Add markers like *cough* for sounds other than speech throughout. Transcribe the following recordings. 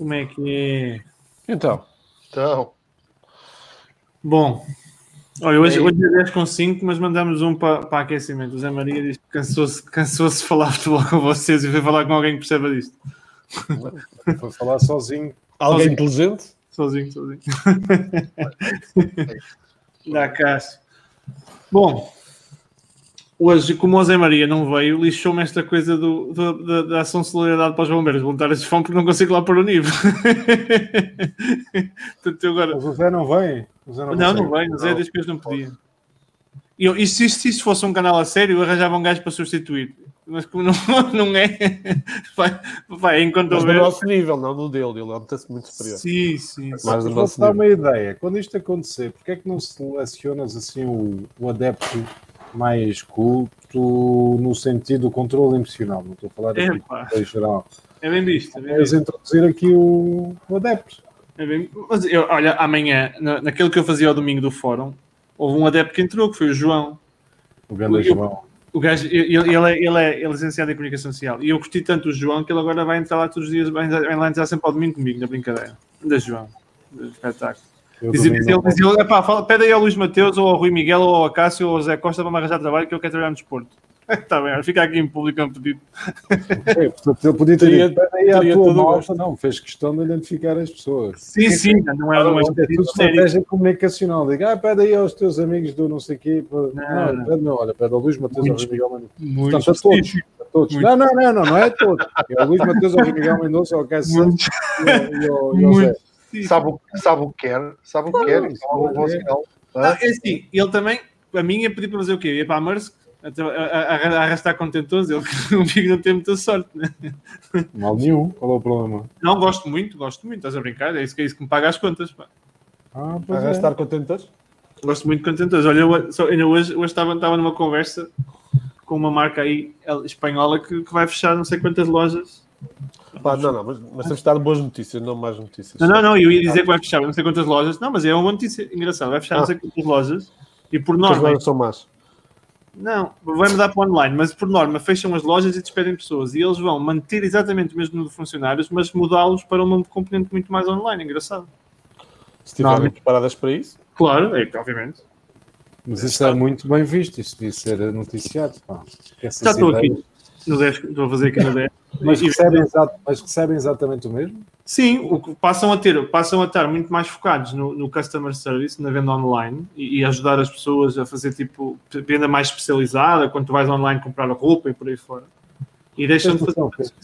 Como é que é? Então, Então, Bom, olha, hoje, hoje é 10 com 5, mas mandamos um para, para aquecimento. O Zé Maria diz que cansou-se cansou de falar futebol com vocês e foi falar com alguém que perceba disto. Foi falar sozinho. alguém Sozinho. inteligente? Sozinho, sozinho. *laughs* Dá caso. Bom, hoje, como o Zé Maria não veio, lixou-me esta coisa do, do- da, da ação de solidariedade para os bombeiros voluntários de fome porque não consigo lá pôr o nível. *laughs* Portanto, agora. Mas o Zé não vem. O Zé não, Não, não vem, o Zé diz que eles não podiam. E, eu, e se, se isto fosse um canal a sério, eu arranjava um gajo para substituir. Mas como não, *laughs* não é, vai, vai enquanto Mas do houver. nosso nível, não do dele. Ele é muito muito superior. Sim, sim, do Mas nosso Vou-te dar uma ideia. Quando isto acontecer, porque é que não selecionas assim o, o adepto mais culto no sentido do controle emocional? Não estou a falar aqui em geral. É bem visto. É bem Mas visto. introduzir aqui o, o adepto. É bem- Mas eu, olha, amanhã, na, naquele que eu fazia ao domingo do fórum, houve um adepto que entrou, que foi o João. O grande Eu- João. O gajo, ele, ele, é, ele, é, ele é licenciado em comunicação social. E eu curti tanto o João que ele agora vai entrar lá todos os dias, vai, vai lá entrar sempre ao domingo comigo, na brincadeira. Da João. Espetáculo. Eu Dizia, também dizia, não- dizia, epá, fala, pede aí ao Luís Mateus, ou ao Rui Miguel, ou ao Cássio, ou ao Zé Costa para me arranjar trabalho que eu quero trabalhar no desporto. Está *laughs* bem, fica aqui em público a um pedido. É, portanto, ele podia ter Teria- dito, "Espera aí à teria tua malta. Não, fez questão de identificar as pessoas. Sim, sim, *laughs* não é uma É tudo sério. estratégia comunicacional. Diga, ah, pede aí aos teus amigos do não sei quê. Não, Não, não, pede, não olha, pede ao Luís Mateus, ao Miguel Mendonça. Muito Portanto, a todos. A todos. Muito. Não, não, não, não, não é a todos. É o Luís Mateus, ao Rui Miguel Mendonça, ao Cássio Santos e ao- e ao- e ao Zé. Sabe, o- sabe o que quer, sabe o que quer, isso é um bom sinal. Ah, é assim, ele também, a minha pediu para fazer o quê? Ia para a Maersk, a, a- a- a arrastar contentores, ele *laughs* comigo não tem muita sorte, né? Mal nenhum. Qual é o problema? Não, gosto muito, gosto muito, estás a brincar, é isso que, é isso que me paga as contas, pá. Ah, pois é. Arrastar contentores? Gosto muito de contentores. Olha, eu, só, ainda hoje, hoje estava, estava numa conversa com uma marca aí el- espanhola que, que vai fechar não sei quantas lojas. Pá, não, não, mas, mas temos dar boas notícias, não mais notícias. Não, não, não, eu ia dizer que vai fechar não sei quantas lojas. Não, mas é uma notícia engraçada. Vai fechar não Ah. sei quantas lojas e por As norma. lojas são más. Não, vai mudar para online, mas por norma fecham as lojas e despedem pessoas. E eles vão manter exatamente o mesmo número de funcionários, mas mudá-los para uma componente muito mais online. Engraçado. Se estiverem Não. preparadas para isso, Claro, é que obviamente. Mas isso é muito bem visto. Isso devia ser noticiado. Pá. Essas Já estou ideias. aqui no 10, estou a fazer aqui no 10. *laughs* Mas recebem, mas recebem exatamente o mesmo? Sim, o que passam a ter, passam a estar muito mais focados no, no customer service, na venda online e, e ajudar as pessoas a fazer tipo venda mais especializada, quando tu vais online comprar roupa e por aí fora. E deixam de fazer coisas.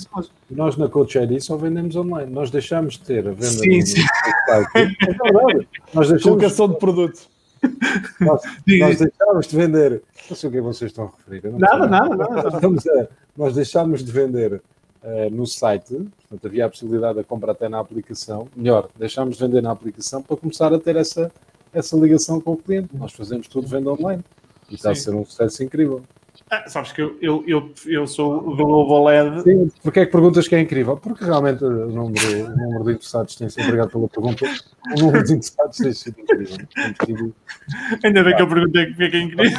Nós na Coach ID só vendemos online. Nós deixamos de ter a venda Sim, no, sim. no site. *laughs* É verdade. Nós deixamos, colocação de produto. Nós, *laughs* nós isso. deixamos de vender. Não sei o que vocês estão a referir. Nada, nada, nada. Nós, estamos a- nós deixámos de vender eh, no site, portanto havia a possibilidade de compra até na aplicação. Melhor, deixámos de vender na aplicação para começar a ter essa, essa ligação com o cliente. Nós fazemos tudo venda online. E está a Sim. ser um sucesso incrível. Ah, sabes que eu, eu, eu, eu sou o Globo LED. Sim, porque é que perguntas que é incrível? Porque realmente o número, o número de interessados tem sido, obrigado pela pergunta, o número de interessados tem sido incrível. Sido- Ainda bem que eu perguntei que fica incrível.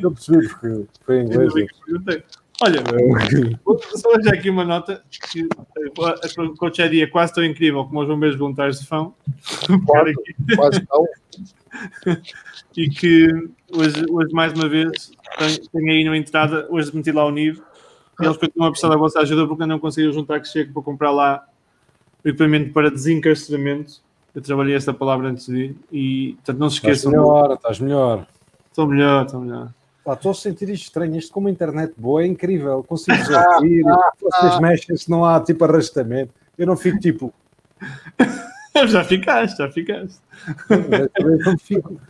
Eu percebi porque foi em Ainda inglês. bem que perguntei. Olha, só já aqui uma nota que eh, a Coach ID é quase tão incrível como os bombeiros voluntários de fão. Claro. Quase não. *laughs* e que hoje, hoje mais uma vez tem, tem aí na entrada, hoje meti lá o nível e eles continuam a precisar da vossa ajuda porque não conseguiram juntar que chego para comprar lá o equipamento para desencarceramento. Eu trabalhei esta palavra antes de ir e portanto não se Estás esqueçam. melhor, estás melhor. Estou melhor, estou melhor. Pá, estou a sentir isto estranho. Isto com uma internet boa é incrível. Consigo *laughs* ouvir, vocês mexem-se, não há tipo arrastamento. Eu não fico tipo. *laughs* *laughs* Já ficaste, já ficaste. Eu não fico.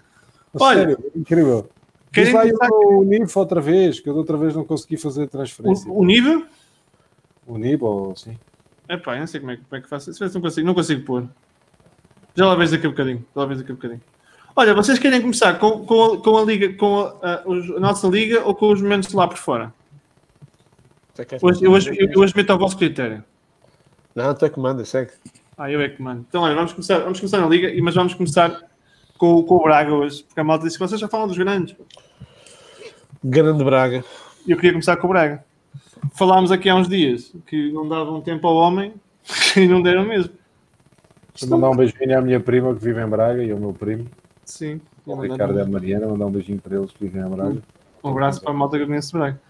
A Olha, sério, é incrível. Diz lá começar o NIF outra vez, que eu da outra vez não consegui fazer transferência. o, o nível? O ou assim. Epá, eu não sei como é, que- como é que faço. Se não consigo, não consigo pôr. Já lá vejo daqui a bocadinho. Já lá vejo daqui a bocadinho. Olha, vocês querem começar com, com, a, com a liga, com a, a- os- a nossa liga ou com os momentos lá por fora? Hoje, eu, hoje, eu hoje meto ao vosso critério. Não, tu é que manda, segue. Ah, eu é que mando. Então, olha, vamos começar, vamos começar na liga, mas vamos começar com, com o Braga hoje, porque a malta disse que vocês já falam dos grandes. Grande Braga. Eu queria começar com o Braga. Falámos aqui há uns dias que não davam tempo ao homem *laughs* E não deram mesmo. Vou mandar um beijinho à minha prima que vive em Braga e ao meu primo, Sim. o Ricardo e a Mariana, mandar um beijinho para eles que vivem em Braga. Um abraço para a malta que conhece Braga.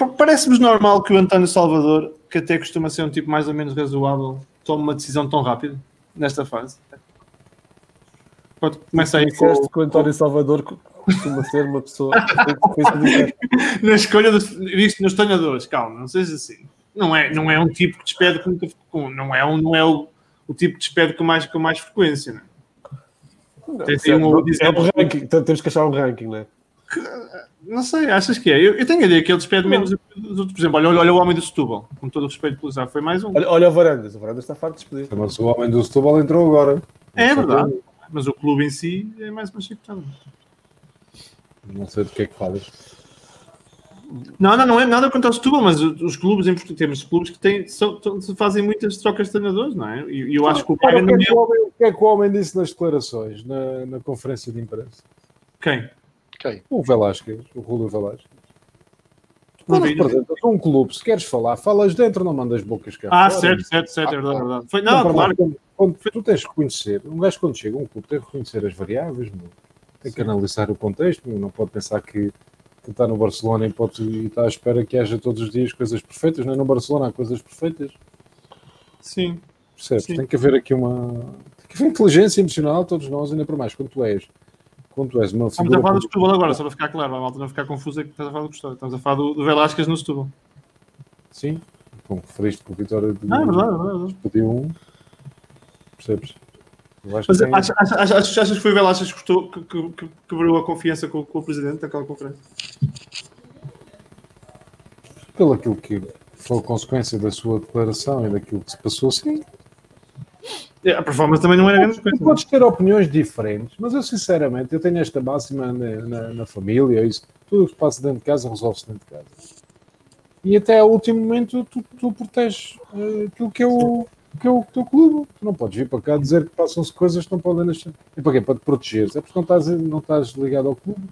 Pa- Parece-vos normal que o António Salvador, que até costuma ser um tipo mais ou menos razoável, tome uma decisão tão rápida nesta fase? Pode, começa aí com, que o António Salvador costuma ser uma pessoa *laughs* na escolha dos, visto nos treinadores. Calma, não seja assim. Não é, não é um tipo que despede com, muita- com não é, um, não é o, o tipo que despede com mais, com mais frequência. Não é? Tem- tem um- É um ranking, então temos que achar um ranking, não é? Não sei, achas que é? Eu, eu tenho a ideia que ele despede menos do que os outros. Por exemplo, olha, olha o homem do Setúbal, com todo o respeito pelo usar, foi mais um. Olha, olha o Varandas, o Varandas está farto de despedir. Mas o homem do Setúbal entrou agora. É verdade. Mas o clube em si é mais uma chicotada. Não sei do que é que falas. Não, não, não é nada contra o Setúbal, mas os clubes, em Portugal, temos clubes que têm, são, são- fazem muitas trocas de treinadores, não é? E eu acho que o Braga não é é. o que é que o homem disse nas declarações, na, na conferência de imprensa? Quem? Ok. O Velasquez, o Rúlio Velasquez. Quando representas um clube, se queres falar, falas dentro, não mandas bocas cá. Ah, fora. certo, certo, certo, é verdade, é verdade. Foi, Não, não, claro. mais, quando, quando tu tens que reconhecer, um gajo quando chega a um clube tem que reconhecer as variáveis, meu. tem que analisar o contexto, meu. não pode pensar que, que está no Barcelona e, pode, e está à espera que haja todos os dias coisas perfeitas, não é? No Barcelona há coisas perfeitas, Sim. percebes? Sim. Tem que haver aqui uma tem que haver inteligência emocional, todos nós, ainda para mais, quando tu és, tu és uma Estamos a falar do Setúbal agora, só para ficar claro, a malta não ficar confusa que estás a falar do Custódio. Estamos a falar do, do Velasquez no Setúbal. Sim, como referiste que o Vitória de, Ah, é verdade, é verdade, é pediu um, percebes? Mas que tem- achas, achas, achas, achas que foi o Velasquez que, custou- que, que, que quebrou a confiança com, com o presidente daquela conferência? pelo aquilo que foi a consequência da sua declaração e daquilo que se passou, sim. É, A performance também não era grande Tu coisa. podes ter opiniões diferentes, mas eu sinceramente eu tenho esta máxima na, na, na família, isso, tudo o que se passa dentro de casa resolve-se dentro de casa. E até ao último momento tu, tu proteges eh, aquilo que é, o, que é o teu clube. Tu não podes vir para cá dizer que passam-se coisas que não podem deixar. E para quê? Para te protegeres. É porque não estás, não estás ligado ao clube.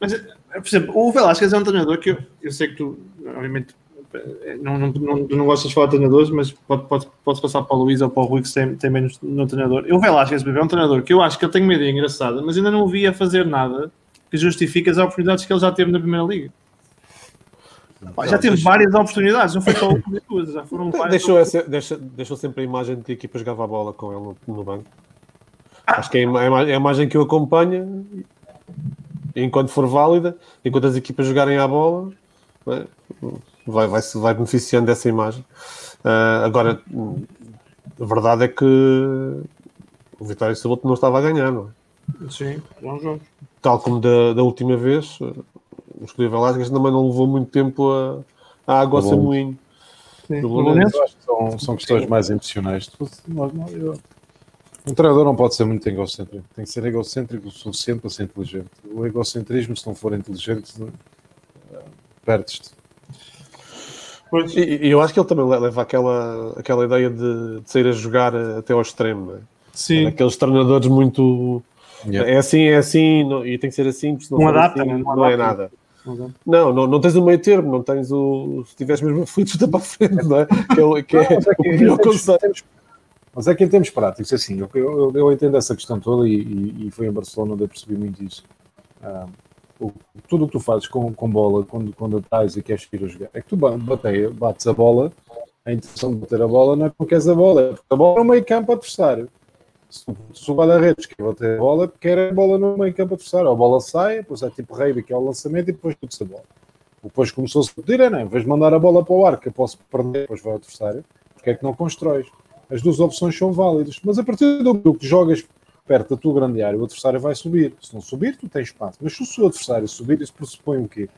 Mas, eh, por exemplo, o Velasquez é um treinador que eu, eu sei que tu, obviamente, não, não, não, gostas de falar de treinadores, mas pode, pode, pode passar para o Luís ou para o Rui, que tem, tem menos no treinador. E o Velasquez é um treinador que eu acho que ele tem uma ideia engraçada, mas ainda não o vi a fazer nada que justifique as oportunidades que ele já teve na Primeira Liga. Pá, já teve várias oportunidades, não foi só uma duas, já foram várias. Deixou, essa, deixou sempre a imagem de que a equipa jogava a bola com ele no, no banco. Acho que é a, é a é a imagem que eu acompanho enquanto for válida, enquanto as equipas jogarem à bola, é? Vai, vai, se vai beneficiando dessa imagem. Ah, agora, a verdade é que o Vitória Setúbal não estava a ganhar, não é? Sim, bom jogo. tal como da, da última vez, o Escolher Velasquez também não levou muito tempo a, a água a moinho. São, são questões mais emocionais. Um treinador não pode ser muito egocêntrico. Tem que ser egocêntrico o suficiente para ser inteligente. O egocentrismo, se não for inteligente, eh, perdes-te. Pois. E, e eu acho que ele também le- leva aquela, aquela ideia de, de sair a jogar até ao extremo. Não é? Sim, Aqueles treinadores muito. Yeah. É assim, é assim, não- e tem que ser assim, porque se não, Não adapta, assim, né? não, Não é nada. Não, não, não tens o meio termo, não tens o. Se tiveres mesmo aflitos, está para a frente, não é? Que é, que é Não, mas é que o em melhor. Mas é que em termos práticos, assim, eu, eu, eu entendo essa questão toda e, e, e foi em Barcelona onde eu percebi muito isso. Ah, o- tudo o que tu fazes com, com bola, quando, quando estás e queres ir a jogar, é que tu ba- bateia, bates a bola, a intenção de bater a bola não é porque queres a bola, é porque a bola é no meio campo adversário. Se se o guarda-redes quer bater a bola, quer a bola no meio campo adversário. A bola sai, depois é tipo rei, que é o lançamento, e depois tudo-se a bola. Depois começou-se a pedir, é não, em vez de mandar a bola para o ar, que eu posso perder, depois vai ao adversário, porque é que não constróis? As duas opções são válidas, mas a partir do que jogas perto da tua grande área, o adversário vai subir. Se não subir, tu tens espaço. Mas se o seu adversário subir, isso pressupõe o quê?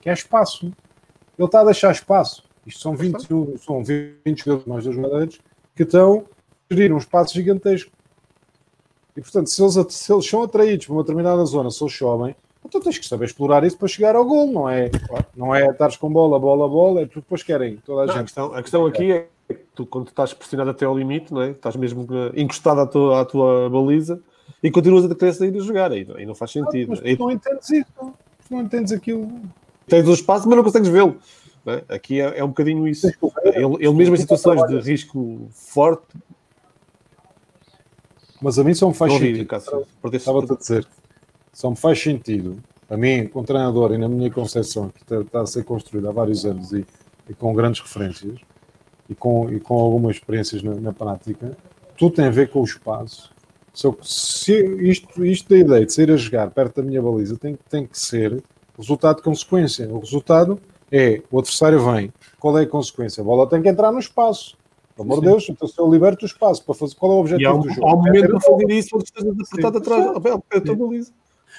Que é espaço. Ele está a deixar espaço. Isto são 21, são 20 jogadores, mais dois jogadores, que estão a gerir um espaço gigantesco. E portanto, se eles, se eles são atraídos para uma determinada zona, se eles chovem, então tens que saber explorar isso para chegar ao gol, não é? Não é estares com bola, bola, bola, é porque depois querem toda a Não, a, gente. questão, a questão aqui é que tu, quando estás pressionado até ao limite, não é? estás mesmo eh, encostado à tua, à tua baliza e continuas a querer sair a jogar, aí, aí não faz sentido. Mas Aí tu não entendes isso, tu não entendes aquilo. tens o espaço, mas não consegues vê-lo. é? Aqui é, é um bocadinho isso. Ele, ele mesmo em situações de risco forte, Mas a mim só me faz sentido. Estava-te a dizer. Só me faz sentido. A mim, como treinador e na minha concepção, que está, está a ser construída há vários anos e, e com grandes referências e com, e com algumas experiências na, na prática, tudo tem a ver com o espaço. Se, eu- se isto, isto da ideia de sair a jogar perto da minha baliza tem, tem que ser resultado de consequência. O resultado é o adversário vem. Qual é a consequência? A bola tem que entrar no espaço. Pelo amor de Deus, então se eu liberto o espaço para fazer. Qual é o objetivo há do jogo? há um É momento para fazer isso onde estejas apertado atrás da bela, a tua baliza.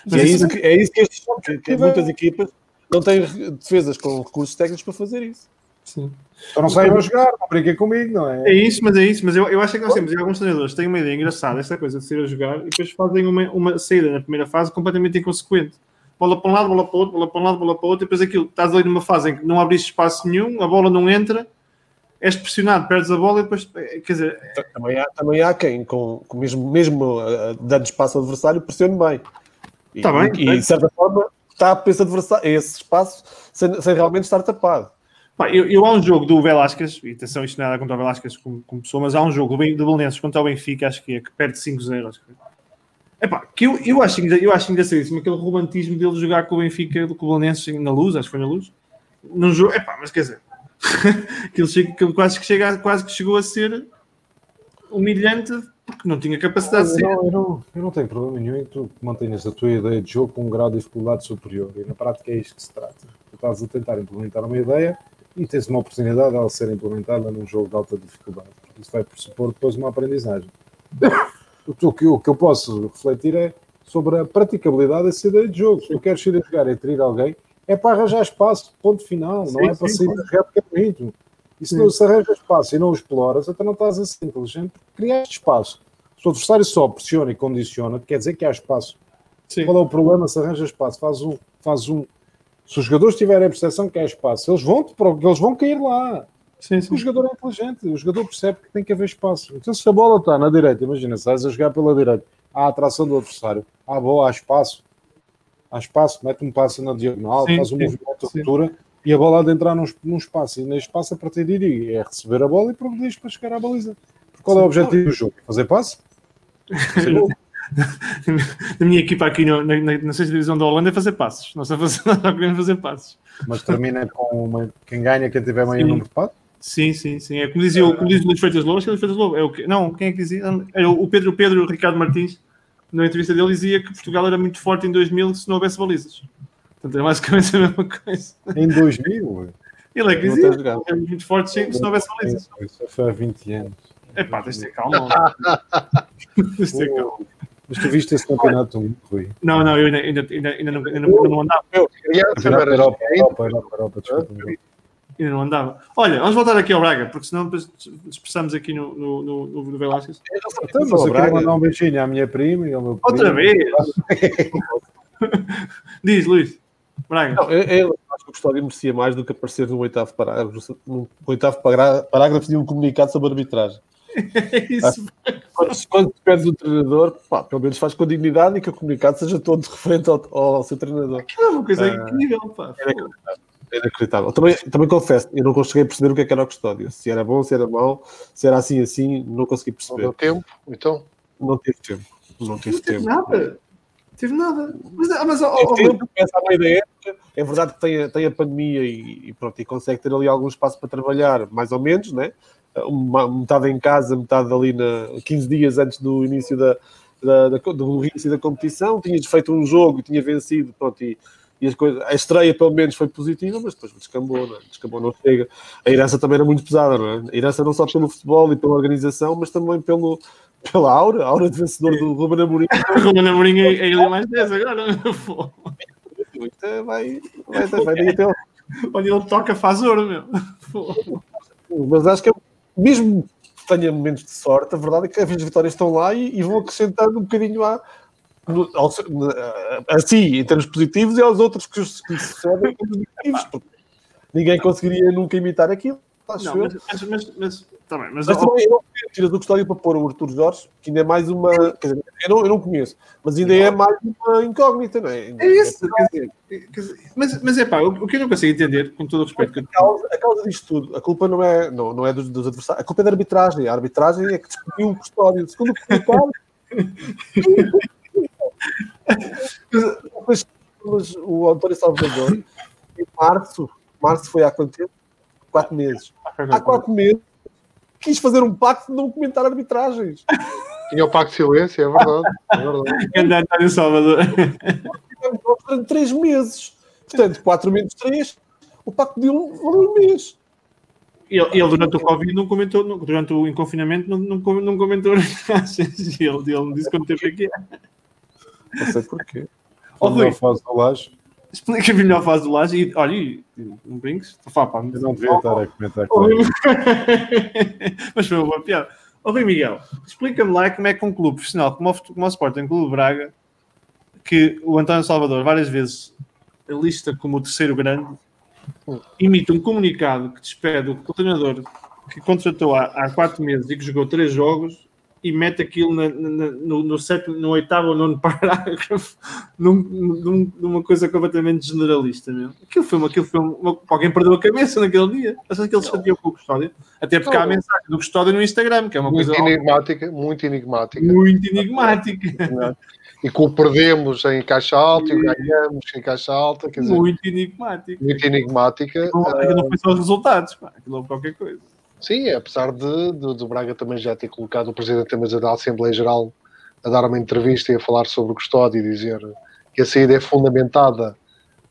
E Mas é isso isso que, é isso que, estes, que, muitas equipas não têm defesas com recursos técnicos para fazer isso. Sim. Então não saiam a jogar, não brinquem comigo, não é? É isso, mas é isso. Mas eu, eu acho que nós temos e alguns treinadores que têm uma ideia engraçada, esta coisa de sair a jogar, e depois fazem uma, uma saída na primeira fase completamente inconsequente. Bola para um lado, bola para o outro, bola para um lado, bola para o outro, e depois aquilo, estás ali numa fase em que não abriste espaço nenhum, a bola não entra, és pressionado, perdes a bola e depois, eh, quer dizer, Também há, também há quem, com, com mesmo, mesmo uh, dando espaço ao adversário, pressione bem. E, Tá bem, e, bem. de certa forma, está a esse, esse espaço sem, sem realmente estar tapado. Pá, eu, eu há um jogo do Velasquez, e atenção, isto é nada contra o Velasquez como, como pessoa, mas há um jogo do, do Belenenses contra o Benfica, acho que é, que perde 5-0. acho que é. Epá, que eu, eu, acho, eu acho engraçadíssimo aquele romantismo dele jogar com o Benfica, com o Belenenses na luz, acho que foi na luz. Num jogo, epá, mas quer dizer, *laughs* aquilo, chega, aquilo quase, que chega, quase que chegou a ser humilhante porque não tinha capacidade de ser. não, eu, não, eu não tenho problema nenhum em que tu mantenhas a tua ideia de jogo com um grau de dificuldade superior. E na prática é isto que se trata. Tu estás a tentar implementar uma ideia e tens uma oportunidade dela ser implementada num jogo de alta dificuldade. Porque isso vai pressupor depois uma aprendizagem. O que, o que- eu posso refletir é sobre a praticabilidade dessa ideia de jogo. Se tu queres ir a jogar e trair alguém, é para arranjar espaço, ponto final. não Sim, é para sim, sair a jogar porque é bonito. E se não se arranja espaço e não o exploras, então não estás a ser inteligente criaste espaço. Se o adversário só pressiona e condiciona, quer dizer que há espaço. Sim. Qual é o problema se arranja espaço? Faz um, faz um. Se os jogadores tiverem a percepção que há espaço, eles vão, eles vão cair lá. Sim, O jogador é inteligente, o jogador percebe que tem que haver espaço. Então, se a bola está na direita, imagina, se vais a jogar pela direita, há atração do adversário, há bola, há espaço, há espaço, mete um passo na diagonal, Sim, faz um sim, movimento de sim. ruptura e a bola há de entrar num, num espaço. E nesse espaço, a partir daí, é receber a bola e progredir para chegar à baliza. Qual é o objetivo do jogo? Fazer passe? Fazer gol. A minha equipa aqui no- na, na, na sexta divisão da Holanda é fazer passos. Nós só fazer- *laughs* nós só queremos fazer passos. Mas termina com uma, quem ganha, quem tiver maior número de passos. Sim, sim, sim. É como dizia, o- como diz o Luís Freitas Lobo, acho que é o Luís Freitas Lobo. É o que, não, quem é que dizia? Era o Pedro, Pedro Ricardo Martins, na entrevista dele, dizia que Portugal era muito forte em 2000 se não houvesse balizas. Portanto, é basicamente a mesma coisa. Em 2000, Ele é que dizia era muito forte se se não houvesse balizas. isso foi há 20 anos. É pá, tens de ter calma. *laughs* Tens de ter calma. Mas tu viste esse campeonato, Rui? Não, não, eu ainda, ainda, ainda, ainda, não, ainda, não, ainda não andava. Criança, da era Europa, gente, Europa, Europa, Europa, desculpa. Ainda não andava. Olha, vamos voltar aqui ao Braga, porque senão depois dispersamos aqui no, no, no, no, Velasquez. Então, mas eu queria mandar um beijinho à minha prima e ao meu Outra vez! *laughs* Diz, Luís. Braga. Não, eu, eu acho que o Custódio merecia mais do que aparecer no oitavo parágrafo. No oitavo pará- parágrafo de um comunicado sobre arbitragem. *laughs* É isso. Quando, quando tu pedes o treinador, pá, pelo menos faz com dignidade e que o comunicado seja todo referente ao, ao seu treinador. É uma coisa incrível, pá. É inacreditável. Também, também confesso, eu não consegui perceber o que é que era o Custódio. Se era bom, se era mau, se era assim, assim, não consegui não perceber. deu tempo, então. Não tive tempo. Não tive Não teve tempo. nada. Tive nada. Mas, ah, mas ó, ó, Teve ó, tempo, começa a meio da época. É verdade que tem a, tem a pandemia e, e pronto, e consegue ter ali algum espaço para trabalhar, mais ou menos, né? Uma, metade em casa, metade ali na 15 dias antes do início da, da, da- do início da competição. Tinhas feito um jogo e tinha vencido, pronto, e, e as coisas, a estreia pelo menos foi positiva, mas depois descambou, não é? descambou, não chega. A herança também era muito pesada, não é? A herança não só pelo futebol e pela organização, mas também pelo, pela aura, a aura de vencedor do Ruben Amorim. o *laughs* Ruben Amorim é, é ele mais 10 agora. Pô. Vai, vai, vai, vai daí até Onde ele toca faz ouro, meu. Mas acho que é- mesmo que tenha momentos de sorte, a verdade é que as vitórias estão lá e, e vão acrescentando um bocadinho a, no- ao- a, a si, em termos positivos, e aos outros que os que sucedem em termos negativos. porque Ninguém conseguiria nunca imitar aquilo. Não, mas, mas, mas, mas, tá bem, mas, Mas ó, também eu não tirar do custódio para pôr o Arthur Jorge, que ainda é mais uma. Quer dizer, eu não, eu não conheço, mas ainda é mais uma incógnita, não é? é isso, quer dizer, quer dizer, mas, mas é pá, o, o que eu não consigo entender, com todo o respeito A causa, a causa disto tudo, a culpa não é, não, não é dos, dos adversários, a culpa é da arbitragem. A arbitragem é que descobriu o custódio. Segundo o *laughs* mas, mas o António Salvador, em março, março foi há quanto tempo? Quatro *laughs* meses. Há quatro meses quis fazer um pacto de não comentar arbitragens. Tinha o Pacto de Silêncio, é verdade. É verdade. *laughs* António Salvador. Durante três meses. Portanto, quatro menos três, o pacto de um, um mês. Ele, ele durante o Covid não comentou, durante o confinamento não, não, não comentou arbitragens. Ele, ele disse quanto tempo é que é. Não sei porquê. Não Rui, faz o laje, explica melhor a fase do Laje e olha, e, não brinques, Fá, pá, eu não devia estar a comentar com ele. *laughs* Mas foi uma boa piada. Ô Rui Miguel, explica-me lá como é que um clube profissional como o, como o Sporting Clube Braga, que o António Salvador várias vezes lista como o terceiro grande, imita um comunicado que despede o treinador que contratou há, há quatro meses e que jogou três jogos e mete aquilo na- na- no, no, sétimo, no oitavo ou nono *laughs* parágrafo num- num- numa coisa completamente generalista mesmo. Aquilo foi, uma, aquilo foi uma, alguém perdeu a cabeça naquele dia. Achas que ele chateou com o Custódio? Até porque há a mensagem do Custódio no Instagram, que é uma Muito coisa enigmática, muito enigmática. muito enigmática. E que o perdemos em caixa alta e o ganhamos em caixa alta, quer dizer, muito, Muito enigmática. enigmática. Não, não foi só os resultados, pá. aquilo houve qualquer coisa. Sim, apesar de, de, do Braga também já ter colocado o Presidente da Mesa da Assembleia Geral a dar uma entrevista e a falar sobre o custódio e dizer que a saída é fundamentada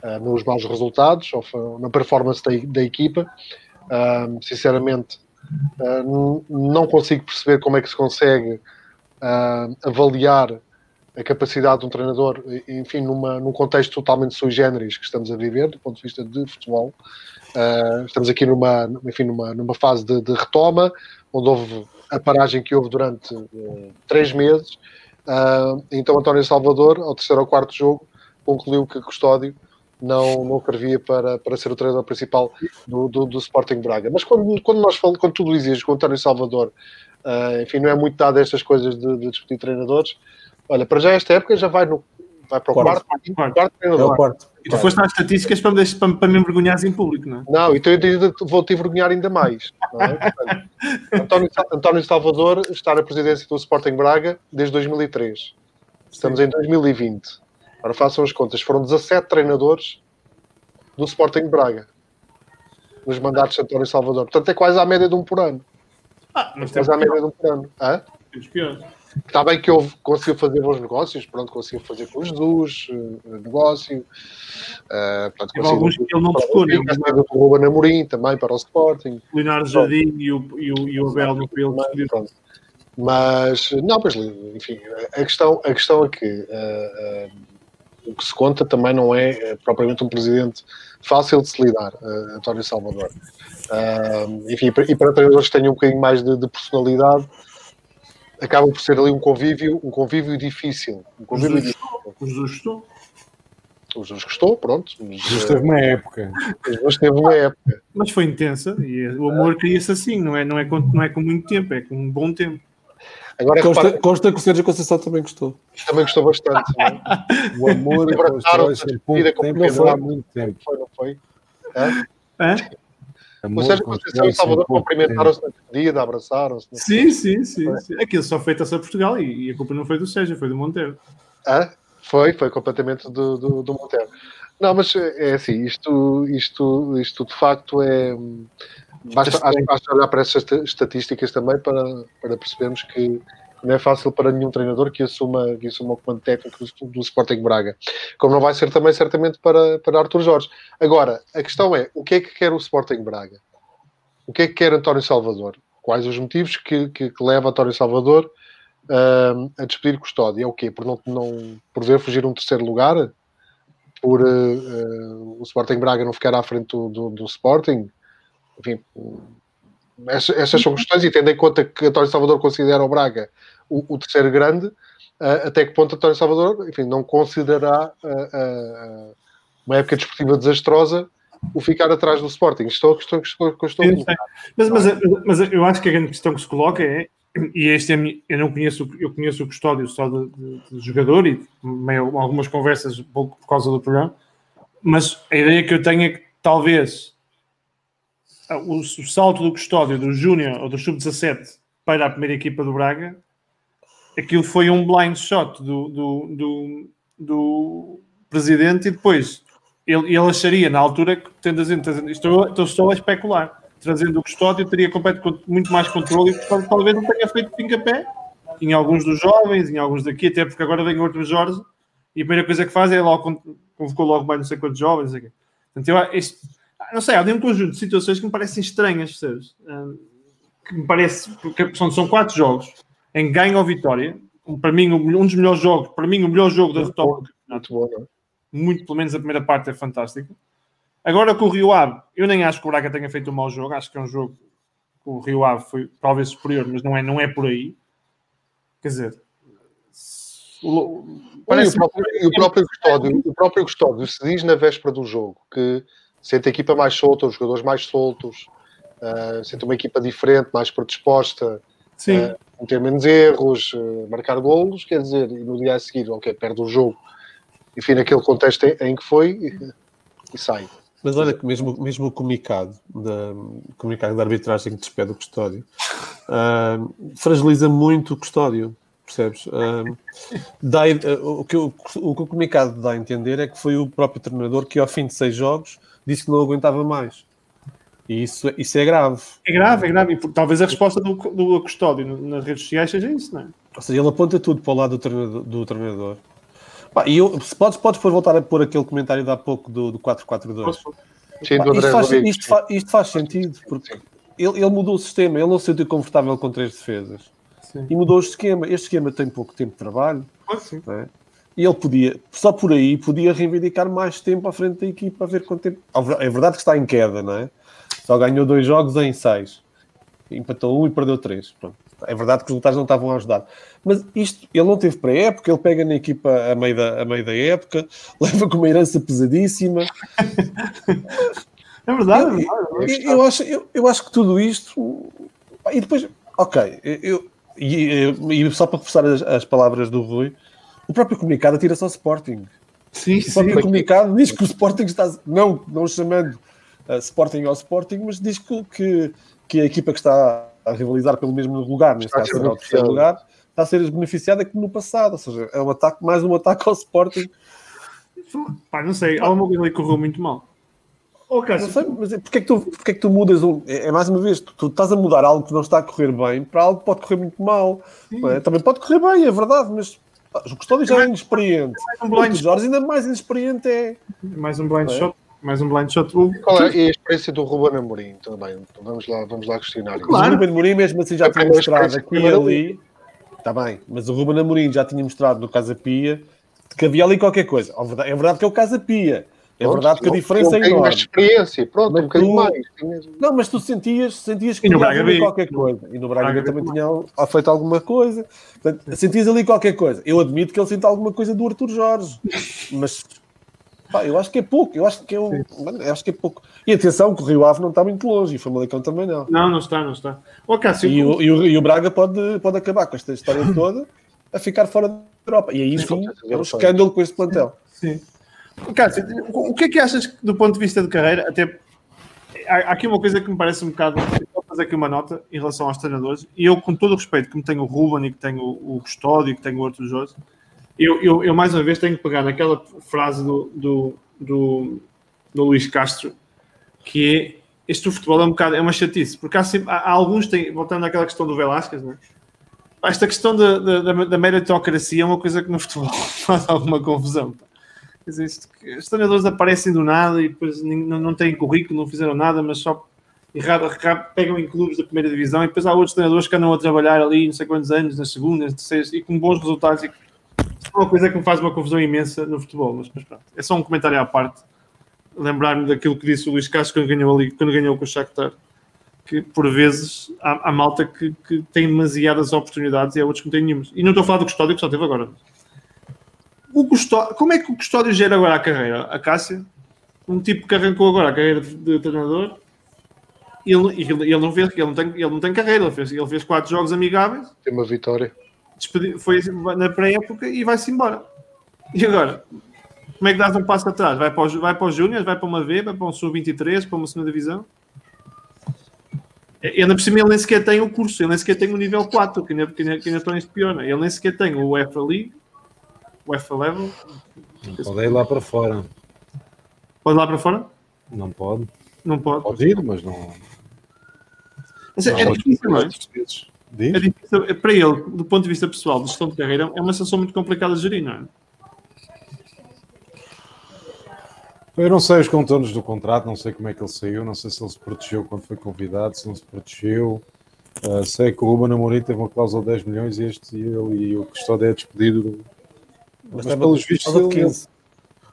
ah, nos maus resultados, ou na performance da, da equipa. Ah, sinceramente, n- não consigo perceber como é que se consegue avaliar a capacidade de um treinador, enfim, numa, num contexto totalmente sui generis que estamos a viver, do ponto de vista de futebol. Uh, estamos aqui numa, enfim, numa, numa fase de, de retoma, onde houve a paragem que houve durante uh, três meses. Uh, então, António Salvador, ao terceiro ou quarto jogo, concluiu que Custódio não, não servia para, para ser o treinador principal do, do, do Sporting Braga. Mas quando, quando nós falamos, quando tu dizias que o António Salvador, uh, enfim, não é muito dado a estas coisas de, de discutir treinadores, olha, para já esta época já vai, no, vai para o Quarto. quarto, Quarto. quarto É treinador. o quarto. E tu foste às estatísticas para me, para, para me envergonhares em público, não é? Não, então eu vou-te envergonhar ainda mais. é? Portanto, *laughs* António, António Salvador está na presidência do Sporting Braga desde 2003. Estamos em 2020. Agora façam as contas. Foram 17 treinadores do Sporting Braga nos mandatos de António Salvador. Portanto, é quase à média de um por ano. Ah, mas tem Quase à média de um por ano. Hã? os piores. Está bem que houve, conseguiu fazer bons negócios, pronto, conseguiu fazer com o Jesus, eh, negócio. eh, portanto, Teve alguns que ele não tocou, né? O Ruben Amorim também para o Sporting. O Leonardo Jardim e o, e o, e o Abel no pelo. Mas, pronto. Não, mas, enfim, a questão, a questão é que eh, eh, o que se conta também não é propriamente um presidente fácil de se lidar, eh, António Salvador. Enfim, e para- e para treinadores que tenham um bocadinho mais de, de personalidade, acaba por ser ali um convívio, um convívio difícil. Um convívio Jesus. difícil. O Jesus estou. O Jesus gostou, pronto. Mas, teve uma época. eh, mas teve uma época. Mas foi intensa e o amor cria-se assim, não é, não, é com, não é com muito tempo, é com um bom tempo. Agora, Consta, repara, consta que o Sérgio Conceição também gostou. também gostou bastante. É? *laughs* O amor constrói-se em a pouco vida com tempo, não há muito tempo. Foi, não foi? Hã? Hã? O Amor Sérgio Conceição e Salvador cumprimentaram-se na despedida, abraçaram-se. Sim, sim, sim. sim. Aquilo só feita-se a Portugal e, e a culpa não foi do Sérgio, foi do Monteiro. Hã? Foi, foi completamente do, do, do Montero. Não, mas é assim, isto, isto, isto de facto é. Basta, acho, basta olhar para essas esta- estatísticas também para, para percebermos que não é fácil para nenhum treinador que assuma, que assuma o comando técnico do, do Sporting Braga. Como não vai ser também, certamente, para, para Arthur Jorge. Agora, a questão é: o que é que quer o Sporting Braga? O que é que quer António Salvador? Quais os motivos que, que, que leva António Salvador hum, a despedir Custódio? É o quê? Por, não, não, por ver fugir um terceiro lugar? Por eh, eh, o Sporting Braga não ficar à frente do, do, do Sporting? Enfim, essas, essas são questões e tendo em conta que António Salvador considera o Braga o, o terceiro grande, eh, até que ponto António Salvador enfim, não considerará eh, eh, uma época desportiva desastrosa o ficar atrás do Sporting. Isto é a questão que estou, que estou a. Mas, mas, mas eu acho que a grande questão que se coloca é, e este é, eu não conheço, eu conheço o custódio só de jogador e meio, algumas conversas pouco por causa do programa, mas a ideia que eu tenho é que talvez ah, o, o salto do custódio do Júnior ou do Sub-17 para a primeira equipa do Braga, aquilo foi um blind shot do, do, do, do presidente e depois ele, ele acharia na altura que, tendo a gente, estou, estou só a especular, trazendo o custódio, teria completo, muito mais controle e custódio talvez não tenha feito pincapé em alguns dos jovens, em alguns daqui, até porque agora vem outro Jorge e a primeira coisa que faz é logo convocou logo mais não sei quantos jovens. Não, sei o quê. Portanto, eu, este, não sei, há um conjunto de situações que me parecem estranhas, percebes? Hum, que me parece, porque são, são quatro jogos em ganho ou vitória. Um, para mim, um, dos melhores jogos, para mim, o melhor jogo da retoma do campeonato Muito pelo menos a primeira parte é fantástica. Agora com o Rio Ave, eu nem acho que o Braga tenha feito um mau jogo, acho que é um jogo que o Rio Ave foi talvez superior, mas não é, não é por aí. Quer dizer, o- E o parece próprio, o próprio custódio, o próprio custódio se diz na véspera do jogo que sente a equipa mais solta, os jogadores mais soltos, uh, sente uma equipa diferente, mais predisposta, sim, uh, não ter menos erros, uh, marcar golos, quer dizer, e no dia a seguir, ok, perde o jogo, enfim, naquele contexto em, que foi, e, e sai. Mas olha que mesmo, mesmo o comunicado da, comunicado da arbitragem que despede o custódio ah, fragiliza muito o custódio, percebes? Ah, dá, ah, o, que o, o que o comunicado dá a entender é que foi o próprio treinador que, ao fim de seis jogos, disse que não aguentava mais. E isso, isso é grave. é grave, é grave. E talvez a resposta do, do custódio nas redes sociais seja isso, não é? Ou seja, ele aponta tudo para o lado do treinador. Do treinador. Pá, e eu, se podes, podes depois voltar a pôr aquele comentário de há pouco do, do 4-4-2. Sim, Pá, isto, faz, isto, fa- isto faz sentido, porque ele, ele mudou o sistema, ele não se sentiu confortável com três defesas Sim. e mudou o esquema. Este esquema tem pouco tempo de trabalho Pode sim. é? e ele podia, só por aí, podia reivindicar mais tempo à frente da equipa a ver quanto tempo. É verdade que está em queda, não é? Só ganhou dois jogos em seis, empatou um e perdeu três. Pronto. É verdade que os resultados não estavam a ajudar. Mas isto, ele não teve pré-época, ele pega na equipa a meio, da, a meio da época, *laughs* leva com uma herança pesadíssima. É verdade, é Eu- verdade. Eu, eu acho, eu, eu acho que tudo isto. E depois, ok, eu, e, e só para reforçar as, as palavras do Rui, o próprio comunicado atira-se ao Sporting. Sim, O sim. próprio comunicado diz que o Sporting está, não, não chamando Sporting ao Sporting, mas diz que, que, que a equipa que está a rivalizar pelo mesmo lugar, neste Está a caso será o terceiro beneficiada. lugar, está a ser beneficiada como no passado. Ou seja, é um ataque, mais um ataque ao Sporting. Pá, não sei, há uma coisa ali que correu muito mal. Não Cássio, sei, mas é- porque é que tu, porque é que tu mudas um. É, é mais uma vez, tu, tu estás a mudar algo que não está a correr bem para algo que pode correr muito mal. não é? Também pode correr bem, é verdade, mas pá, o custódio já é inexperiente. um O blind Jorge ainda mais inexperiente é. mais um blind É. shot. Mais um blind shot. O- Qual é a experiência do Ruben Amorim também? Então vamos lá, vamos lá questionar. Mas o Ruben Amorim mesmo assim já É tinha mostrado aqui e ali. Está bem, mas o Ruben Amorim já tinha mostrado no Casa Pia que havia ali qualquer coisa. É verdade- É verdade que é o Casa Pia. É Pronto, verdade que a diferença é um mais enorme. de experiência, pronto, Mas um bocadinho tu- mais. Não, mas tu sentias, sentias que E no podia Braga haver B. qualquer coisa. E no Braga, Braga também tinha feito alguma coisa. Portanto, sentias ali qualquer coisa. Eu admito que ele sente alguma coisa do Arthur Jorge. Mas pá, eu acho que é pouco. Eu acho que é, um, mano, eu acho que é pouco. E atenção, que o Rio Ave não está muito longe. E o Famalicão também não. Não, não está, não está. Ô, Cássio, E o, e o, e o Braga pode, pode acabar com esta história *laughs* toda a ficar fora da Europa. E aí sim, é um escândalo com este plantel. Sim. Cássio, o o que é que achas que, do ponto de vista de carreira? Até há, há aqui uma coisa que me parece um bocado. Vou fazer aqui uma nota em relação aos treinadores. E eu, com todo o respeito, que me tenho o Ruben e que tenho o Custódio e que tenho o Arthur Jorge, eu, eu, eu, mais uma vez tenho que pegar naquela frase do, do, do, do Luís Castro que é este futebol é um bocado, é uma chatice, porque há, sempre, há, há alguns, têm, voltando àquela questão do Velasquez, né? Esta questão da, da, da, meritocracia é uma coisa que no futebol *laughs* faz alguma confusão. Pá. Os treinadores aparecem do nada e depois não, não têm currículo, não fizeram nada, mas só e raro- raro pegam em clubes da primeira divisão e depois há outros treinadores que andam a trabalhar ali não sei quantos anos, nas segundas, terceiras e com bons resultados. E, é uma coisa que me faz uma confusão imensa no futebol, mas, mas pronto, é só um comentário à parte. Lembrar-me daquilo que disse o Luís Castro quando ganhou, ali, quando ganhou com o Shakhtar, que por vezes há, há malta que, que tem demasiadas oportunidades e há outros que não têm nenhumas. E não estou a falar do Custódio que só teve agora. O Custódio, como é que o Custódio gera agora a carreira? A Cássia? um tipo que arrancou agora a carreira de, de treinador, ele, ele, ele não fez, ele não tem, ele não tem carreira, ele fez, ele fez quatro jogos amigáveis, Tem uma vitória. Despedi- foi na pré-época e vai-se embora. E agora? Como é que dás um passo atrás? Vai para os, vai para os Júniors, vai para uma V, vai para um Sub-23, para uma segunda divisão? E ainda por cima ele nem sequer tem o curso, ele nem sequer tem o nível 4, que ainda, que ainda, que ainda estão em espiona. Ele nem sequer tem o UEFA League, o UEFA Level. Não pode ir lá para fora. Pode ir lá para fora? Não pode. Não pode. Pode ir, mas não. Mas é, não é difícil, não é? Diz? É difícil. É, Para ele, do ponto de vista pessoal, de gestão de carreira, é uma situação muito complicada de gerir, não é? Eu não sei os contornos do contrato, não sei como é que ele saiu, não sei se ele se protegeu quando foi convidado, se não se protegeu. Uh, sei que o Ruben Amorim teve uma cláusula de 10 milhões e este ele e o Custódio é despedido. Mas, tem pelos uma vistos cláusula de ele- 15.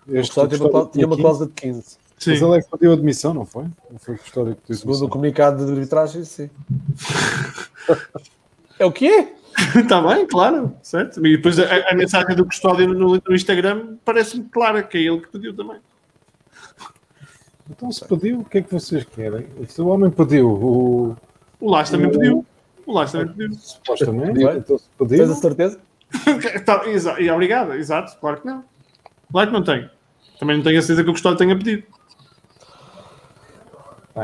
O este Custódio tinha uma cláusula- tinha uma 15, cláusula de 15. Sim. Mas ele é que pediu admissão, não foi? Não foi o Custódio que Segundo o comunicado de arbitragem, sim. é o quê? Está *laughs* bem, claro, certo? E depois a, a mensagem do custódio no, no Instagram parece-me clara que é ele que pediu também. Então se pediu, o que é que vocês querem? Se o homem pediu, o, O Lage também pediu. O Lage também pediu. supostamente, então se Tens pediu, a certeza? *laughs* Tá, exa- e obrigado, exato, claro que não. Claro que não tenho. Também não tenho a certeza que o custódio tenha pedido.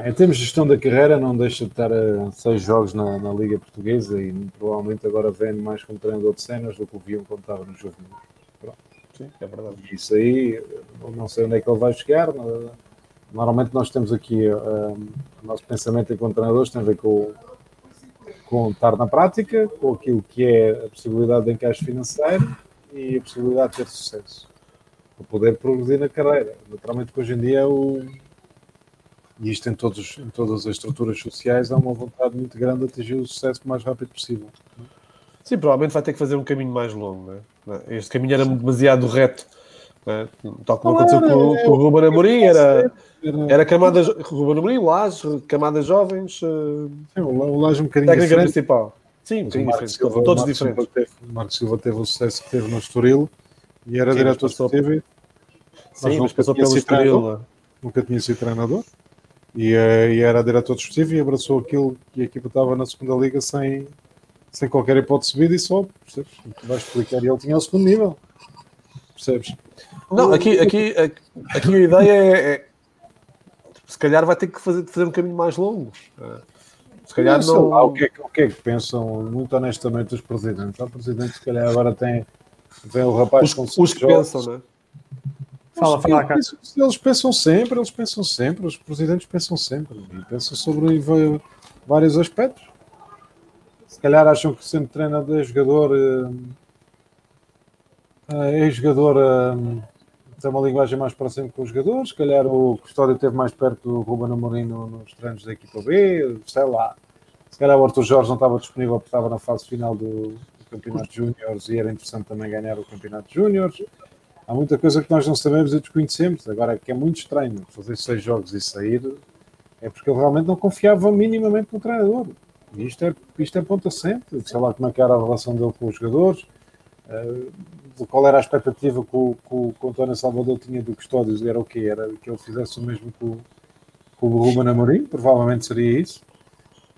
Em termos de gestão da carreira, não deixa de estar a seis jogos na, na Liga Portuguesa e provavelmente agora vem mais como treinador de cenas do que o Viam quando estava no jogo. Sim, é verdade. E isso aí, não sei onde é que ele vai chegar. no- Normalmente nós temos aqui, ah, o nosso pensamento enquanto treinadores tem a ver com, com estar na prática, com aquilo que é a possibilidade de encaixe financeiro e a possibilidade de ter sucesso. Para poder progredir na carreira. Naturalmente que hoje em dia é o e isto em, todos, em todas as estruturas sociais, há uma vontade muito grande de atingir o sucesso o mais rápido possível. Sim, provavelmente vai ter que fazer um caminho mais longo. Não é? Este caminho era demasiado reto. não é? Tal como Não aconteceu era, com, é- com o Ruben Amorim, era, Era, camadas, Ruben Amorim, Laje, camadas jovens, eh, sim, o Laje um bocadinho técnica diferente. principal. Sim, um bocadinho diferente. Silva- todos o Marco diferentes. Silva teve- o Marco Silva teve o sucesso que teve no Estoril e era Sim, diretor passou- esportivo. Sim, Mas mas passou pelo Estoril. treinador. é? Nunca tinha sido treinador e, eh, e era diretor desportivo e abraçou aquilo que a equipa estava na segunda liga sem, sem qualquer hipótese de subida e sobe. Percebes? Vais explicar e ele tinha o segundo nível. Percebes? Não, aqui, aqui, aqui a ideia é, é- se calhar vai ter que fazer, fazer um caminho mais longo. Eh, Se calhar Não não. lá o que, é, que- o que é que pensam, muito honestamente, os presidentes. Há presidentes que, se calhar, agora tem, vem o rapaz Os, com os que jogos. pensam, não é? Fala, fala, cara. Eles, pensam sempre, eles pensam sempre, os presidentes pensam sempre e pensam sobre vários aspectos. Se calhar acham que sendo treinador é jogador, eh, é jogador, eh, tem uma linguagem mais próxima com os jogadores. Se calhar o Custódio esteve mais perto do Ruben Amorim no- nos treinos da equipa B, sei lá. Se calhar o Arthur Jorge não estava disponível porque estava na fase final do, do Campeonato de Júniores e era interessante também ganhar o Campeonato de Júniores. Há muita coisa que nós não sabemos e desconhecemos. Agora, é que é muito estranho fazer seis jogos e sair, é porque ele realmente não confiava minimamente no treinador. E isto é, isto é ponto assente. Sei lá como é que era a relação dele com os jogadores, eh, de qual era a expectativa que o, que o, que o António Salvador tinha do Custódios, era o quê? Era que ele fizesse o mesmo com, o- com o Ruben Amorim, provavelmente seria isso.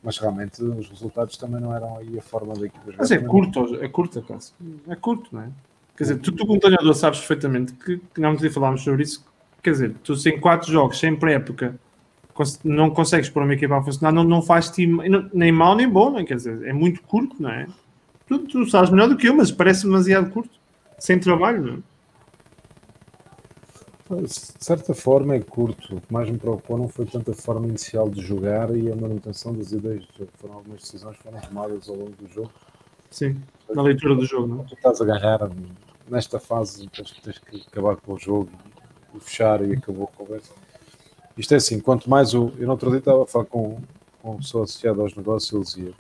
Mas realmente os resultados também não eram aí a forma da equipa. Mas é curto, é curto, acaso. É curto, não é? Quer dizer, tu, tu como treinador sabes perfeitamente que, que não te falámos sobre isso. Quer dizer, tu sem quatro jogos, sem pré-época, não consegues pôr uma equipa a funcionar, não, não faz time nem mau nem bom, não é? Quer dizer, é muito curto, não é? Tu, tu sabes melhor do que eu, mas parece demasiado curto. Sem trabalho, não é? De certa forma é curto. O que mais me preocupou não foi tanto a forma inicial de jogar e a manutenção das ideias de jogo. Foram algumas decisões que foram tomadas ao longo do jogo. Sim, na leitura do jogo, não é? Tu estás a ganhar nesta fase, tens, tens que acabar com o jogo e fechar e acabou a conversa. Isto é assim, quanto mais o. Eu no outro dia estava a falar com, com uma pessoa associada aos negócios, ele dizia: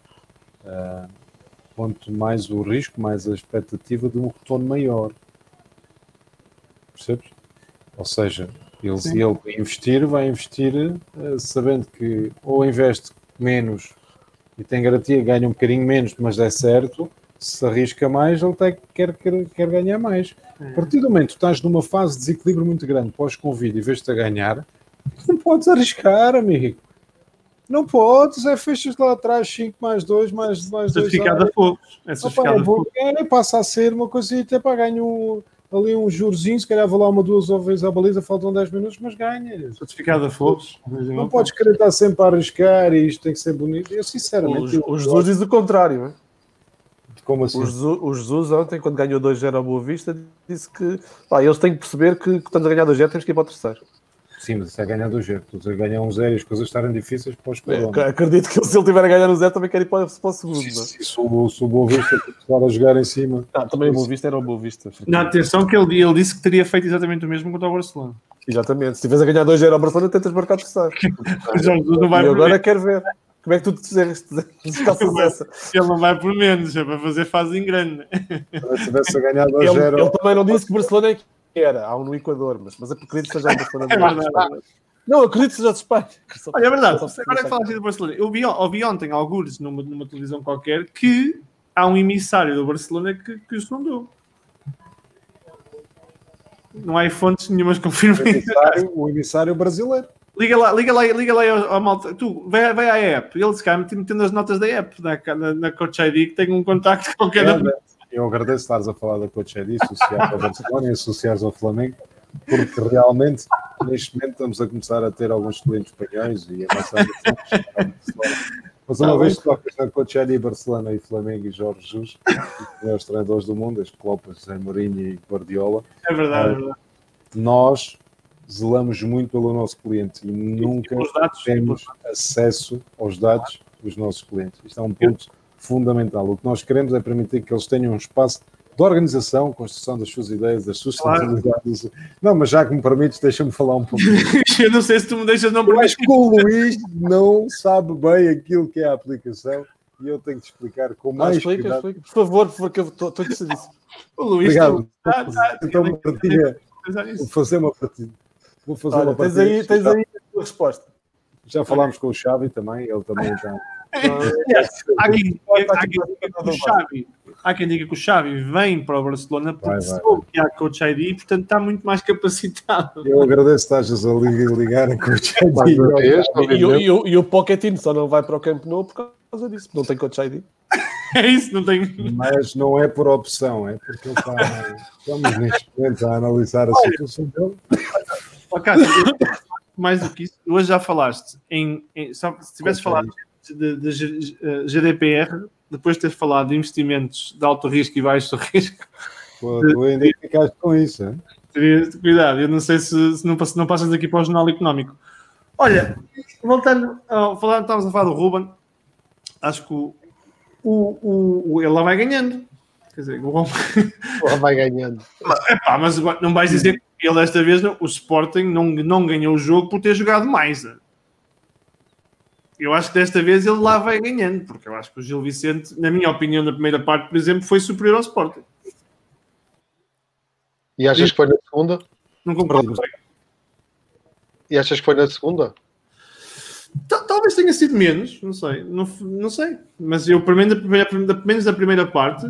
ah, quanto mais o risco, mais a expectativa de um retorno maior. Percebes? Ou seja, ele, Sim. ele vai investir, vai investir eh, sabendo que ou investe menos e tem garantia, ganha um bocadinho menos, mas é certo, se arrisca mais, ele tem, quer, quer, quer ganhar mais. A partir do momento que tu estás numa fase de desequilíbrio muito grande pós-convite e vês-te a ganhar, não podes arriscar, amigo. Não podes, é fechas lá atrás 5 mais 2, mais, mais 2. Certificado a fogos. É Opa, certificado é, a bom, fogos. é, passa a ser uma coisa até para ganhar um, ali um jurozinho, se calhar vou lá uma, duas vezes à baliza, faltam 10 minutos, mas ganha. Certificado a fogos. Não podes querer estar sempre a arriscar e isto tem que ser bonito. Eu sinceramente, O, eu- o Jesus diz o contrário. hein? Como assim? O, Jesus, o Jesus ontem, quando ganhou 2-0 ao Boa Vista, disse que pá, eles têm que perceber que, que estamos a ganhar 2-0, temos que ir para o terceiro. Sim, mas isso é ganhar do jeito. Tu a ganhar um zero e as coisas estarem difíceis para os É, colonos. acredito que se ele tiver a ganhar no 0, também quer ir para, para o segundo. não é? Se, se, o, se o Boa Vista começar a jogar em cima, Ah, também o Boa Vista era o Boa Vista. Na atenção que ele, ele disse que teria feito exatamente o mesmo contra o Barcelona. Exatamente. Se estiveres a ganhar 2-0 ao Barcelona, tentas marcar o terceiro. *laughs* Não vai e agora quero ver. Como é que tu te fizeste? *laughs* Essa? Ele não vai por menos, é para fazer fase em grande. se tivesse a ganhar 2 Ele, 0 ele também não disse que o Barcelona é que era. Há um no Equador, mas, mas acredito que seja o Barcelona. É verdade. Não, acredito que seja de Espanha. Olha, é verdade. Agora que falaste do Barcelona, eu vi, ouvi ontem, algures, numa, numa televisão qualquer, que há um emissário do Barcelona que, que o sondou. Não há fontes nenhumas que o confirmem. emissário, o emissário brasileiro. Liga lá, liga lá, liga lá ao, ao malta. Tu, vai, vai à app. Ele se calhar metendo as notas da app, na, na, na Coach ID, que tem um contacto com cada um. Eu agradeço estares a falar da Coach ID, associar ao Barcelona e associares ao Flamengo, porque realmente neste momento estamos a começar a ter alguns clientes espanhóis e a nossa Mas uma Tá vez que tocas na Coach ID, Barcelona e Flamengo e Jorge Jesus, os treinadores do mundo, Klopp, José Mourinho e Guardiola, É verdade, é verdade. nós zelamos muito pelo nosso cliente e nunca Os dados. temos acesso aos dados dos nossos clientes. Isto é um ponto fundamental. O que nós queremos é permitir que eles tenham um espaço de organização, construção das suas ideias, das suas Claro. sensibilidades. Não, mas já que me permites, deixa-me falar um pouco. Eu não sei se tu me deixas não Eu acho permitir. que o Luís não sabe bem aquilo que é a aplicação e eu tenho que explicar com Ah, mais explica, cuidado. explica. Por favor, porque eu estou estou interessadíssimo. O Luís Obrigado. está- está- está- Então, partilha, fazer uma partilha. Vou fazer Olha, uma tens aí, tens aí a tua resposta. Já falámos com o Xavi também, ele também já. Há quem, há quem diga que o Xavi, há quem diga que o Xavi vem para o Barcelona porque Vai, vai, soube que há Coach ID e portanto está muito mais capacitado. Eu agradeço que estás a ligar, ligar com o *laughs* Xavi. Mais uma vez, E, e o- e o Pochettino só não vai para o Camp Nou por causa disso. Não tem Coach ID. *laughs* É isso, não tem. Mas não é por opção, é porque ele está. *laughs* Estamos neste momento a analisar a situação dele. Cássio, mais do que isso, hoje já falaste em. em- se tivesse falado de, de eh, GDPR, depois de ter falado de investimentos de alto risco e baixo risco, Pô, Tu ainda ficaste com isso, hein? teria cuidado. Eu não sei se, se não, pass- não passas aqui para o Jornal Económico. Olha, voltando a falar, estávamos a falar do Ruben, acho que o, o, o- ele lá vai ganhando. Quer dizer, o Ruben, Ela vai ganhando. Epá, mas não vais dizer que ele desta vez o Sporting não, não ganhou o jogo por ter jogado mais. né? Eu acho que desta vez ele lá vai ganhando, porque eu acho que o Gil Vicente, na minha opinião, na primeira parte, por exemplo, foi superior ao Sporting. E achas que foi na segunda? Não concordo. E achas que foi na segunda? Tal- Talvez tenha sido menos, não sei, não, não sei. Mas eu, pelo menos, da primeira, da- pelo menos da primeira parte,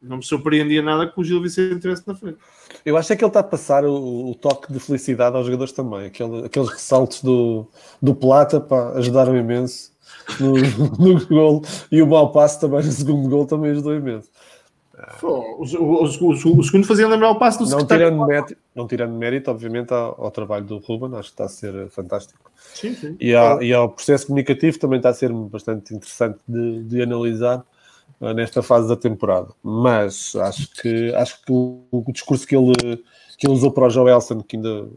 não me surpreendia nada que o Gil Vicente estivesse na frente. Eu acho é que ele está a passar o, o toque de felicidade aos jogadores também. Aquele- aqueles ressaltos do, do Plata pá, ajudaram imenso no, *laughs* no gol. E o mau passo também no segundo gol também ajudou imenso. O, o- o- o segundo fazia lembrar o passo do Não tirando, mérito, não tirando mérito, obviamente, ao, ao trabalho do Ruben, acho que está a ser fantástico. Sim, sim. E, ao, e ao processo comunicativo também está a ser bastante interessante de, de analisar nesta fase da temporada. Mas acho que, acho que o, o discurso que ele, que ele usou para o Joelson, que ainda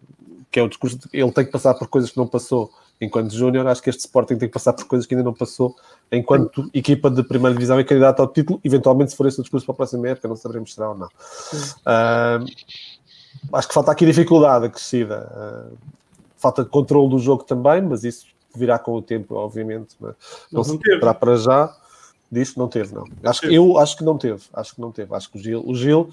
que é o discurso de que ele tem que passar por coisas que não passou enquanto Júnior, acho que este Sporting tem que passar por coisas que ainda não passou enquanto equipa de primeira divisão e candidato ao título, eventualmente se for esse o discurso para a próxima época, não saberemos se será ou não. Ah, acho que falta aqui dificuldade acrescida. Ah, falta controle do jogo também, mas isso virá com o tempo, obviamente. Não Não se terá para já. Disso não teve, não. Acho que, eu acho que não teve. Acho que não teve. Acho que o Gil, o Gil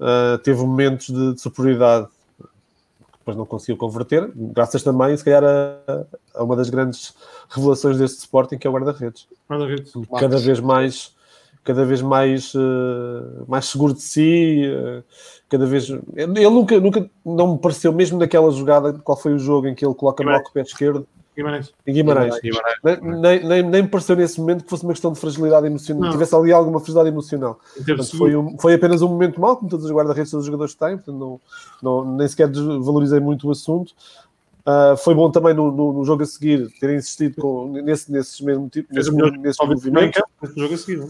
ah, teve momentos de, de superioridade que depois não conseguiu converter, graças também, se calhar, a, a uma das grandes revelações deste Sporting, que é o guarda-redes Guarda-redes. cada vez mais cada vez mais, uh, mais seguro de si, uh, cada vez. Ele nunca, nunca não me pareceu, mesmo naquela jogada, qual foi o jogo em que ele coloca no pé esquerdo Guimarães. em Guimarães. Nem, nem, nem, nem me pareceu nesse momento que fosse uma questão de fragilidade emocional, Não. tivesse ali alguma fragilidade emocional. Portanto, foi, um- foi apenas um momento mau, como todos os guarda-redes dos jogadores têm, portanto, não, não- nem sequer desvalorizei muito o assunto. Ah, foi bom também no, no- no jogo a seguir terem insistido com, nesse, nesses mesmos tipo, o melhor- nesses Talvez também movimentos. campo, o jogo a seguir. não?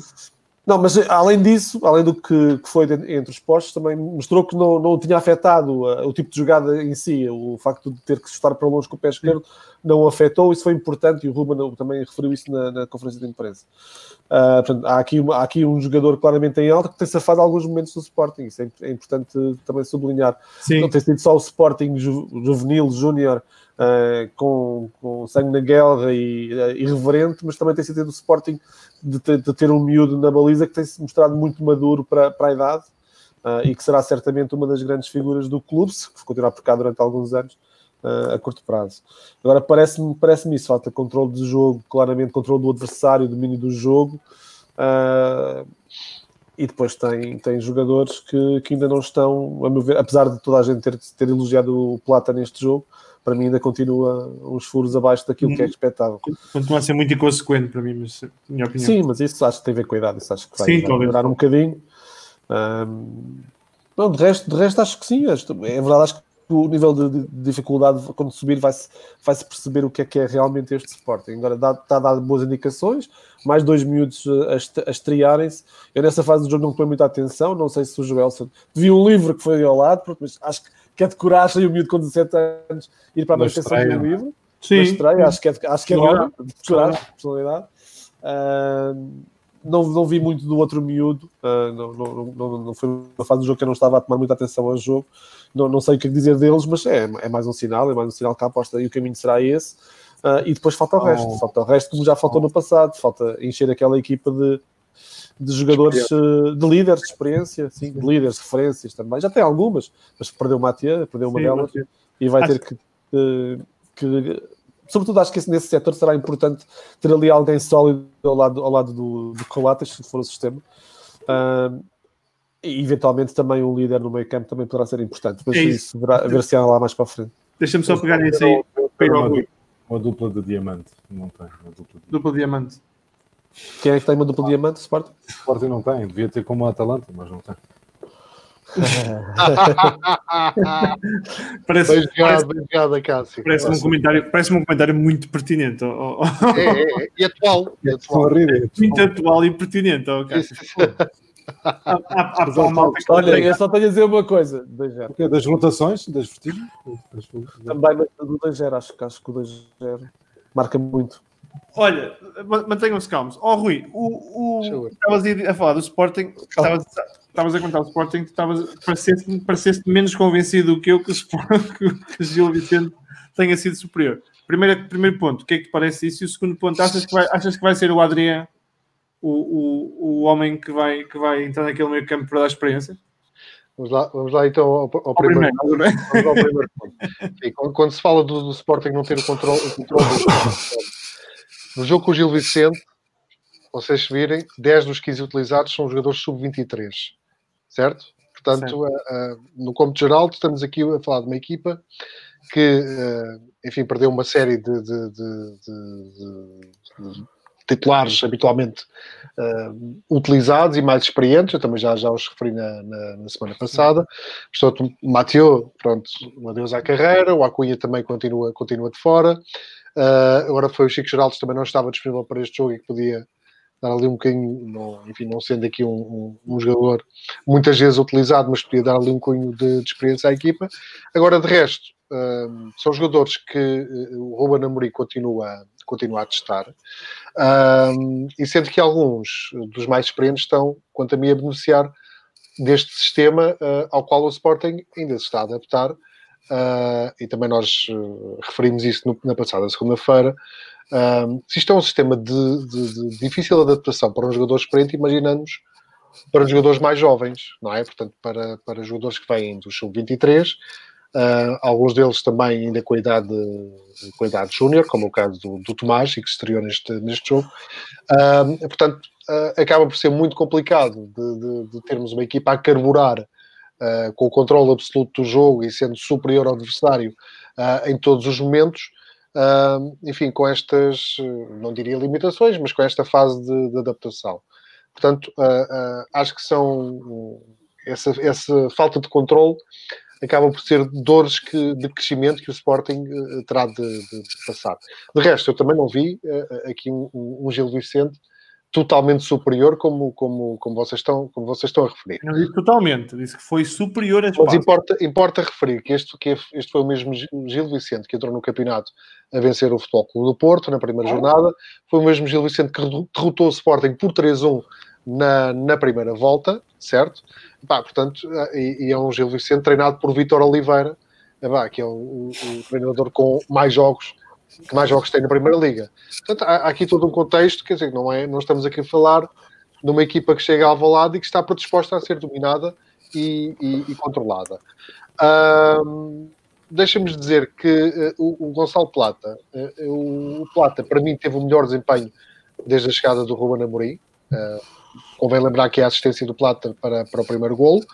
Não, mas além disso, além do que, que foi entre os postos, também mostrou que não, não tinha afetado uh, o tipo de jogada em si. O facto de ter que estar para longe com o pé esquerdo não afetou. Isso foi importante e o Ruben também referiu isso na, na conferência de imprensa. Uh, portanto, há, aqui há aqui um jogador claramente em alta que tem safado alguns momentos do Sporting. Isso é, é importante também sublinhar. Sim. Não tem sido só o Sporting ju- juvenil, júnior, eh, com, com sangue na guerra e eh, irreverente, mas também tem sido o Sporting de, ter- de ter um miúdo na baliza que tem-se mostrado muito maduro para, para a idade eh, e que será certamente uma das grandes figuras do clube, se continuar por cá durante alguns anos, eh, a curto prazo. Agora, parece-me parece isso, falta controle de jogo, claramente controle do adversário, domínio do jogo. eh, e depois tem, tem jogadores que, que ainda não estão, a meu ver, apesar de toda a gente ter, ter elogiado o Plata neste jogo, para mim ainda continua uns furos abaixo daquilo que é expectável. Continua a ser muito inconsequente para mim, mas minha opinião. Sim, mas isso acho que tem a ver com a idade, isso acho que vai, Sim, vai melhorar um bocadinho. Ahm, não, de resto, de resto acho que sim, acho- é verdade, acho que o nível de, de dificuldade quando subir vai-se vai -se perceber o que é que é realmente este Sporting. Agora dá- está a dar boas indicações, mais dois miúdos a, est- a estrearem-se. Eu nessa fase do jogo não tomei muita atenção, não sei se o Joelson vi um livro que foi ao lado, pronto, mas acho que, é de coragem e o miúdo com 17 anos ir para a manutenção do livro. Sim. Estreia, acho que é, de- acho que é de coragem, personalidade. Ah, não, não vi muito do outro miúdo, ah, não, não, não, não foi uma fase do jogo que eu não estava a tomar muita atenção ao jogo, não, não sei o que dizer deles, mas é, é mais um sinal, é mais um sinal que a aposta e o caminho será esse. Ah, e depois falta o Oh. resto, falta o resto como já faltou no passado, falta encher aquela equipa de, de jogadores, eh, de líderes de experiência, sim, de líderes, referências também. Já tem algumas, mas perdeu o Matia, perdeu uma Sim, delas e vai Acho ter que- que- sobretudo acho que esse- nesse setor será importante ter ali alguém sólido ao lado, ao lado do, do Coates, se for o sistema. Ahm, e eventualmente também um líder no meio campo também poderá ser importante, mas É isso. verá, ver se há lá mais para a frente. Deixa-me só pegar nisso aí. uma, du- uma dupla de diamante. Não tem. Uma dupla de Duplo diamante. Quem é que tem uma dupla diamante, Sporting? Sporting não tem. Devia ter como a Atalanta, mas não tem. Parece, Bem parece, jogado, bem jogado, Cássio. parece um comentário, parece um comentário muito pertinente. É, é, é. E atual. E a atual. rir. Muito atual e pertinente. Há, há, há, que Olha, eu só tenho a dizer uma coisa, 2-0. O quê? Das rotações? Das vertigens? Também mas do 2-0, acho, que- acho que o 2-0 marca muito. Olha, ma- mantenham-se calmos. Ó Rui, o, o, estavas a falar do Sporting, estavas, estavas a contar o Sporting, tu estavas, pareceste, pareceste menos convencido do que eu que *laughs* que Gil Vicente tenha sido superior. Primeiro, primeiro ponto, o que é que te parece isso? E o segundo ponto, achas que vai, achas que vai ser o Adriano o, o, o homem que vai, que vai entrar naquele meio campo para dar experiência? Vamos lá, vamos lá então ao, ao Ao primeiro, primeiro, vamos ao primeiro ponto. Sim, quando, quando se fala do, do Sporting não ter o controle, o controle do jogo, no jogo com o Gil Vicente, vocês se virem, 10 dos 15 utilizados são jogadores sub-23, certo? Portanto, a- no cômputo geral, estamos aqui a falar de uma equipa que, eh, enfim, perdeu uma série de, de- de- de- titulares habitualmente eh, utilizados e mais experientes, eu também já, já os referi na, na- na semana passada. Portanto, o Mateo, pronto, um adeus à carreira, o Acunha também continua, continua de fora. Uh, agora foi o Chico Geraldes, também não estava disponível para este jogo e que podia dar ali um bocadinho, não, enfim, não sendo aqui um, um- um jogador muitas vezes utilizado, mas podia dar ali um cunho de, de experiência à equipa. Agora, de resto, um, são jogadores que uh, o Ruben Amorim continua, continua a testar. Um, e sendo que alguns dos mais experientes estão, quanto a mim, a beneficiar deste sistema uh, ao qual o Sporting ainda se está a adaptar. Uh, e também nós uh, referimos isso no- na passada segunda-feira. Um, se isto é um sistema de, de- de difícil adaptação para um jogador experiente, imaginamos para jogadores mais jovens, não é? Portanto, para, para jogadores que vêm do sub-23, uh, alguns deles também ainda com a idade, com a idade júnior, como é o caso do, do Tomás, e que se estreou neste, neste jogo. Portanto, uh, acaba por ser muito complicado de, de, de termos uma equipa a carburar uh, com o controle absoluto do jogo e sendo superior ao adversário uh, em todos os momentos. enfim, com estas, não diria limitações, mas com esta fase de, de adaptação. Portanto, acho que são essa, essa falta de controle acaba por ser dores que, de crescimento que o Sporting uh, terá de, de, de, passar. De resto, eu também não vi uh, aqui um, um, Gil Vicente totalmente superior como, como, como, vocês estão, como vocês estão a referir. Não disse totalmente, disse que foi superior a Mas importa, importa referir que este, que este foi o mesmo Gil Vicente que entrou no campeonato a vencer o Futebol Clube do Porto na primeira jornada, foi o mesmo Gil Vicente que derrotou o Sporting por 3-1 na, na primeira volta, certo? Pá, portanto, eh, e, e, é um Gil Vicente treinado por Vitor Oliveira, pá, que é o, o, o, treinador com mais jogos, que mais jogos tem na Primeira Liga. Portanto, há, aqui todo um contexto, quer dizer, não, é, não estamos aqui a falar de uma equipa que chega ao lado e que está predisposta a ser dominada e, e, e controlada. Um, Deixa-me dizer que uh, o, Gonçalo Plata, uh, o Plata, para mim, teve o melhor desempenho desde a chegada do Ruben Amorim. Uh, Convém lembrar que é a assistência do Plata para, para o primeiro golo,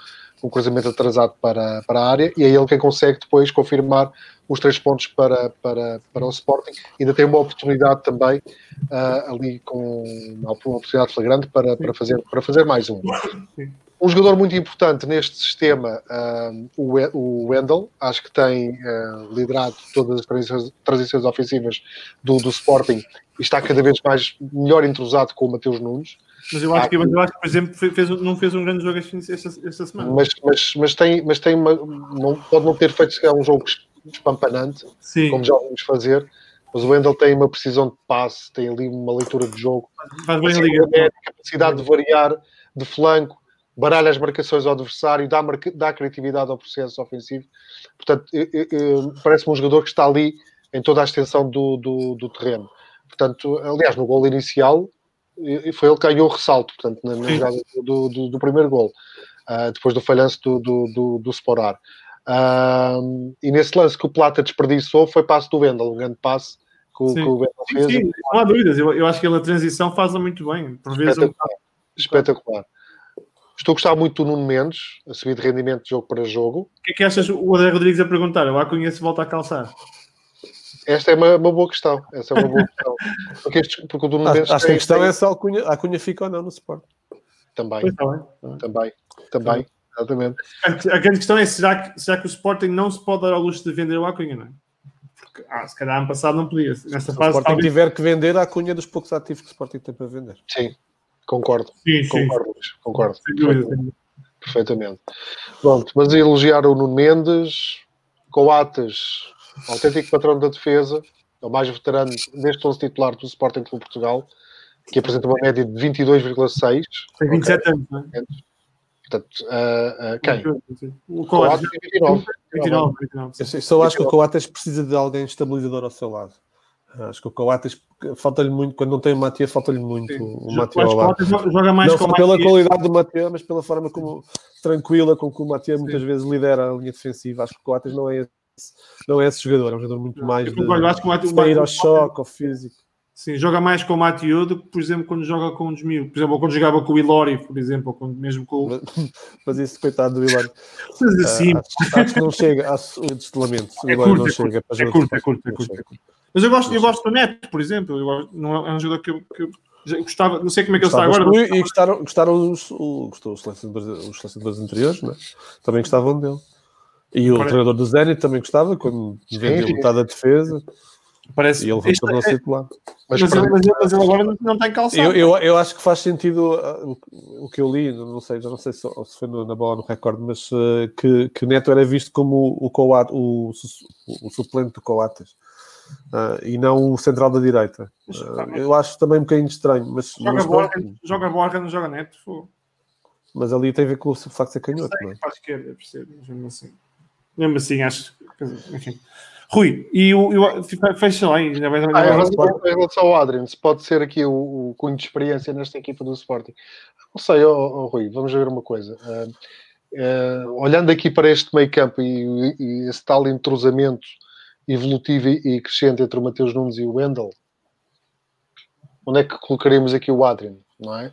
um cruzamento atrasado para, para a área, e é ele quem consegue depois confirmar os três pontos para, para, para o Sporting. Ainda tem uma oportunidade também uh, ali com uma oportunidade flagrante para, para, fazer, para fazer mais um. Um jogador muito importante neste sistema, uh, o Wendel, acho que tem uh, liderado todas as transições, transições ofensivas do, do Sporting e está cada vez mais melhor entrosado com o Mateus Nunes. Mas eu acho, que, mas eu acho que, por exemplo, fez, não fez um grande jogo esta, esta semana. Mas, mas, mas tem, mas tem uma, não, pode não ter feito sequer um jogo espampanante, Sim. como já vamos fazer. Mas o Wendel tem uma precisão de passe, tem ali uma leitura de jogo, Faz bem a liga. Tem capacidade de variar de flanco, baralha as marcações ao adversário, dá, dá criatividade ao processo ofensivo. Portanto, parece-me um jogador que está ali em toda a extensão do, do, do terreno. Portanto, aliás, no gol inicial, e foi ele que ganhou o ressalto, portanto, na, na jogada do, do, do, primeiro gol, uh, depois do falhanço do, do, do, do Sporar. Uh, e nesse lance que o Plata desperdiçou foi passo do Wendel, um grande passe que, que o Wendel fez. Sim, sim, não há dúvidas, eu, eu acho que ele a transição faz muito bem. Por vezes espetacular. Um... espetacular. Estou a gostar muito do Nuno Mendes, a subir de rendimento de jogo para jogo. O que é que achas o André Rodrigues a perguntar? Eu a conheço volta a calçar. Esta é uma, uma, boa questão. Essa é uma boa questão. Porque, este, porque o Mendes. Acho que a questão tem... é se a Cunha, a Cunha fica ou não no Sport. Também. Também. Também. Também. Exatamente. A, a, grande questão é: será que, será que o Sporting não se pode dar ao luxo de vender o Acunha, não é? Porque, ah, se calhar ano passado não podia. Nesta se fase, o Sporting talvez... tiver que vender, a Acunha dos poucos ativos que o Sporting tem para vender. Sim, concordo. Sim, concordo, sim. concordo. Sem dúvida. Perfeitamente. Pronto, mas elogiar o Nuno Mendes, Coates autêntico patrão da defesa, é o mais veterano deste 11 titular do Sporting Clube Portugal, que apresenta uma média de 22,6. Tem 27 okay. anos, não é? Portanto, uh, uh, quem? O Coates tem 29. 29, 29 eu só acho que o Coates precisa de alguém estabilizador ao seu lado. Acho que o Coates falta-lhe muito, quando não tem o Matia, falta-lhe muito Sim. o Matia ao lado. Joga mais não só pela qualidade do Matia, mas pela forma como tranquila com que o Matia muitas vezes lidera a linha defensiva. Acho que o Coates não é não é esse jogador, é um jogador muito mais de, eu acho que o Mateo, de ir ao choque, ao físico. Sim, joga mais com o Mateo do que, por exemplo, quando joga com os mil. Por exemplo, quando jogava com o Ilori, por exemplo, ou quando, mesmo com o. Mas *laughs* isso, coitado do Ilori. Mas assim. Uh, acho, acho, que não chega, acho o destelamento. O é curto, não é chega para é curto, é curto, é curto, é curto. Mas eu gosto, eu gosto do Neto, por exemplo. Eu gosto, não é, é um jogador que eu, que eu gostava, não sei como é que ele está agora. E gostaram, gostaram os, os, os, selecionadores, os selecionadores anteriores, é? também gostavam dele. E o Parece... treinador do Zenit também gostava, quando vendeu metade da defesa. Parece... E ele foi para o circular. Mas, mas, ele, mas, ele, mas ele agora não tem calçado. Eu, eu, eu, acho que faz sentido uh, o, o, que eu li, não sei, já não sei se, se foi no, na bola no recorde, mas uh, que, que Neto era visto como o, o, o, o suplente do Coates. Uh, e não o central da direita. Uh, eu acho também um bocadinho estranho. Mas, joga, mas, borga, joga borga, não joga neto. Pô. Mas ali tem a ver com o facto de ser canhoto. Sei, não é? Acho que é, percebo, mesmo assim. Mesmo assim, acho. Enfim. Rui, e o, o fecha lá. Ainda vai, ah, em, relação, ao Adrian, se pode ser aqui o, o cunho de experiência nesta equipa do Sporting. Não sei, oh, oh, Rui, vamos ver uma coisa. Uh, uh, olhando aqui para este meio campo e, e, esse tal entrosamento evolutivo e, crescente entre o Mateus Nunes e o Wendel, onde é que colocaremos aqui o Adrian, não é?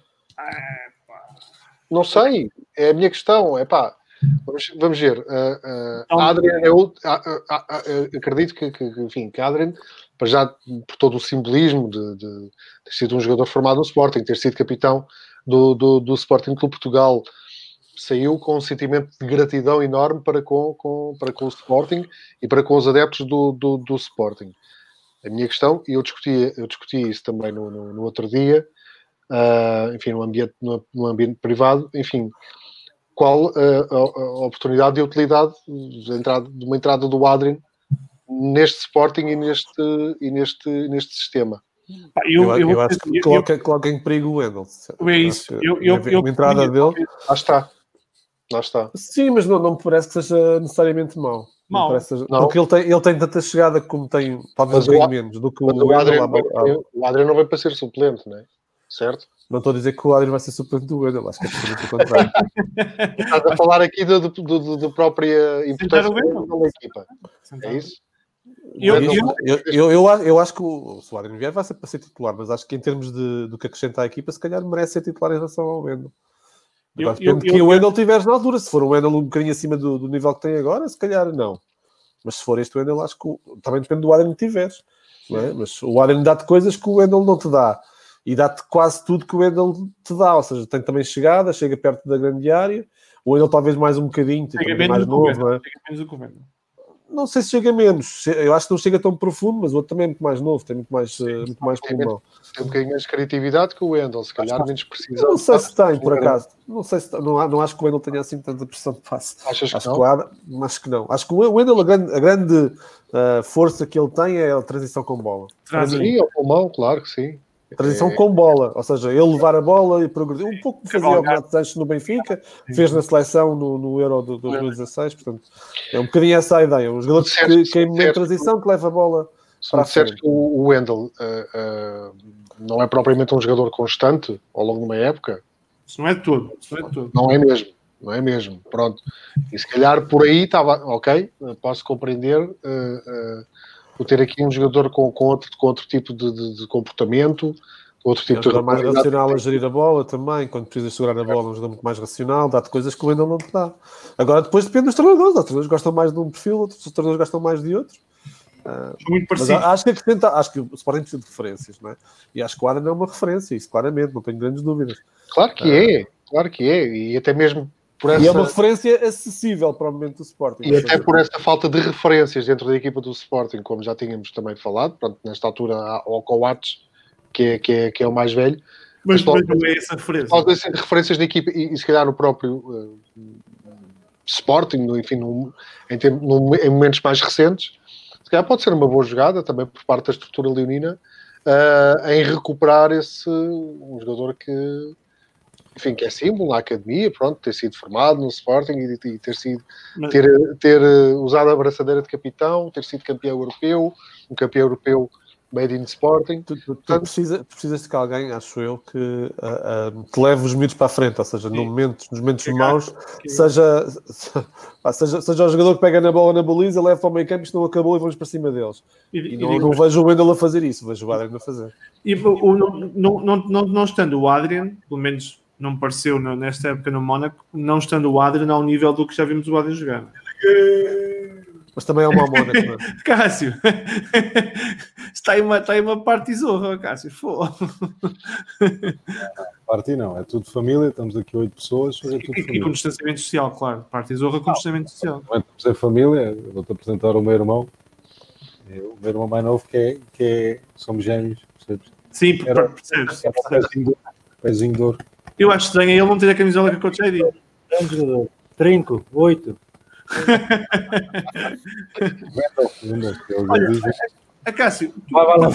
Não sei, é a minha questão. É pá, vamos, vamos ver. Uh, uh, Adrian é eu acredito que, que, enfim, que Adrian, para já por todo o simbolismo de, de ter sido um jogador formado no Sporting, ter sido capitão do, do, do Sporting Clube Portugal, saiu com um sentimento de gratidão enorme para com, com, para com o Sporting e para com os adeptos do, do, do Sporting. A minha questão, e eu discuti, eu discuti isso também no, no, no outro dia, ah, enfim, no ambiente, no, no ambiente privado, enfim, qual ah, a, a oportunidade e a utilidade de, entrada, de uma entrada do Adrian neste Sporting e neste, e neste, neste sistema. Eu, Eu, eu, eu, acho que eu- coloca, coloca em perigo o Wendel. é isso. Eu, eu, a- eu, a entrada dele. Lá está. Lá está. Sim, mas não, não me parece que seja necessariamente mau. Não Mau. parece Não. Porque ele tem, ele tem tanta chegada como tem, talvez bem menos do que o o. Adrian, o Adrian não veio para ser suplente, não é? Certo? Não estou a dizer que o Adrian vai ser suplente do Wendel, acho que é precisamente o contrário. *laughs* Estás a falar aqui da do, do, do- da própria importância da equipa. É isso? Eu- eu- Eu, eu, eu, acho- que o, se o Adrian vier vai ser para ser titular, mas acho que em termos de, do que acrescenta à equipa, se calhar merece ser titular em relação ao Wendel. Agora, depende de quem eu- o Wendel tiveres na altura. Se for o Wendel um bocadinho acima do, do nível que tem agora, se calhar não. Mas se for este Wendel, acho que também depende do Adrian que tiveres. Não é? Mas o Adrian dá-te coisas que o Wendel não te dá. E dá-te quase tudo que o Wendel te dá. Ou seja, tem também chegada, chega perto da grande área. O Wendel talvez mais um bocadinho, tipo, Chega mais menos do que o novo, não é? Wendel, chega menos do que o Wendel. Não sei se chega menos. Eu acho que não chega tão profundo, mas o outro também é muito mais novo, tem muito mais, eh, muito mais tem pulmão. Tem um bocadinho menos criatividade que o Wendel, se calhar menos Eu precisão. não sei se tem, por acaso. Não sei se não, não acho que o Wendel tenha assim tanta pressão de passe. Achas que Acho não? que, acho que não. Acho que o Wendel, a grande, a grande eh, força que ele tem é a transição com bola. Traz Sim, ao pulmão, claro que sim. Transição É. com bola. Ou seja, ele levar a bola e progredir. Um pouco que fazia o. Renato Sanches no Benfica, fez na seleção no, no Euro de 2016. Portanto, é um bocadinho essa a ideia. Um jogador que, Certo, que em momento de certo. transição que leva a bola Se Para a frente. que o Wendel ah, ah, não é propriamente um jogador constante ao longo de uma época, Isso não é. Isso não é de todo. não é mesmo. Não é mesmo. Pronto. E se calhar por aí estava, ok, posso compreender ah, ah, o ter aqui um jogador com, com, outro, com outro tipo de, de- de comportamento, outro É tipo de jogador mais racional a gerir a bola também. Quando precisas segurar a bola, é um jogador muito mais racional, dá-te coisas que o Wendel não te dá. Agora, depois depende dos treinadores. Os treinadores gostam mais de um perfil, outros treinadores gostam mais de outro. São muito Mas parecidos. acho que acrescenta, acho que o Sporting precisa de referências, não é? E acho que o Adam é uma referência, isso claramente, não tenho grandes dúvidas. Claro que é, claro que é. E até mesmo por essa. E é uma referência acessível para o momento do Sporting. E até por essa falta de referências dentro da equipa do Sporting, como já tínhamos também falado, pronto, nesta altura há o Coates, que é, que, é, que é o mais velho, Mas, mas não é essa referência. falta de referências da equipa e, e se calhar no próprio eh, Sporting, no- enfim, no- em, termos- no- em momentos mais recentes, se calhar pode ser uma boa jogada também por parte da estrutura leonina eh, em recuperar esse um jogador que enfim, que é símbolo na academia, pronto, ter sido formado no Sporting e, e ter sido Mas- ter, ter eh, usado a abraçadeira de capitão, ter sido campeão europeu, um campeão europeu made in Sporting. Tu, tu- tu precisa- precisas de que alguém, acho eu, que ah, ah, te leve os miúdos para a frente, ou seja, no momento, nos momentos Chegar- maus, que- seja, *laughs* seja, seja o jogador que pega na bola na baliza, leva para o meio campo, isto não acabou e vamos para cima deles. E, E e não, digo- não vejo o Wendel a fazer isso, vejo o Adrian a fazer. E o- o- não, não, não, não, não estando o Adrian, pelo menos não me pareceu nesta época no Mónaco, não estando o Adrian ao nível do que já vimos o Adrian jogar. Mas também é uma Mónaco, é? *laughs* Cássio, *laughs* está aí uma, está aí uma parte zorra, Cássio. Fô. Parte não, é tudo família, estamos aqui oito pessoas, mas é tudo E, e família. com distanciamento social, claro. Parte zorra com distanciamento social. É estamos em família, eu vou-te apresentar o meu irmão, Eu, o meu irmão mais novo, que é, que é somos gêmeos, percebes? Sim, percebes? É um pezinho de ouro. Eu acho estranho ele não ter a camisola que a coach jogador. Trinco, oito. Olha, A Cássio, tu- Vai, vai lá.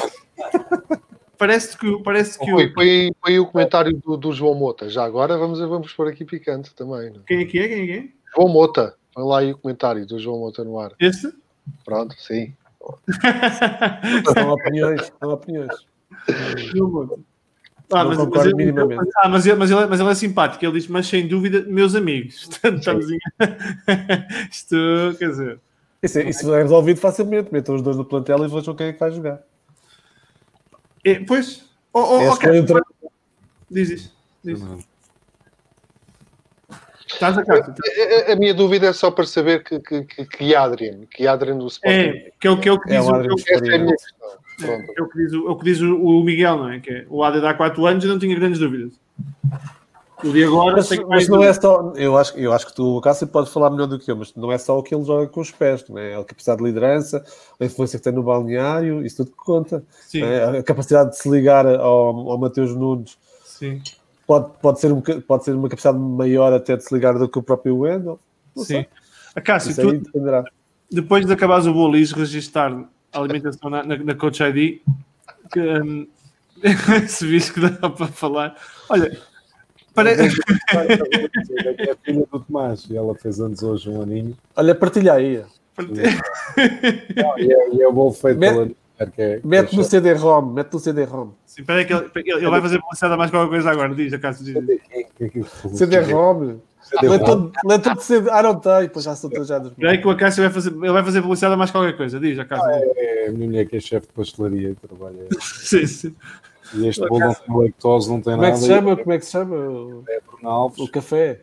parece que, parece que Foi, o, foi, foi aí o comentário do, do João Mota. Já agora vamos, vamos pôr aqui picante também. não é? quem é que é? Quem é que é? João Mota. Põe lá aí o comentário do João Mota no ar. Este? Pronto, sim. *laughs* São opiniões, são opiniões. Ah, mas, mas ele- ah, mas, ele, mas, ele, mas ele é simpático. Ele diz, mas sem dúvida, meus amigos. *laughs* Estamos em... *laughs* Isto, quer dizer... Isso, é- isso é resolvido facilmente. Metam os dois no plantel e vejam quem é que vai jogar. É, pois... Oh, oh, É escolher o Cássio, tre- diz isso. Diz. Estás a casa? A, a- a minha dúvida é só para saber que, que, que, que Adrian, que Adrian do Sporting. É, que é o que, é o que É diz, o o, Adrian é o- Essa é o que diz, o, é o que diz o, o Miguel, não é? Que é, o AD há 4 anos e não tinha grandes dúvidas. O de agora Mas, tem mas não é só. Eu acho, eu acho que tu, Cássio, pode falar melhor do que eu, mas não é só o que ele joga com os pés, não é? A capacidade de liderança, a influência que tem no balneário, isso tudo que conta. É? A capacidade de se ligar ao, ao Mateus Nunes sim, pode, pode, ser um, pode ser uma capacidade maior até de se ligar do que o próprio Wendel. Sim. sei. A Cássio, tu, depois de acabares o bolis, registar alimentação na, na, na Coach ID, que, hum, se viste que dá para falar. Olha, pare... É a filha do Tomás e ela fez anos hoje um aninho. Olha, partilha aí. Não, e, é, e é o bolo feito Met- pela é, Mete é no CD-ROM, mete no CD-ROM. Sim, espera aí que ele, ele, ele vai fazer publicidade mais qualquer coisa agora. Diz, a Cássio, diz. que- que- que- que- CD-ROM. Leitor de CD. Ah, não tem, pois já estou já dos Espera aí que o Cássio vai fazer, ele vai fazer publicidade a mais qualquer coisa. Diz, a Cássio. É a minha mulher que é chefe de pastelaria e trabalha. *laughs* Sim, sim. E este bolo não tem lactose, não tem Como é nada. que se chama? Como é que se chama? O- É Bruno Alves. O café?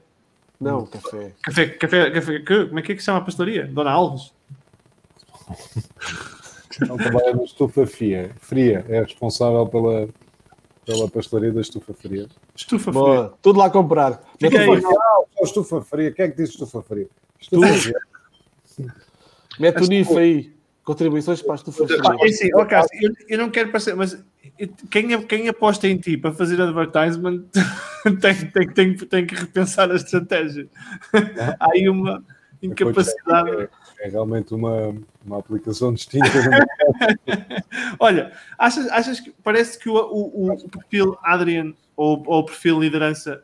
Não, o café. Café, café, café, que- como é que é que se chama a pastelaria? Dona Alves? Ele trabalha na estufa fria. fria. É responsável pela, pela pastelaria da estufa fria. Estufa fria. Boa, tudo lá comprar. Mete Fica o aí. Nife- Só estufa fria. Quem é que diz estufa fria? Estufa fria. Mete o NIF aí. Contribuições para a estufa Ah, é fria. assim, ó, Cássio, eu, eu não quero parecer, mas quem, quem aposta em ti para fazer advertisement *laughs* tem, tem, tem, tem que repensar a estratégia. Há aí uma incapacidade. É, realmente uma, uma aplicação distinta. *laughs* Olha, achas, achas que parece que o, o, o perfil Adrian ou, ou o perfil liderança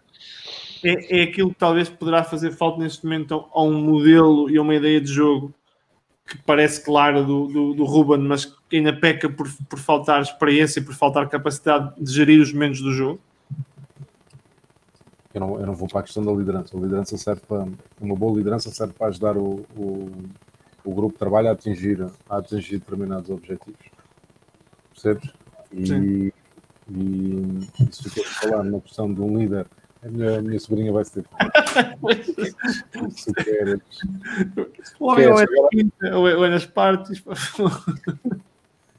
é, é aquilo que talvez poderá fazer falta neste momento a um modelo e a uma ideia de jogo que parece clara do, do, do Ruben, mas que ainda peca por, por faltar experiência e por faltar capacidade de gerir os momentos do jogo? Eu não, eu não vou para a questão da liderança. A liderança serve para. Uma boa liderança serve para ajudar o, o, o grupo de trabalho a atingir, a atingir determinados objetivos. Percebes? E, Sim. e, e se tu falar na questão de um líder, a minha, a minha sobrinha vai ser. *laughs* se queres. Ou é, Queres na quinta, ou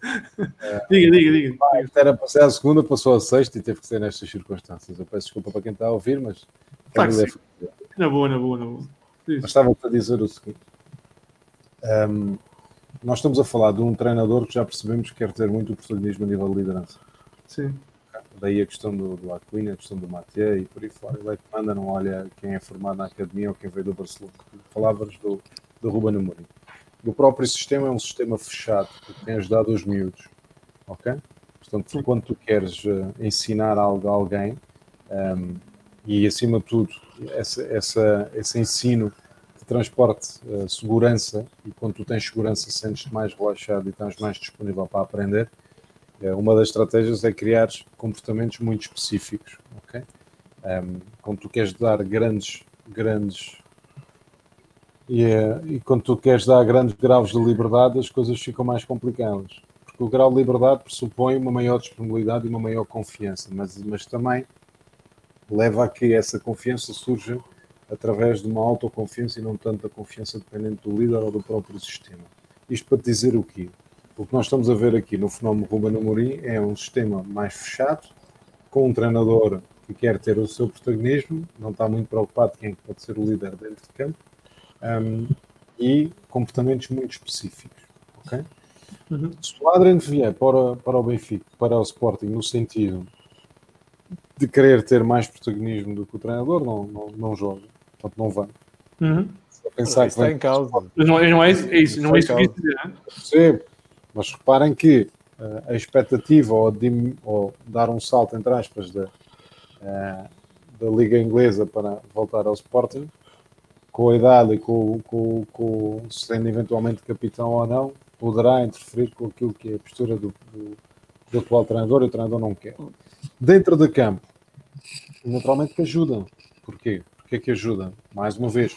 é, diga, diga, diga. Era para ser a segunda, passou a sexta e teve que ser nestas circunstâncias. Eu peço desculpa para quem está a ouvir, mas. Claro que sim. é Na boa, na boa, na boa. Mas estava-te a dizer o seguinte: Ahm, nós estamos a falar de um treinador que já percebemos que quer ter muito protagonismo a nível de liderança. Sim. Daí a questão do, do Aquino, a questão do Mathieu e por aí fora. Ele é que manda, não olha quem é formado na academia ou quem veio do Barcelona. Tu Falavas do, do Ruben Amorim. O próprio sistema é um sistema fechado que tem ajudado os miúdos. Ok? Portanto, quando tu queres eh, ensinar algo a alguém ahm, e, acima de tudo, essa, essa, esse ensino de transporte, eh, segurança, e quando tu tens segurança, sentes-te mais relaxado e estás mais disponível para aprender. Eh, Uma das estratégias é criar comportamentos muito específicos, ok? Ahm, quando tu queres dar grandes, grandes e, eh, e quando tu queres dar grandes graus de liberdade, as coisas ficam mais complicadas. Porque o grau de liberdade pressupõe uma maior disponibilidade e uma maior confiança, mas, mas também leva a que essa confiança surja através de uma autoconfiança e não tanto a confiança dependente do líder ou do próprio sistema. Isto para dizer o quê? O que nós estamos a ver aqui no fenómeno Ruben Amorim é um sistema mais fechado, com um treinador que quer ter o seu protagonismo, não está muito preocupado quem pode ser o líder dentro de campo, um, e comportamentos muito específicos. ok? Uhum. Se o Adriano vier para, para o Benfica, para o Sporting, no sentido de querer ter mais protagonismo do que o treinador, não, não, não joga. Portanto, não vai. Uhum. Pensar que está em causa. Mas não, não é isso, é isso, não é isso que eu dizer. né? percebo, mas reparem que eh, a expectativa ou, dim- ou dar um salto, entre aspas, da, eh, da Liga Inglesa para voltar ao Sporting, com a idade e com, com, com sendo eventualmente capitão ou não, poderá interferir com aquilo que é a postura do, do, do atual treinador e o treinador não quer. Dentro de campo, naturalmente que ajuda. Porquê? Porque é que ajuda? Mais uma vez,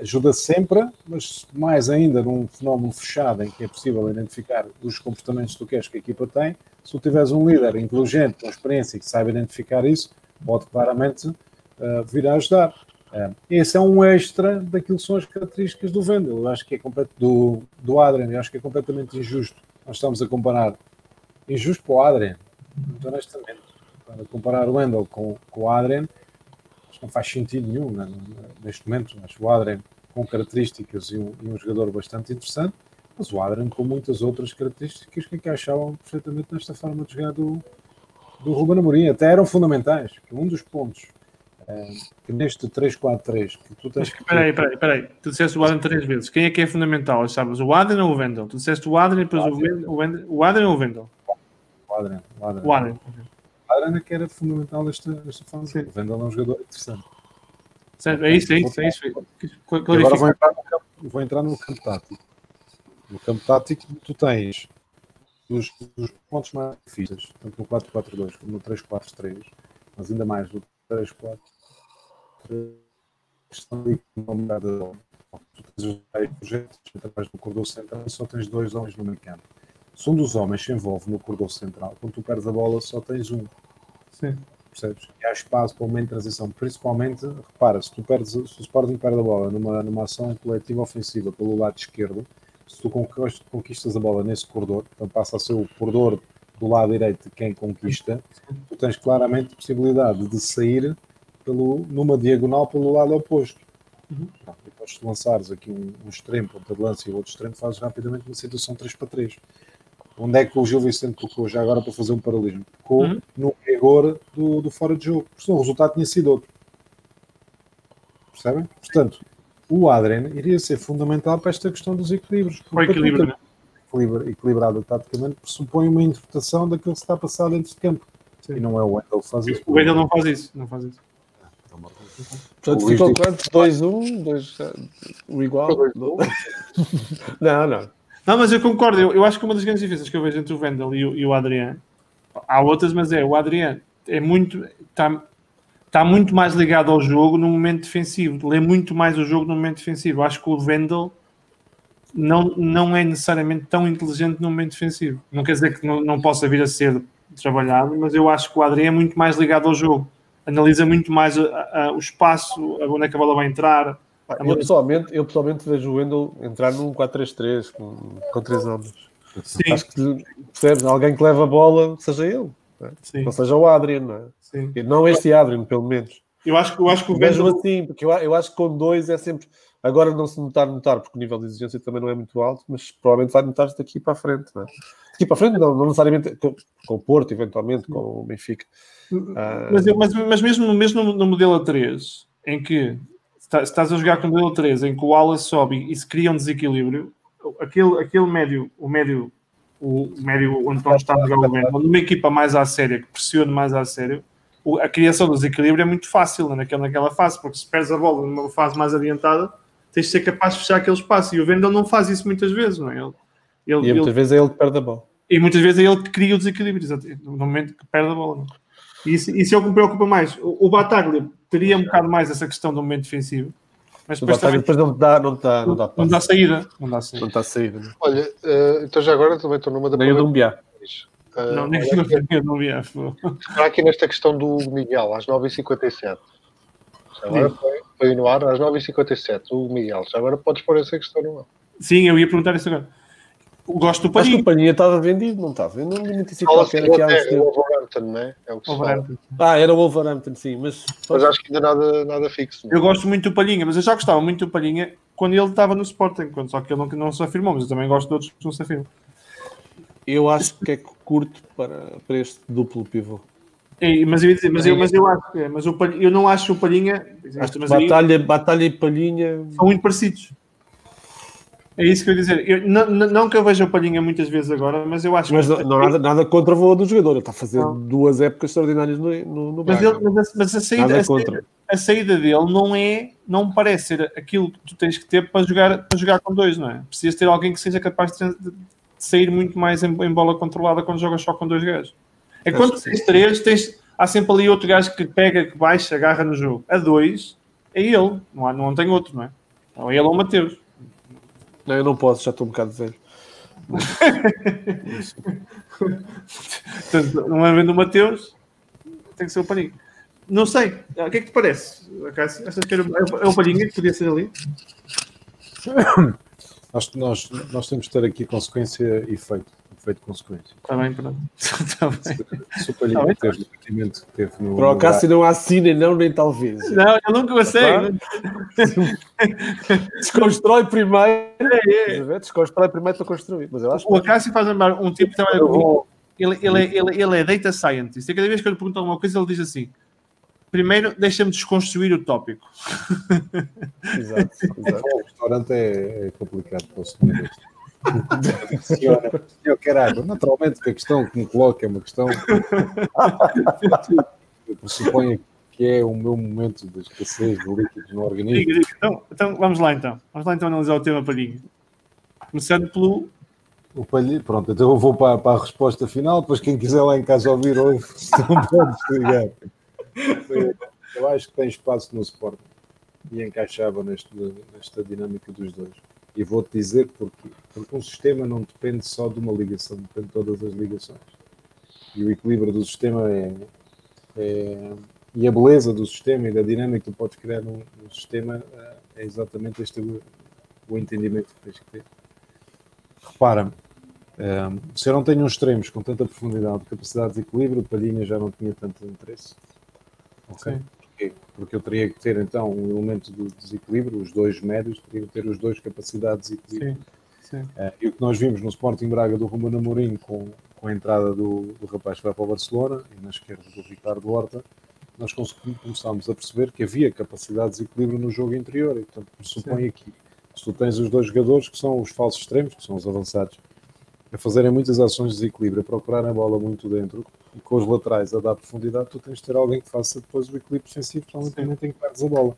ajuda sempre, mas mais ainda num fenómeno fechado em que é possível identificar os comportamentos que queres que a equipa tem. Se tu tiveres um líder inteligente, com experiência e que saiba identificar isso, pode claramente uh, vir a ajudar. Uh, esse é um extra daquilo que são as características do Vendel. Eu acho que é do, do Adrian, eu acho que é completamente injusto. Nós estamos a comparar injusto para o Adrian, muito honestamente. Para comparar o Wendel com, com o Adrian, não faz sentido nenhum né, neste momento. Acho o Adrian com características e um, e um jogador bastante interessante, mas o Adrian com muitas outras características que encaixavam perfeitamente nesta forma de jogar do, do Ruben Amorim. Até eram fundamentais. Um dos pontos é, neste 3-4-3 que tu tens que. Peraí, peraí, peraí. Tu disseste o Adrian três vezes. Quem é que é fundamental? Sabes, o Adrian ou o Wendel? Tu disseste o Adrian e depois o, Wendel, o, Wendel, o Adrian ou o Wendel? O Adrian. O Adrian. O Adrian. Adrian é que era fundamental nesta, nesta forma. O Wendel é um jogador interessante. Certo, é isso, é isso. É isso. Agora vou entrar, no campo, vou entrar no campo tático. No campo tático, tu tens os, os pontos mais difíceis, tanto no 4-4-2 como no 3-4-3, mas ainda mais no 3-4 estão ali com uma Tu tens os projetos através do corredor central só tens dois homens no meio campo. Se um dos homens se envolve no corredor central, quando tu perdes a bola, só tens um. Sim. Percebes? E há espaço para uma transição. Principalmente, repara, se tu perdes, se o Sporting perde a bola numa, numa ação coletiva ofensiva pelo lado esquerdo, se tu conquistas a bola nesse corredor, então passa a ser o corredor do lado direito de quem conquista, tu tens claramente possibilidade de sair pelo, numa diagonal pelo lado oposto. Uhum. Depois se lançares aqui um, um extremo, ponta de lança e o outro extremo, fazes rapidamente uma situação 3 para 3. Onde é que o Gil Vicente colocou já agora para fazer um paralelismo? Colocou uhum. no rigor do, do fora de jogo, senão o resultado tinha sido outro. Percebem? Portanto, o Adrian iria ser fundamental para esta questão dos equilíbrios. O equilíbrio, né? Equilibrado taticamente pressupõe uma interpretação daquilo que está a passar dentro de campo. Sim. E não é o Wendel que faz isso. O Wendel não faz isso. Não faz isso. Portanto, ficou quanto? 2-1? O igual? *laughs* não, não. Não, mas eu concordo. Eu, eu acho que uma das grandes diferenças que eu vejo entre o Wendel e o, e o Adriano, há outras, mas é o Adriano é muito. Está, está muito mais ligado ao jogo no momento defensivo, lê muito mais o jogo no momento defensivo. Acho que o Wendel não, não é necessariamente tão inteligente no momento defensivo. Não quer dizer que não, não possa vir a ser trabalhado, mas eu acho que o Adriano é muito mais ligado ao jogo. Analisa muito mais a, a, o espaço, onde é que a bola vai entrar, ah, eu, pessoalmente, eu pessoalmente vejo o Wendel entrar num 4-3-3 com, com três homens. Sim. Acho que percebes, alguém que leva a bola, seja ele, é? não seja o Adrian, não é? Sim. Não este Adrian, pelo menos. Eu acho, eu acho que o Mesmo Wendel... assim, porque eu, eu acho que com dois é sempre. Agora não se notar, notar, porque o nível de exigência também não é muito alto, mas provavelmente vai notar-se daqui para a frente, não é? Daqui para a frente, não, não necessariamente com, com, o Porto, eventualmente, com o Benfica. Mas, mas, mas mesmo, mesmo no, modelo A3, em que se estás a jogar com o modelo 3 em que o ala sobe e se cria um desequilíbrio, aquele, aquele médio, o médio, o médio onde vamos estar a jogar o médio, onde uma equipa mais à séria, que pressione mais à sério, a criação do desequilíbrio é muito fácil né, naquela, naquela fase, porque se perdes a bola numa fase mais adiantada, tens de ser capaz de fechar aquele espaço. E o Vendel não faz isso muitas vezes, não é? Ele, ele, e muitas ele, vezes é ele que perde a bola. E muitas vezes é ele que cria o desequilíbrio, no momento que perde a bola. Não? Isso, isso é o que me preocupa mais. O, o Bataglia teria um bocado mais essa questão do momento defensivo, mas depois, também, depois não dá, não dá, não dá, não dá saída. Não dá saída. Não dá saída. Né? Olha, uh, então já agora também estou numa da. Nem o Dumbiá. Uh, não, nem o Dumbiá. Está aqui nesta questão do Miguel, às 9h57. Agora foi, foi no ar às 9h57, o Miguel. Já agora podes pôr essa questão no ar. Sim, eu ia perguntar isso agora. Gosto do Palhinha. Acho que o Palhinha estava vendido, não estava? Eu não me disse qualquer aqui há uns tempos. Wolverhampton, não é? É o que se fala. Ah, era o Wolverhampton, sim. Mas, mas acho que ainda nada, nada fixo. Não? Eu gosto muito do Palhinha, mas eu já gostava muito do Palhinha quando ele estava no Sporting, quando, só que ele não, não se afirmou, mas eu também gosto de outros que não se afirmam. Eu acho que é curto para, para este duplo pivô. É, mas eu ia dizer, mas eu, mas eu acho que é, mas eu não acho o Palhinha. Batalha, aí, batalha e Palhinha são muito parecidos. É isso que eu ia dizer. Eu, não, não que eu veja o Palhinha muitas vezes agora, mas eu acho mas que. Não, nada, nada contra o voo do jogador. Ele está a fazer não. duas épocas extraordinárias no, no, no mas, ele, mas, mas, a, saída, a saída, a, saída, dele não é. Não parece ser aquilo que tu tens que ter para jogar, para jogar com dois, não é? Precisas ter alguém que seja capaz de, de sair muito mais em, em, bola controlada quando jogas só com dois gajos. É quando tens três, tens, há sempre ali outro gajo que pega, que baixa, agarra no jogo. A dois é ele, não, há, não tem outro, não é? Ou é ele ou o Mateus. Não, eu não posso, já estou um bocado velho. Não havendo o Mateus, tem que ser o Paninho. Não sei. O que é que te parece, Cássio? Achas que era, é o Palhinha que podia ser ali? Nós, nós, nós temos de ter aqui consequência e efeito. Efeito consequência. Está bem, pronto. Está *laughs* bem. Tá bem, teve o investimento que teve no. Para o no Cássio não nem não, nem talvez. Não, eu nunca o sei. *laughs* Desconstrói primeiro. É, ver? Desconstrói primeiro para construir. Mas eu acho O Acácio faz um tipo que trabalha comigo. vou- Ele, ele, é- ele, ele é data scientist. E cada vez que eu lhe pergunto alguma coisa, ele diz assim: primeiro, deixa-me desconstruir o tópico. *laughs* Exato, exato. O restaurante é, é complicado para o senhor. Senhora, senhor, caralho, naturalmente que a questão que me coloca é uma questão. Eu pressuponho que é o meu momento de escassez de líquidos no organismo. Então, então, vamos lá então. Vamos lá então analisar o tema palhinha. Começando pelo. O palhinho, pronto, então eu vou para, para a resposta final, depois quem quiser lá em casa ouvir, ouve, *laughs* não pode desligar. Eu acho que tem espaço no Sport e encaixava neste, nesta dinâmica dos dois. E vou-te dizer porquê. Porque um sistema não depende só de uma ligação, depende de todas as ligações. E o equilíbrio do sistema é, é- e a beleza do sistema e da dinâmica que tu podes criar num, num sistema eh, é exatamente este o, o entendimento que tens que ter. Repara-me, eh, se eu não tenho uns extremos com tanta profundidade, capacidade de equilíbrio, Palhinha já não tinha tanto interesse. Ok? Sim. Porquê? Porque eu teria que ter então um elemento de desequilíbrio, os dois médios, teriam que ter os dois capacidades de equilíbrio. Sim, sim. Eh, e o que nós vimos no Sporting Braga do Ruben Amorim com, com a entrada do, do rapaz que vai para o Barcelona e na esquerda do Ricardo Horta, nós começámos a perceber que havia capacidade de desequilíbrio no jogo interior. E, portanto, pressupõe aqui, se tu tens os dois jogadores que são os falsos extremos, que são os avançados, a fazerem muitas ações de desequilíbrio, a procurarem a bola muito dentro e com os laterais a dar profundidade, tu tens de ter alguém que faça depois o equilíbrio defensivo, principalmente em que perdes a bola.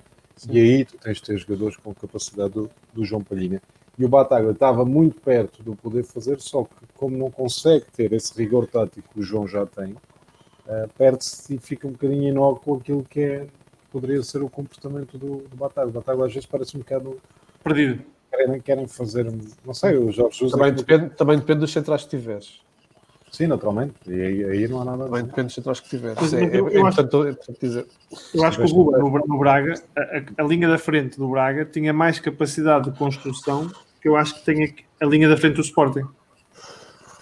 E aí tu tens de ter jogadores com capacidade do, do João Palhinha. E o Bataglia estava muito perto do poder fazer, só que como não consegue ter esse rigor tático que o João já tem, eh, perde-se e fica um bocadinho inócuo aquilo que é, poderia ser o comportamento do, do Bataglia. O Bataglia às vezes parece um bocado. Perdido. Querem, querem fazer. Não sei, o Jorge. Também depende, também depende dos centrais que tiveres. Sim, naturalmente. E aí, aí não há nada dizer. depende dos centrais que tiveres. Mas É, é, eu- é acho- é importante dizer. Eu acho que o Ruben no, no Braga, a, a- a linha da frente do Braga, tinha mais capacidade de construção que eu acho que tem a, a linha da frente do Sporting.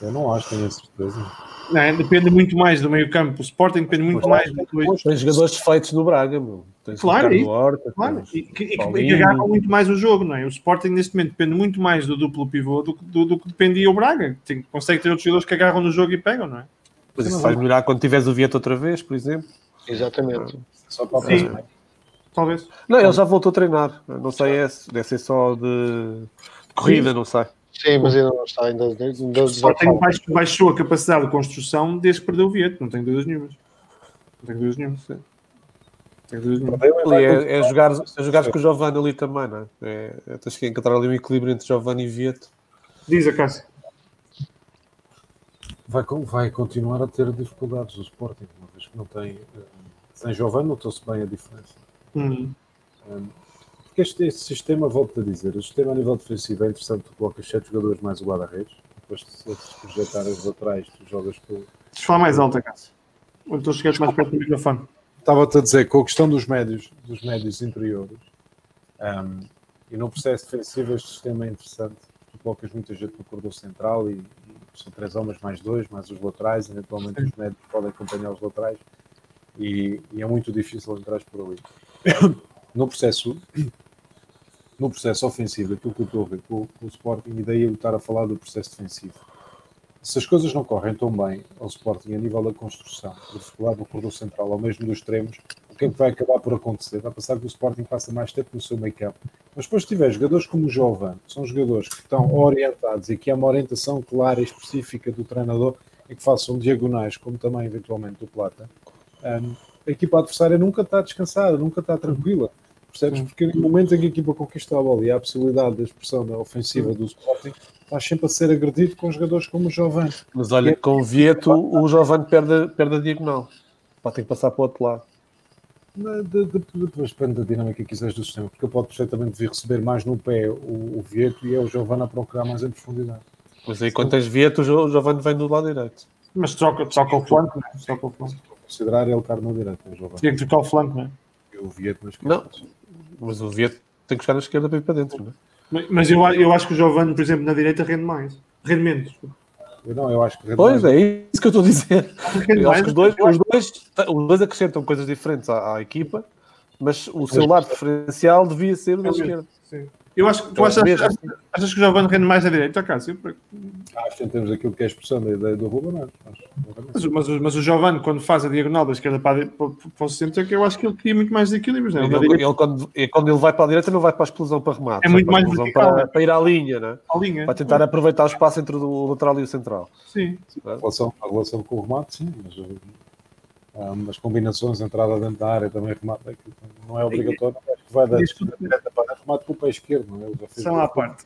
Eu não acho, tenho a certeza. Não é? Depende muito mais do meio campo. O Sporting depende muito mais do dois. Tens jogadores feitos no Braga, meu. Tens Claro, isso. Horta, Claro, tens e que, e que- e agarram muito mais o jogo, não é? O Sporting neste momento depende muito mais do duplo pivô do, que- do, do que dependia o Braga. Tem, consegue ter outros jogadores que agarram no jogo e pegam, não é? Mas isso vai melhorar quando tiveres o Vieto outra vez, por exemplo. Exatamente. Só para Sim. Talvez. Não, ele já voltou a treinar. Não sei é, se deve ser só de de corrida, não sei. Sim, mas ainda não está. Ainda, ainda, O Sporting baixou, baixou a capacidade de construção desde que perdeu o Vieto. Não tenho dúvidas nenhumas. Não tenho dúvidas nenhumas. Não tenho dúvidas nenhumas. Ali é, é jogar, é jogar com o Giovanni ali também, não é? é? é tens que encontrar ali um equilíbrio entre Giovanni e Vieto. Diz a Cássio. vai, vai continuar a ter dificuldades o Sporting, uma vez que não tem. eh, Sem Giovanni notou-se bem a diferença. Hum. Um, Porque este, este sistema, volto a dizer, o sistema a nível defensivo é interessante, tu colocas sete jogadores mais o guarda-redes, depois se projetar as laterais, tu jogas por. Deixa falar mais alto, Cássio. Ou estou a chegar mais perto do microfone. Estava-te a dizer, com a questão dos médios, dos médios interiores, um, e no processo defensivo este sistema é interessante, tu colocas muita gente no corredor central e, e são três homens mais dois, mais os laterais, eventualmente os médios podem acompanhar os laterais e, e é muito difícil entrar por ali. *coughs* No processo, no processo ofensivo, aquilo que eu estou a ver com, o Sporting, e daí eu estar a falar do processo defensivo. Se as coisas não correm tão bem ao Sporting a nível da construção, da dificuldade do corredor central ou mesmo dos extremos, o que é que vai acabar por acontecer? Vai passar que o Sporting passa mais tempo no seu campo. Mas depois, se tiver jogadores como o Jovan, que são jogadores que estão orientados e que há uma orientação clara e específica do treinador e que façam diagonais, como também eventualmente do Plata, hum, a equipa adversária nunca está descansada, nunca está tranquila. Percebes? Porque no momento em que a equipa conquista a bola e há a possibilidade da expressão da ofensiva do Sporting, estás sempre a ser agredido com jogadores como o Jovan. Mas olha, com o Vieto, o Giovanni perde, perde a diagonal. Pá, tem que passar para o outro lado. De- de- de- Depois depende da dinâmica que quiseres do sistema, porque eu posso perfeitamente vir receber mais no pé o, o Vieto e é o Giovanni a procurar mais em profundidade. Mas aí quando tens Vieto, o Jo- o Giovanni vem do lado direito. Mas troca, troca o flanco, não é? Troca o flanco. considerar ele carne direita, o Giovanni. Tinha que trocar o flanco, não é? E o Vieto nas Não. Mas o Vieto tem que chegar na esquerda para ir para dentro, não é? Mas- Mas eu, eu acho que o Giovanni, por exemplo, na direita rende mais. Rende menos. Eu Não, eu acho que Pois é, isso que eu estou a dizer. Eu mais. acho que os dois, os dois, os dois acrescentam coisas diferentes à, à equipa, mas o seu lado diferencial devia ser o da esquerda. Sim. Eu acho que tu É achas, mesmo. achas, achas que o Giovanni rende mais na direita, Cássio? Acho que em termos daquilo que é a expressão da ideia do Ruben, acho. acho. Mas, mas, o- mas o Giovanni, quando faz a diagonal da esquerda para, para, para o centro, é que eu acho que ele cria muito mais equilíbrios. Não é? Ele, direita, ele quando, quando ele vai para a direita, não vai para a explosão para remate. É muito para mais vertical, para, é. para ir à linha, né? a linha. Vai tentar aproveitar o espaço entre o lateral e o central. Sim. A relação, a relação com o remate, sim, mas uh, há umas combinações, entrada dentro da área, também remate, é que não é obrigatório, acho que vai da direita para a remate com o pé esquerdo, não é? Ele já fez São à parte.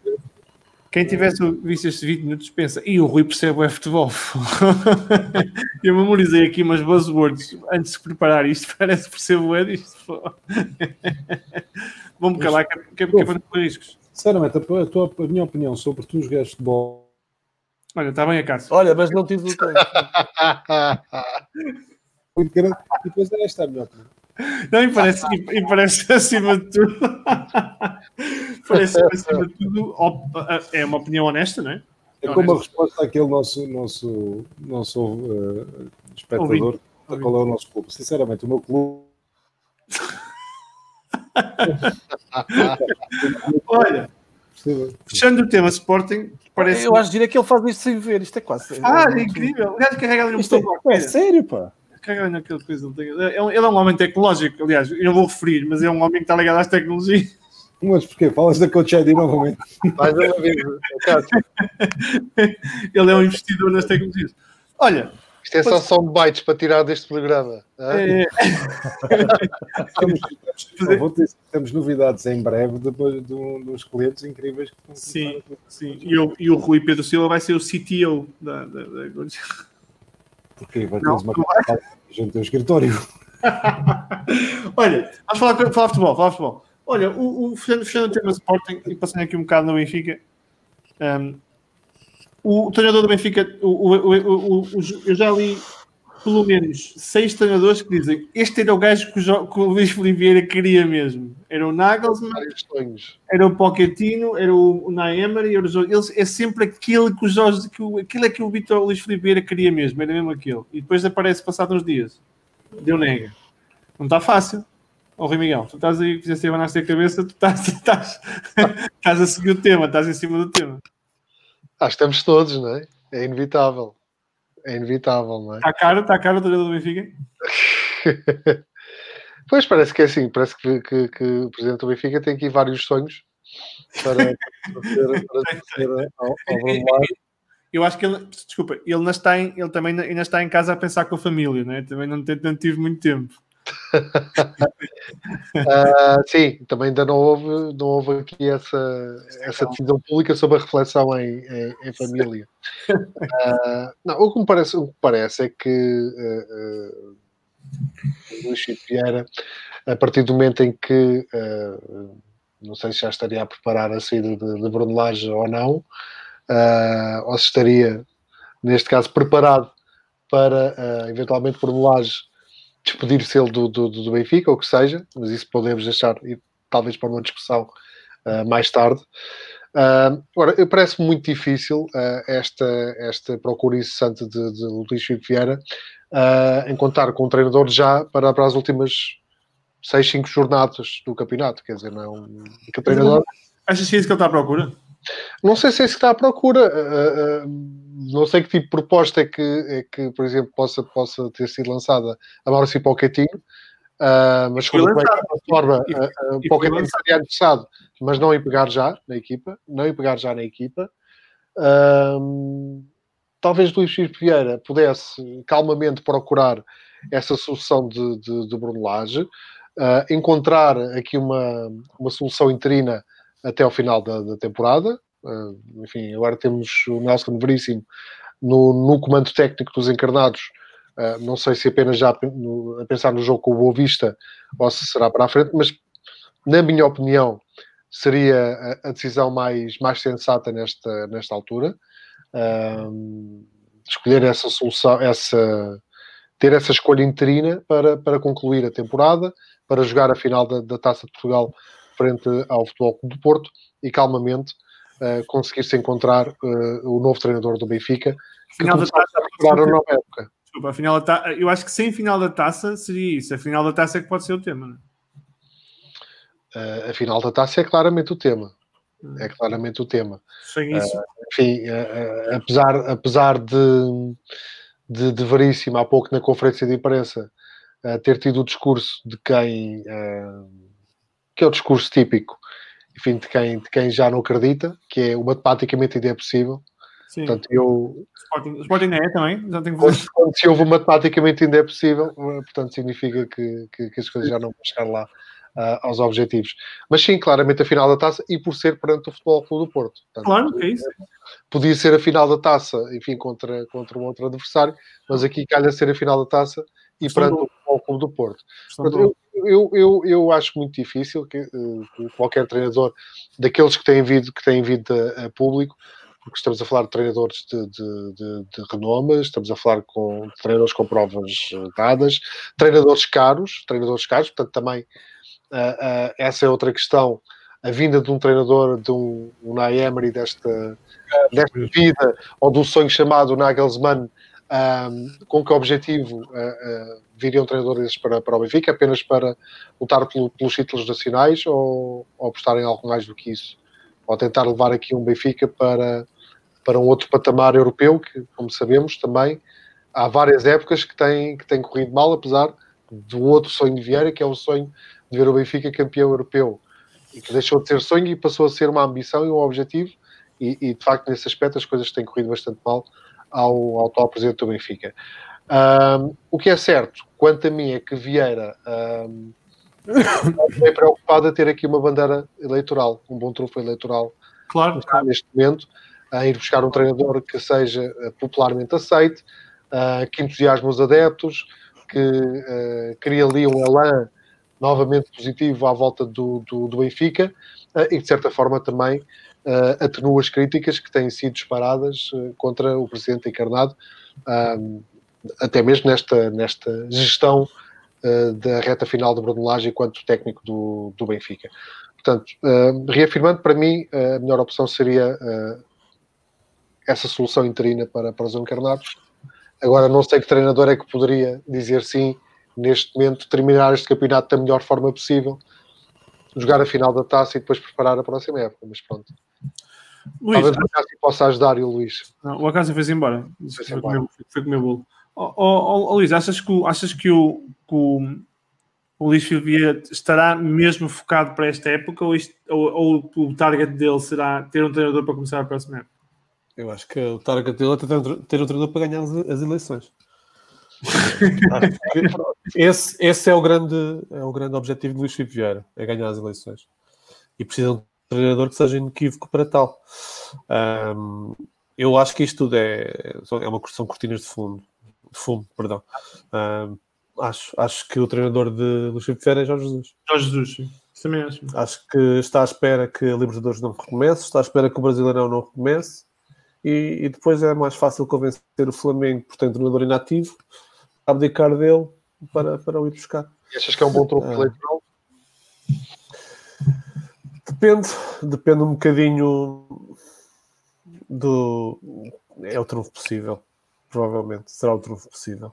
Quem tivesse visto estes 20 minutos pensa, e o Rui percebe o futebol. *laughs* eu memorizei aqui umas buzzwords antes de preparar isto, *laughs* parece que percebo é disto. *laughs* Vamos calar, que é- que é é para não correr riscos. Sinceramente, a, tua- a, tua, a minha opinião sobre tu jogaste de bola Olha, está bem a Cássio. Olha, mas não tive o tempo. Muito grande, e depois é esta a minha opinião. Não, e parece, e, parece *laughs* acima de tudo. *laughs* parece acima de tudo. op- É uma opinião honesta, não é? É como a resposta àquele nosso, nosso, nosso uh, espectador, Ouvinte. qual é o nosso clube. Sinceramente, o meu clube. *laughs* Olha, fechando o tema Sporting, parece. Eu acho que ele faz isto sem ver. Isto é quase. Ah, é incrível. O gajo carrega ali um botão é sério, pá. Naquela coisa. Ele é um- ele é um homem tecnológico, aliás, eu não vou referir, mas é um homem que está ligado às tecnologias. Mas porquê? Falas da Coach ID novamente. Mais uma vez, *laughs* Ele é um investidor nas tecnologias. Olha, isto é só soundbites para tirar deste programa. hã? é, *laughs* Temos, temos, vou dizer, temos novidades em breve depois de, um, uns clientes incríveis que sim, sim. E, o- e o Rui Pedro Silva vai ser o CTO da. da, da... Porque vai ter uma gente tem um escritório. *laughs* Olha, vamos falar, falar futebol, falar futebol. Olha, o, o, fechando, o tema Sporting e passando aqui um bocado no Benfica, um, o treinador do Benfica, o, o- o- eu já li pelo menos seis treinadores que dizem este era o gajo que o, que o Luís Filipe Vieira queria mesmo. Era o Nagelsmann, era o Pochettino, era o, o Naemery, era o Jorge. Eles, é sempre aquele que o Jorge, que o, aquilo é que o Vitor Luís Filipe Vieira queria mesmo, era mesmo aquele. E depois aparece passado uns dias. Deu nega. Não está fácil. Ó Rui Miguel, tu estás aí, fizeste abanar-te a cabeça, tu estás, *laughs* estás, estás a seguir o tema, estás em cima do tema. Acho que estamos todos, não é? É inevitável. É inevitável, não é? Está caro, está caro o treinador do Benfica? *laughs* Pois parece que é assim, parece que, que- que o presidente do Benfica tem aqui vários sonhos para, para ser, para ser ao, ao Bruno Lage. Eu acho que ele, desculpa, ele, ainda está em, ele também ainda está em casa a pensar com a família, não é? Também não, não tive muito tempo. *laughs* Ah, sim, também ainda não houve, não houve aqui essa, essa decisão pública sobre a reflexão em, em- em família. Ah, não, o que me parece, o que parece é que o Luís Filipe Vieira, a partir do momento em que não sei se já estaria a preparar a saída de, de Bruno Lage ou não, ou se estaria, neste caso, preparado para eventualmente Bruno Lage despedir-se ele do, do, do Benfica, ou o que seja, mas isso podemos deixar e talvez para uma discussão ah, mais tarde. Ah, agora, parece muito difícil ah, esta, esta procura incessante de, de Luís Filipe Vieira ah, em contar com um treinador já para, para as últimas 6, 5 jornadas do campeonato. Quer dizer, não é um o treinador. Achas que é isso que ele está à procura? Não sei se é isso que está à procura. ah, ah, não sei que tipo de proposta é que, é que por exemplo, possa, possa ter sido lançada a Maurício ah, mas Foi como de lançado. qualquer forma, E- ah, ah, e foi Pochettino lançado. estaria interessado, mas não em pegar já na equipa, não em pegar já na equipa. Ahm, talvez Luís Filipe Vieira pudesse calmamente procurar essa solução de, de, de Bruno Lage, ah, encontrar aqui uma, uma solução interina até ao final da, da temporada. Ah, enfim, agora temos o Nelson Veríssimo no, no comando técnico dos encarnados. Ah, não sei se apenas já no- a pensar no jogo com o Boa Vista ou se será para a frente, mas na minha opinião seria a, a decisão mais, mais sensata nesta, nesta altura. Ahm, escolher essa solução, essa, ter essa escolha interina para, para concluir a temporada, para jogar a final da, da Taça de Portugal frente ao Futebol Clube do Porto e calmamente uh, conseguir-se encontrar uh, o novo treinador do Benfica que Final da taça, a nova época. Desculpa, a final da ta... Eu acho que sem final da taça seria isso. A final da taça é que pode ser o tema, não é? Uh, a final da Taça é claramente o tema. É claramente o tema. Sem isso. Enfim, uh, uh, apesar, apesar de, de, de Veríssimo, há pouco na conferência de imprensa, uh, ter tido o discurso de quem. Que é o discurso típico, enfim, de quem, de quem já não acredita, que é o matematicamente ainda é possível. Sim. Portanto, eu, Sporting, o Sporting é também. Já tenho quando, se houve matematicamente ainda é possível, portanto significa que, que, que as coisas já não vão chegar lá uh, aos objetivos. Mas sim, claramente a final da taça e por ser perante o Futebol Clube do Porto. Portanto, Claro que é isso. Podia ser a final da taça, enfim, contra, contra um outro adversário, mas aqui calha ser a final da taça e Questão perante do- o Futebol Clube do Porto. Portanto, do- eu, eu, eu, eu acho muito difícil que, que qualquer treinador daqueles que têm vindo, que têm vindo a, a público, porque estamos a falar de treinadores de, de, de, de renome, estamos a falar com treinadores com provas eh, dadas, treinadores caros, treinadores caros, portanto também ah, ah, essa é outra questão. A vinda de um treinador, de um Unai Emery desta, desta vida, ou do sonho chamado Nagelsmann, ah, com que objetivo viriam treinadores para, para o Benfica? Apenas para lutar pelo- pelos títulos nacionais ou, ou apostar em algo mais do que isso? Ou tentar levar aqui um Benfica para, para um outro patamar europeu, que, como sabemos, também há várias épocas que têm, que têm corrido mal, apesar do outro sonho de Vieira, que é o sonho de ver o Benfica campeão europeu, e que deixou de ser sonho e passou a ser uma ambição e um objetivo, e, e, de facto, nesse aspecto, as coisas têm corrido bastante mal ao, ao atual presidente do Benfica. Ahm, o que é certo, quanto a mim, é que Vieira ahm, *coughs* é preocupado a ter aqui uma bandeira eleitoral, um bom trunfo eleitoral Claro, está neste momento a ir buscar um treinador que seja eh, popularmente aceite, ah, que entusiasme os adeptos, que eh, crie ali um elan novamente positivo à volta do, do, do Benfica ah, e, de certa forma, também ah, atenua as críticas que têm sido disparadas eh, contra o presidente encarnado, ah, até mesmo nesta, nesta gestão ah, da reta final de Bruno enquanto técnico do, do Benfica. Portanto, reafirmando, para mim, a melhor opção seria essa solução interina para, para os encarnados. Agora, não sei que treinador é que poderia dizer sim, neste momento, terminar este campeonato da melhor forma possível, jogar a final da taça e depois preparar a próxima época. Mas pronto, Luís, talvez o Cássio possa ajudar e o Luís. Não, o Acácio foi-se embora. Foi-se Foi, embora. comer, foi comer bolo. Ó oh, Luís, achas que, o, achas que, o, que o, o Luís Filipe Vieira estará mesmo focado para esta época ou, isto- ou- ou o target dele será ter um treinador para começar a próxima época? Eu acho que o Tarek dele é ter um- ter um treinador para ganhar as, as eleições. *laughs* Esse, esse é, o grande, é o grande objetivo de Luís Filipe Vieira, é ganhar as eleições. E precisa de um treinador que seja inequívoco para tal. Ahm, eu acho que isto tudo é, é uma são cortinas de fundo, de fumo, perdão. Ahm, acho, acho que o treinador de Luís Filipe Vieira é Jorge Jesus. Jorge Jesus, sim. Isso também acho. Acho que está à espera que a Libertadores não recomece, está à espera que o Brasileirão não recomece e, e depois é mais fácil convencer o Flamengo, por ter um treinador inativo, a abdicar dele para, para o ir buscar. E achas que é um bom trunfo Ah. eleitoral? Depende, depende um bocadinho do. É o trunfo possível, provavelmente. Será o trunfo possível.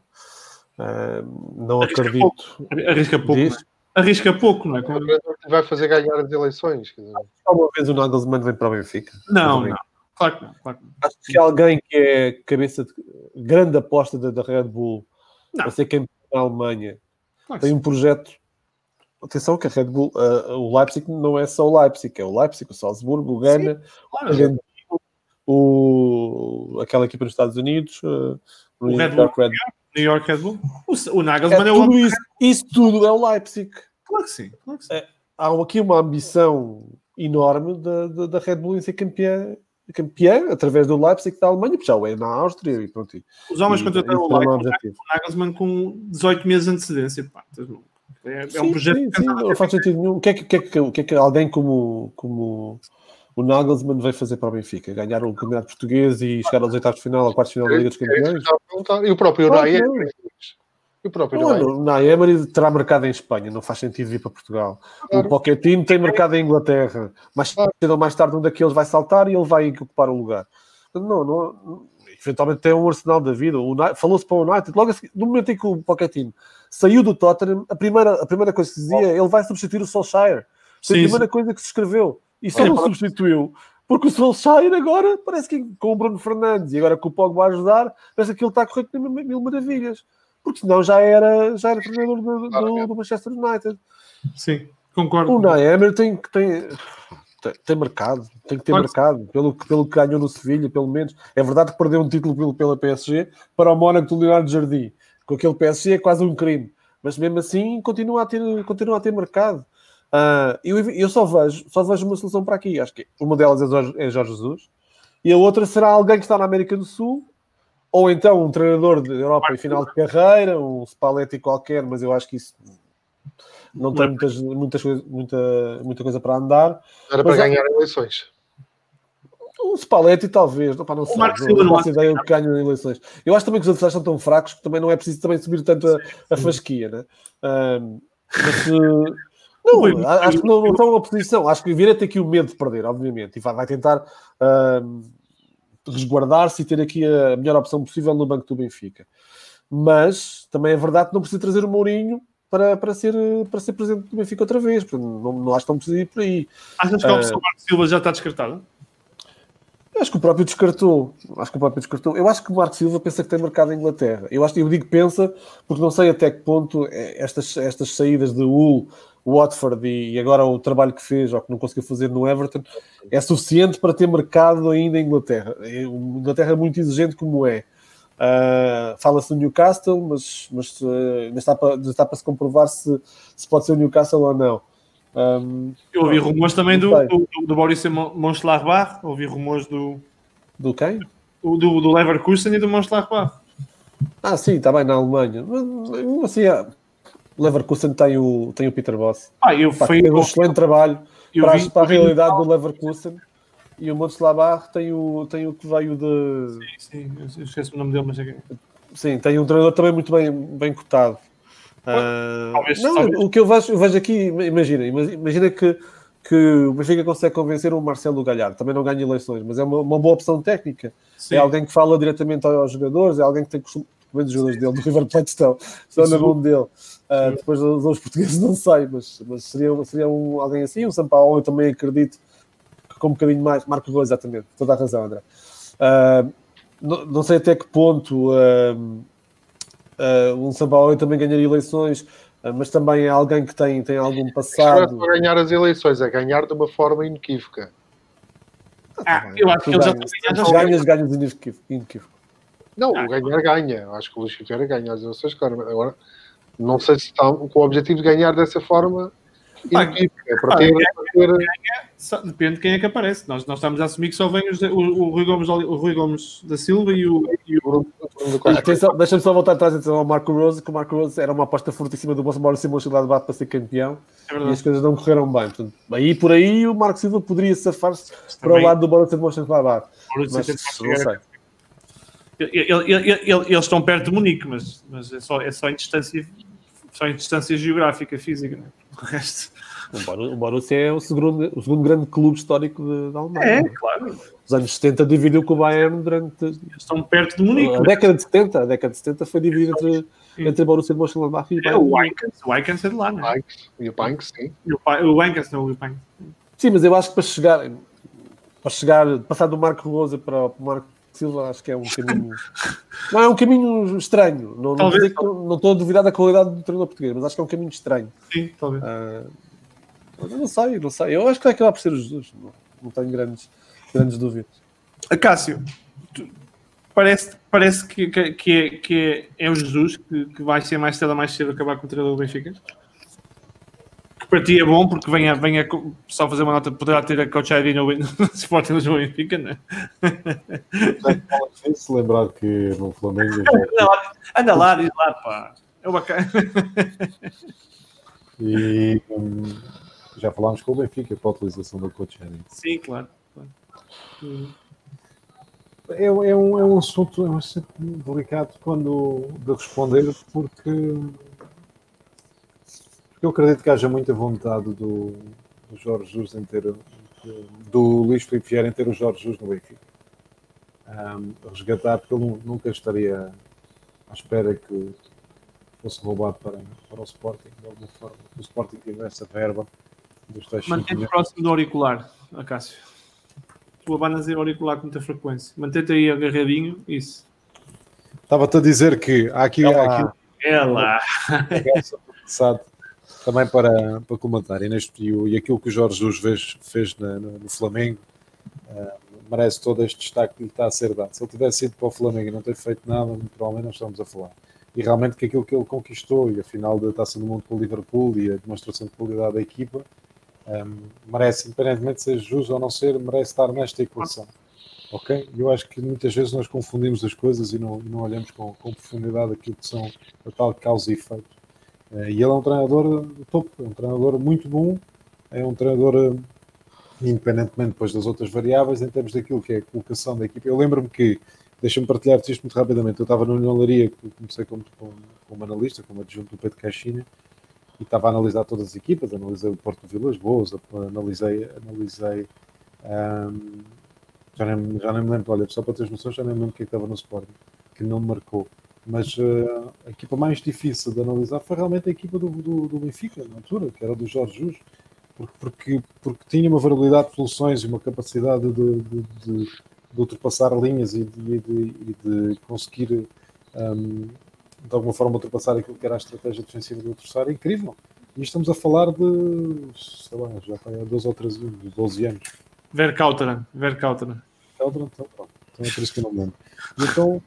Ah, não Arrisca acredito. Arrisca pouco, Diz? não é? Arrisca pouco, não é? O treinador que vai fazer ganhar as eleições. quer dizer. Alguma vez o Nagelsmann vem para o Benfica? Não, não. Claro que não. Claro que não. Acho que alguém que é cabeça de grande aposta da, da Red Bull, Não. vai ser campeão na Alemanha, Claro tem sim. um projeto. Atenção que a Red Bull, ah, o Leipzig não é só o Leipzig, é o Leipzig, o Salzburgo, o Ghana, Claro. o o, aquela equipa nos Estados Unidos, ah, o O Red New York Red Bull. New York Red Bull. O, o É Nagelsmann é, o tudo isso, isso tudo é o Leipzig. Claro que sim. Claro que sim. Há aqui uma ambição enorme da, da, da Red Bull em ser campeã, campeã através do Leipzig da Alemanha, porque já o é na Áustria e pronto. Os homens contrataram o Leipzig, objetivo. o Nagelsmann com 18 meses de antecedência. Pá, estás maluco. É, é um Sim, projeto sim, que sim, não faz sentido nenhum. O que é que, o que, é que, o que, é que alguém como, como o Nagelsmann vai fazer para o Benfica? Ganhar o Campeonato Português e chegar aos oitavos de final, ao quarto de final da Liga dos É eu Campeões? E o próprio Unai. E o próprio Não, não, Emery terá mercado em Espanha, não faz sentido vir para Portugal. Claro. O Pochettino tem mercado em Inglaterra, mas cedo ou mais tarde um daqueles vai saltar e ele vai ocupar o lugar. Não, não, eventualmente tem um arsenal da vida. Falou-se para o United, logo a seguir, no momento em que o Pochettino saiu do Tottenham, a primeira, a primeira coisa que se dizia, ele vai substituir o Solskjaer. Foi a Sim, primeira coisa que se escreveu. E só não substituiu. Porque o Solskjaer agora parece que com o Bruno Fernandes e agora com o Pogba a ajudar, parece que ele está a correr com mil maravilhas. Porque senão já era, já era treinador do, do- Claramente. do Manchester United. Sim, concordo. O Naemer tem, tem, tem, tem mercado, tem que ter que mercado, pelo, que- pelo que ganhou no Sevilha, pelo menos. É verdade que perdeu um título pelo, pela PSG para o Mónaco do Leonardo Jardim. Com aquele PSG é quase um crime. Mas mesmo assim continua a ter, continua a ter mercado. Ah, eu, eu só vejo, só vejo uma solução para aqui. Acho que uma delas é Jorge, é Jorge Jesus e a outra será alguém que está na América do Sul, ou então um treinador de Europa em final de carreira, um Spalletti qualquer, mas eu acho que isso não tem muitas, muitas coisas, muita, muita coisa para andar. Era para há- ganhar eleições. Um Spalletti, talvez, não, pá, não sei, Marco não, Silva não não faço ideia do que ganham eleições. Eu acho também que os adversários são tão fracos que também não é preciso também subir tanto a, a fasquia, né? Ahm, mas, eh, *laughs* não, acho que não, não estão uma oposição. Acho que o Vieira tem aqui o medo de perder, obviamente, e vai, vai tentar resguardar-se e ter aqui a melhor opção possível no banco do Benfica. Mas também é verdade que não precisa trazer o Mourinho para, para, ser, para ser presidente do Benfica outra vez. Não, não acho que não precisa ir por aí. Achas que a opção Marco Silva já está descartada? Acho que o próprio descartou. Acho que o próprio descartou. Eu acho que o Marco Silva pensa que tem mercado em Inglaterra. Eu acho eu digo pensa porque não sei até que ponto eh, estas, estas saídas de Hull, Watford e, agora o trabalho que fez ou que não conseguiu fazer no Everton é suficiente para ter mercado ainda em Inglaterra. O Inglaterra é muito exigente como é. Ah, Fala-se do Newcastle, mas, mas eh, ainda, está para, ainda está para se comprovar se, se pode ser o Newcastle ou não. Ahm, Eu ouvi rumores também do, do, do, Mönchengladbach, ouvi rumores do, do quem? do, do Leverkusen e do Mönchengladbach. Ah, sim, está bem na Alemanha. Mas, assim, é. Leverkusen tem o, tem o Peter Boss. Ah, eu Pá, fui. fez um excelente trabalho para, vi- para a eu vi- realidade do Leverkusen. E o Mönchengladbach tem o, tem o que veio de... Sim, eu esqueço o nome dele, mas é que. Sim, tem um treinador também muito bem, bem cotado. Ah, talvez- não, talvez- o que eu vejo, eu vejo aqui, imagina, imagina que, que o Benfica consegue convencer o Marcelo Galhardo, também não ganha eleições, mas é uma, uma boa opção técnica. Sim. É alguém que fala diretamente aos jogadores, é alguém que tem costume, menos os jogadores dele, do River Plate estão, estão na mão dele. Ah, depois os, os portugueses *laughs* não sei, mas, mas seria, seria um, alguém assim. O São Paulo eu também acredito um bocadinho mais. Marco Rose, exatamente, toda a razão, André. Ah, não, não sei até que ponto ah, ah, um São Paulo também ganharia eleições, ah, mas também é alguém que tem, tem algum Isto não é passado. para ganhar as eleições, é ganhar de uma forma inequívoca. Ah, eu acho que já ganhas, ganhas, ganhas inequívoco. Não, Ah. o ganhar ganha. Eu Acho que o Luís Figueira ganha as eleições, claro. Agora, não sei se está com o objetivo de ganhar dessa forma Ah, inequívoca. É para ter, para ter- Só- Depende de quem é que aparece. Nós, nós estamos a assumir que só vem os- o, o Rui Gomes, o Rui Gomes da Silva e o, e o deixa-me só voltar atrás atenção ao Marco Rose, que o Marco Rose era uma aposta fortíssima do Bolsonaro Simão Gladbach para ser campeão é e as coisas não correram bem. Portanto, aí por aí o Marco Silva poderia safar-se para o lado do Borussia Mönchengladbach, Borussia mas que não sei. Ele- ele- ele- ele- Eles estão perto de Munique, mas, mas é, só, é só em distância, só em distância geográfica, física. Né? O resto. O Boru- O Borussia é o segundo, o segundo grande clube histórico de- da Alemanha. É, é? claro. Os anos 70 dividiu com o Bayern durante estão perto de Munique. a década de 70. A década de 70 foi dividida entre, Sim. entre Borussia Mönchengladbach e É, Bayern. o Wankens, o Wankens é de lá, não é? E o Banks, sim. E O, o Wankens, não o Wankens. Sim, mas eu acho que para chegar, para chegar, passar do Marco Rosa para o Marco Silva, acho que é um caminho. não é um caminho estranho. Não, não, Talvez, não, não estou a duvidar da qualidade do treinador português, mas acho que é um caminho estranho. Sim, talvez. Eu não sei, não sei. Eu acho que vai acabar por ser os Jesus. Não, não tenho grandes, grandes dúvidas. Acácio, tu- parece, parece que, que, que é, que é, é o Jesus que, que vai ser mais cedo ou mais cedo acabar com o treinador do Benfica? Que para ti é bom porque venha, venha só fazer uma nota, poderá ter a coach ID no, *laughs* no Sporting Lisboa e Benfica, não é? Se lembrar que no Flamengo *laughs* Anda lá, anda lá, diz lá, pá. É bacana. e hum, já falámos com o Benfica para a utilização da coach Henry. Sim, claro. claro. Hum. é, é um, é um assunto é um assunto delicado quando de responder, porque eu acredito que haja muita vontade do, do Jorge Jesus em ter do Luís Filipe Vieira em ter o Jorge Jesus no Benfica. Um, resgatar, porque ele nu- nunca estaria à espera que fosse roubado para, para o Sporting, de alguma forma. Que o Sporting tivesse a verba dos Mantém-te milhões. próximo do auricular, Acácio. Tu abanas o auricular com muita frequência. Mantém-te aí agarradinho, isso. Estava-te a dizer que há aqui, há aqui passado *laughs* também para, para comentar e, neste, e, e aquilo que o Jorge Jesus fez, fez na- no, no Flamengo eh, merece todo este destaque que lhe está a ser dado. Se ele tivesse ido para o Flamengo e não ter feito nada, muito provavelmente não estamos a falar. E realmente que aquilo que ele conquistou e a final da Taça do Mundo com o Liverpool e a demonstração de qualidade da equipa eh, merece, independentemente de ser justo ou não ser, merece estar nesta equação. Ok? Eu acho que muitas vezes nós confundimos as coisas e não, não olhamos com, com profundidade aquilo que são a tal causa e efeito. Eh, E ele é um treinador topo, é um treinador muito bom, é um treinador, eh, independentemente depois das outras variáveis, em termos daquilo que é a colocação da equipa. Eu lembro-me que, deixa-me partilhar-te isto muito rapidamente, eu estava na União Laria, comecei como, como, como analista, como adjunto do Pedro Caixinha, e estava a analisar todas as equipas, analisei o Porto Vilas Boas, analisei, analisei ahm, já, nem, já nem me lembro, olha, só para teres noção, já nem me lembro quem é estava no Sporting, que não marcou. Mas eh, a equipa mais difícil de analisar foi realmente a equipa do, do, do Benfica, na altura, que era do Jorge Jus, porque, porque, porque tinha uma variabilidade de soluções e uma capacidade de, de, de, de ultrapassar linhas e de, e de, e de conseguir, alguma forma, ultrapassar aquilo que era a estratégia defensiva do adversário incrível. E estamos a falar de, sei lá, já foi há 12 ou 13, 12 anos. Vercauteren, Vercauteren. Então, então, pronto. Então é por isso que eu não me lembro. E então,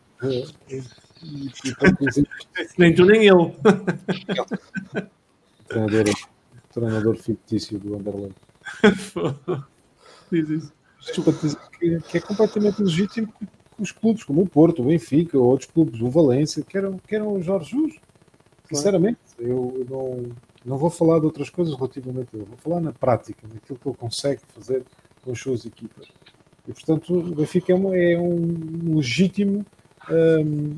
Nem tu nem ele. *laughs* treinador, treinador fictício do Underland. Diz isso. Isto para dizer que, que é completamente legítimo que os clubes como o Porto, o Benfica, ou outros clubes, o Valência, queiram, queiram o Jorge Jesus. Sinceramente, eu não, não vou falar de outras coisas relativamente a ele, vou falar na prática, naquilo que ele consegue fazer com as suas equipas. E, portanto, o Benfica é um, é um legítimo, hum,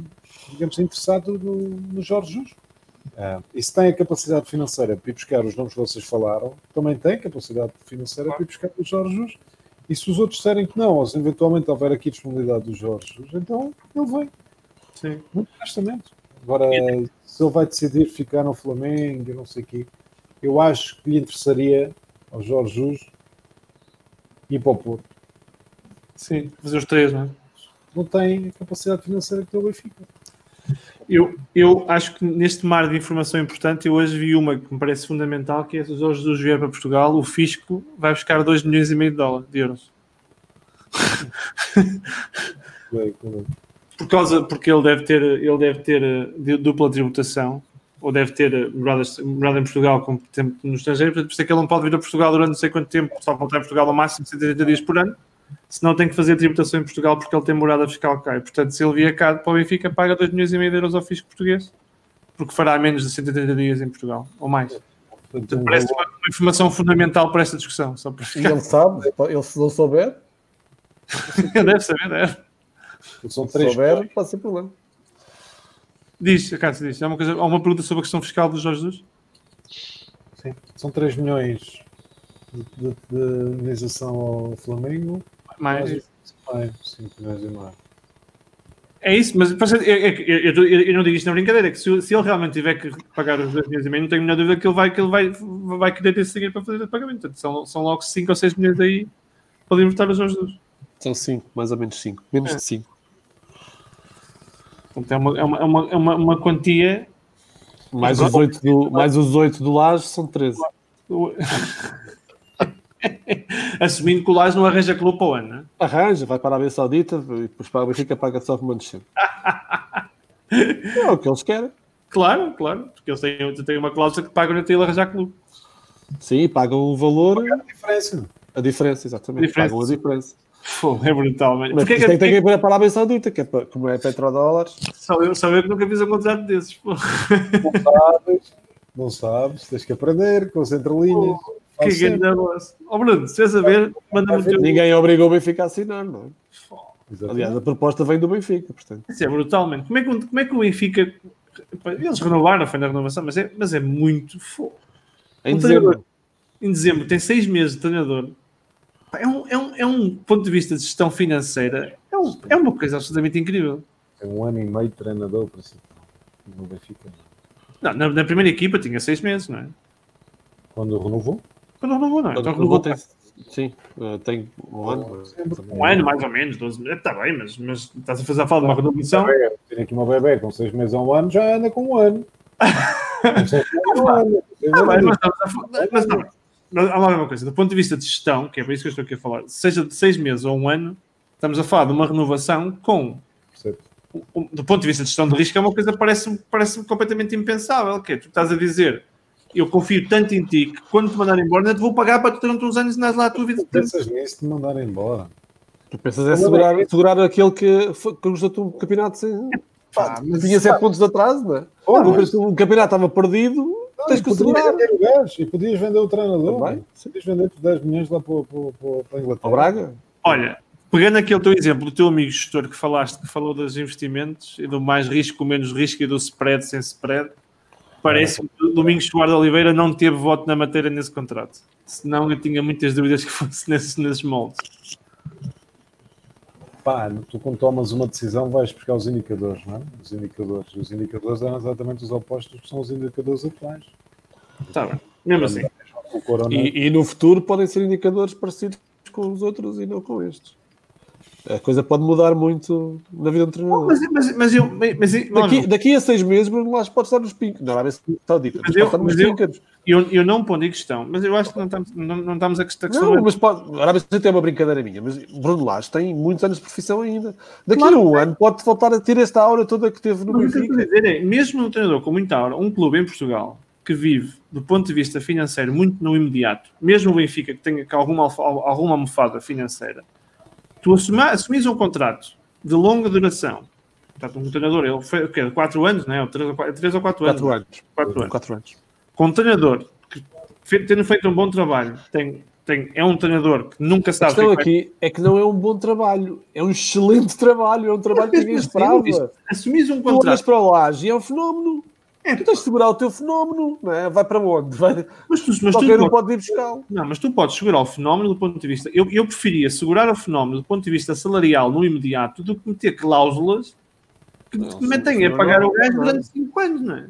digamos, interessado no, no Jorge Jesus. Ah, e se tem a capacidade financeira para ir buscar os nomes que vocês falaram, também tem capacidade financeira para ir buscar o Jorge Jesus. E se os outros disserem que não, ou se eventualmente houver aqui disponibilidade do Jorge Jesus, então ele vem. Sim. Muito honestamente. Agora, se ele vai decidir ficar no Flamengo não sei o quê, eu acho que lhe interessaria ao Jorge Jesus ir para o Porto. Sim, fazer os três, não é? Não tem a capacidade financeira que tem o Benfica. Eu, eu acho que neste mar de informação importante, eu hoje vi uma que me parece fundamental, que é se o Jorge Jesus vier para Portugal, o fisco vai buscar 2 milhões e meio de dólares, de euros. Bem, com- Por causa, porque ele deve ter, ele deve ter eh, dupla tributação, ou deve ter eh, morado, morado em Portugal com tempo no estrangeiro, portanto, por isso é que ele não pode vir a Portugal durante não sei quanto tempo, só estar em Portugal ao máximo 180 dias por ano, senão tem que fazer tributação em Portugal porque ele tem morada fiscal cá. E, portanto, se ele vier cá para o Benfica, paga 2 milhões e meio de euros ao fisco português, porque fará menos de 180 dias em Portugal, ou mais. portanto, parece uma, uma informação fundamental para esta discussão, só para E ficar. ele sabe, ele se não souber, *laughs* deve saber, deve. são se três souber, pode ser problema. Diz, Cássio, diz. Há uma, coisa, há uma pergunta sobre a questão fiscal do Jorge Jesus? Sim, são 3 milhões de, de, de indenização ao Flamengo, Mais, mais 5 milhões e meio. É isso, mas é- é eu, eu- eu- eu não digo isto na brincadeira, é que se, se ele realmente tiver que pagar os 2 milhões e meio, não tenho a menor dúvida que ele vai, que ele vai, vai querer ter esse dinheiro para fazer o pagamento. Portanto, são, são logo 5 ou 6 milhões aí para libertar os Jesus. São 5, mais ou menos 5. Menos É. de 5. Portanto, é uma, é uma, é uma, é uma, uma quantia. Mais os 8 do, mais os 8 do Laje são 13. *laughs* *laughs* Assumindo que o Lage não arranja clube para o ano, não é? Arranja, vai para a Arábia Saudita e depois para a Benfica paga só remanescente. é o que eles querem. Claro, claro, porque eles têm, têm uma cláusula que pagam até ele arranjar clube. Sim, pagam o valor, Diferença. a diferença, exatamente. A diferença. Pagam a diferença. Pô, é brutal, mas, Mas porque é que, tem que ir para a Arábia Saudita, que é para, como é petrodólares. só, eu, só eu que nunca fiz um contrato desses. Pô. Não sabes, não sabes, tens que aprender com as entrelinhas. Que sempre. grande negócio. Ó Bruno, se queres saber, manda-me teu. Ninguém obrigou o Benfica a assinar, não é? Exatamente. Aliás, a proposta vem do Benfica, portanto. Isso é brutalmente. Como é que, o- como é que o Benfica. Eles renovaram, foi na renovação, mas é, mas é muito fofo. Em Um dezembro. em dezembro, tem seis meses de treinador. É um, é, um, é um ponto de vista de gestão financeira, é, um- é uma coisa absolutamente incrível. Tem um ano e meio de treinador principal no Benfica. Não, na, na primeira equipa tinha seis meses, não é? Quando renovou, Quando renovou, não é? Quando Então renovou, tem- Sim, eh, tem um ano. um ano, mais ou menos, 12 meses. Está bem, mas, mas estás a fazer a falta de uma renovação. tem aqui uma bebé com seis meses a um ano, já anda com um ano. Mas há lá uma coisa, do ponto de vista de gestão, que é para isso que eu estou aqui a falar, seja de seis meses ou um ano, estamos a falar de uma renovação com do ponto de vista de gestão de risco, é uma coisa que parece-me parece completamente impensável. Que é, tu estás a dizer, eu confio tanto em ti que quando te mandar embora, ainda te vou pagar para tu durante uns anos e andares lá a tua vida. Pensas nisso de mandar embora. Tu pensas é segurar, segurar aquele que, foi- que um campeonato sem. Pá, mas- Tinha 7 pontos de atrás, não é? Não, um campeonato estava perdido, tens e que o podias segurar. o e podias vender o treinador. Também. Podias vender por 10 milhões lá para, para, para, para a Inglaterra. Ao Braga? Olha, pegando aquele teu exemplo do teu amigo gestor que falaste, que falou dos investimentos e do mais risco com menos risco e do spread sem spread, parece que o Domingos Soares de Oliveira não teve voto na matéria nesse contrato. Senão eu tinha muitas dúvidas que fosse nesses, nesses moldes. Pá, tu quando tomas uma decisão vais buscar os indicadores, não é? Os indicadores. Os indicadores eram exatamente os opostos que são os indicadores atuais. Está bem. Mesmo assim. E, e no futuro podem ser indicadores parecidos com os outros e não com estes. A coisa pode mudar muito na vida do treinador. Mas, mas, mas eu. Mas, Daqui, daqui a seis meses, Bruno Lage pode estar nos pincos. Não, está dito, Mas mas eu- estar nos eu- eu, não pondo em questão, mas eu acho que não estamos, não, não estamos a questão. Não, é- mas pode. A Arábia Saudita é uma brincadeira minha, mas Bruno Lage tem muitos anos de profissão ainda. Daqui Claro. a um ano pode voltar a ter esta aura toda que teve no Benfica. é, mesmo um treinador com muita aura, um clube em Portugal que vive, do ponto de vista financeiro, muito no imediato, mesmo o Benfica que tenha que alguma, alguma almofada financeira, tu assuma, assumis um contrato de longa duração. Portanto, um treinador, ele foi o quê? 4 anos, não é? 3 ou 4, três ou 4 anos. Quatro anos. Quatro anos. Quatro anos. Com um treinador que, tendo feito um bom trabalho, tem, tem, é um treinador que nunca A sabe. questão o que é que aqui é que não é um bom trabalho, é um excelente trabalho, é um trabalho que ninguém *laughs* esperava. Assumis um Tu olhas contrato. para o Laje e é um fenómeno. Tu tens de segurar o teu fenómeno, não é? Vai para onde? Vai... Mas tu, mas tu Qualquer um podes- pode ir buscá-lo. Não, mas tu podes segurar o fenómeno do ponto de vista. Eu, eu preferia segurar o fenómeno do ponto de vista salarial no imediato do que meter cláusulas que Não, te metem a não, pagar o gajo durante 5 anos, não é?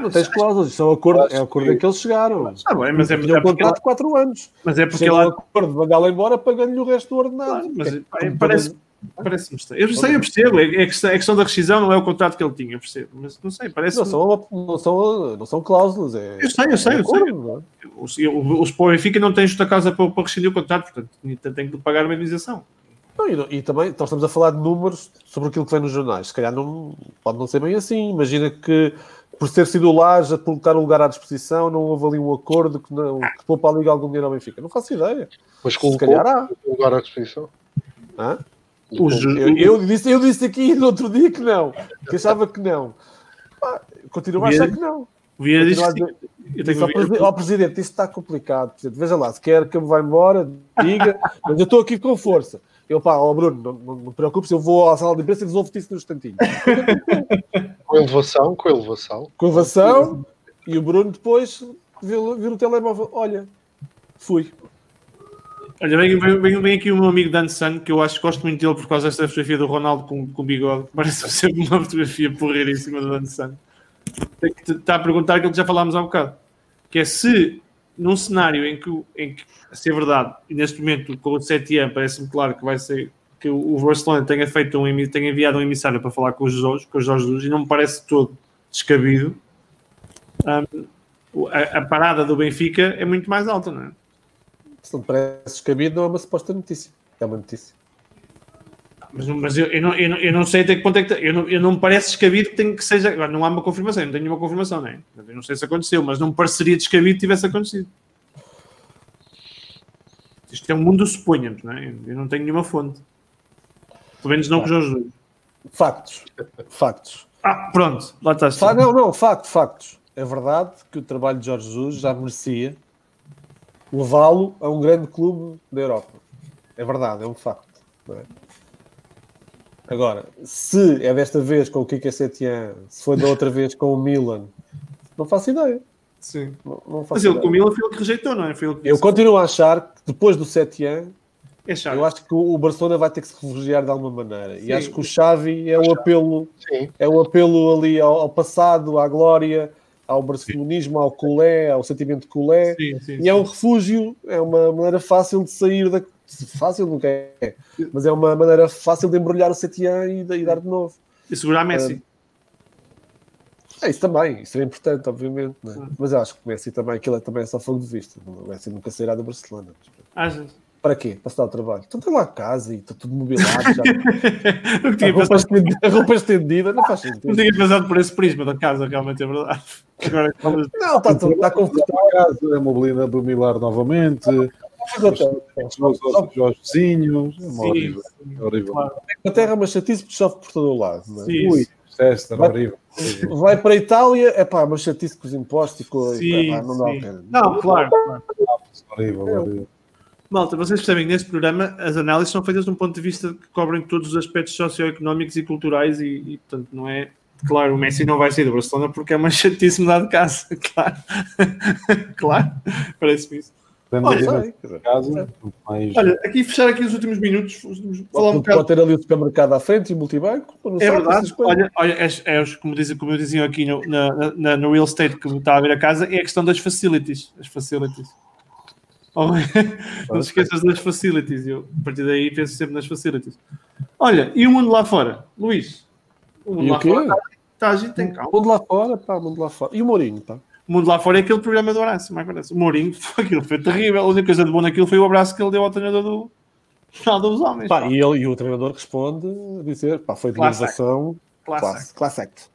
Não tens cláusulas, isso é o acordo, é o acordo em que eles chegaram. Ah, bem, mas é, é um contrato de 4 anos. mas é porque Chega um ela. acordo de mandá-lo embora pagando-lhe o resto do ordenado. Mas Que é- é- parece, parece-me estranho. Eu sei, eu percebo. É, é questão, é questão da rescisão, não é o contrato que ele tinha, eu percebo. Mas não sei, parece. Não são, não, são, não são cláusulas. É, Eu sei, eu sei, é eu sei. acordo, não é? Os, os Sport Benfica não têm justa causa para, para rescindir o contrato, portanto, tem que pagar a indenização. Não, e, e também nós estamos a falar de números sobre aquilo que vem nos jornais. Se calhar não, pode não ser bem assim. Imagina que por ter sido o Laje a colocar o lugar à disposição, não houve ali um acordo que, não, que poupa a Liga algum dinheiro ao Benfica. Não faço ideia. Mas Se colocou calhar há. o lugar à disposição. Hã? O Eu, eu disse, eu disse aqui no outro dia que não, que achava que não. Pá, continuo a achar que não. O Vieira dizer- Eu Disse tenho ao, presi- ao Presidente, isto está complicado. Presidente, veja lá, se quer que eu me vá embora, diga, *laughs* mas eu estou aqui com força. Eu, pá, ó Bruno, não, não, não preocupes, eu vou à sala de imprensa e resolvo-te isso num instantinho. *laughs* Com elevação, com elevação. Com ovação, e o Bruno depois viu, viu no telemóvel, olha, fui. Olha, vem, vem, vem- aqui o meu amigo Dan San, que eu acho que gosto muito dele por causa desta fotografia do Ronaldo com, com bigode. *laughs* Parece ser uma fotografia porreiríssima do Dan. Tem que Está a perguntar aquilo que já falámos há bocado. Que é se, num cenário em que, em que se é verdade, e neste momento com o 7 anos parece-me claro que vai ser que o Barcelona tenha, feito um, tenha enviado um emissário para falar com os Jorge, com os Jorge Jesus, e não me parece todo descabido, o- a, a parada do Benfica é muito mais alta, não é? Se não parece descabido, não é uma suposta notícia. É uma notícia. Mas, mas eu, eu, não, eu, não, eu não sei até que ponto é que. Eu não, eu não me parece descabido que, tem que seja. Agora, não há uma confirmação, eu não tenho nenhuma confirmação, não é? Eu não sei se aconteceu, mas não me pareceria descabido que tivesse acontecido. Isto é um mundo suponhamos, não é? Eu não tenho nenhuma fonte. Pelo menos não com Jorge Jesus. Factos. Factos. Ah, pronto, lá está. Não, não, facto, factos. É verdade que o trabalho de Jorge Jesus já merecia levá-lo a um grande clube da Europa. É verdade, é um facto. não é? Agora, se é desta vez com o Kike Setien, se foi da outra vez com o Milan, não faço ideia. Sim. Não, não Mas faço ele, com o ideia. Milan foi ele que rejeitou, não é? Foi ele que Eu continuo a achar que depois do Setien, É eu acho que o Barcelona vai ter que se refugiar de alguma maneira. Sim. E acho que o Xavi é o apelo, Sim. é o apelo ali ao, ao passado, à glória, ao barcelonismo, ao culé, ao sentimento culé. Sim, sim, E é um refúgio, é uma maneira fácil de sair da. Fácil nunca é, mas é uma maneira fácil de embrulhar o Setien e, de- e dar de novo. E segurar Messi. É isso também, isso é importante, obviamente. né? Mas eu acho que o Messi também, aquilo é também só fogo de vista. O Messi nunca sairá do Barcelona. Achas? Para quê? Para se dar o trabalho. Então tem lá a casa e está tudo mobilado. Já. *laughs* A, tinha roupa pensado, estendida, a roupa estendida não faz não sentido. tinha pensado por esse prisma da casa, realmente é verdade. *laughs* Agora, vamos- Não, está tudo, está confortável. A casa, a mobilidade do Milar novamente, os vizinhos. É horrível. É. A terra é uma chatice porque chove por todo o lado. não é? Sim, Ui, Chester, Vai- horrível. Vai para a Itália, é pá, uma chatice com os impostos e com. Sim, epá, não dá a sim. Não, claro, claro. Horrível, horrível. Malta, vocês percebem que neste programa as análises são feitas de um ponto de vista que cobrem todos os aspectos socioeconómicos e culturais e, e, portanto, não é... Claro, o Messi não vai sair do Barcelona porque é uma chatice mudar de casa, *laughs* claro. claro, parece-me isso. Olha, dizer, casa, mais. Olha, aqui fechar aqui os últimos minutos, os últimos- falar um Pode bocado... ter ali o supermercado à frente e o multibanco. É verdade, olha, olha é, é os- como, dizem, como diziam aqui no, na, na- no real estate que está a ver a casa, é a questão das facilities. As facilities. Oh, *laughs* não te esqueças das facilities. Eu, a partir daí, penso sempre nas facilities. Olha, e o mundo lá fora? Luís, o mundo E lá o quê? fora está a gente tem calma. Mundo lá fora, pá, mundo lá fora. E o Mourinho, pá. O mundo lá fora é aquele programa do Horácio, mais parece. O Mourinho, *laughs* aquilo foi terrível. A única coisa de bom naquilo foi o abraço que ele deu ao treinador do *laughs* final dos homens. Pá, pá. e, ele, e o treinador responde a dizer, pá, foi de inovação, Classe. classe, act.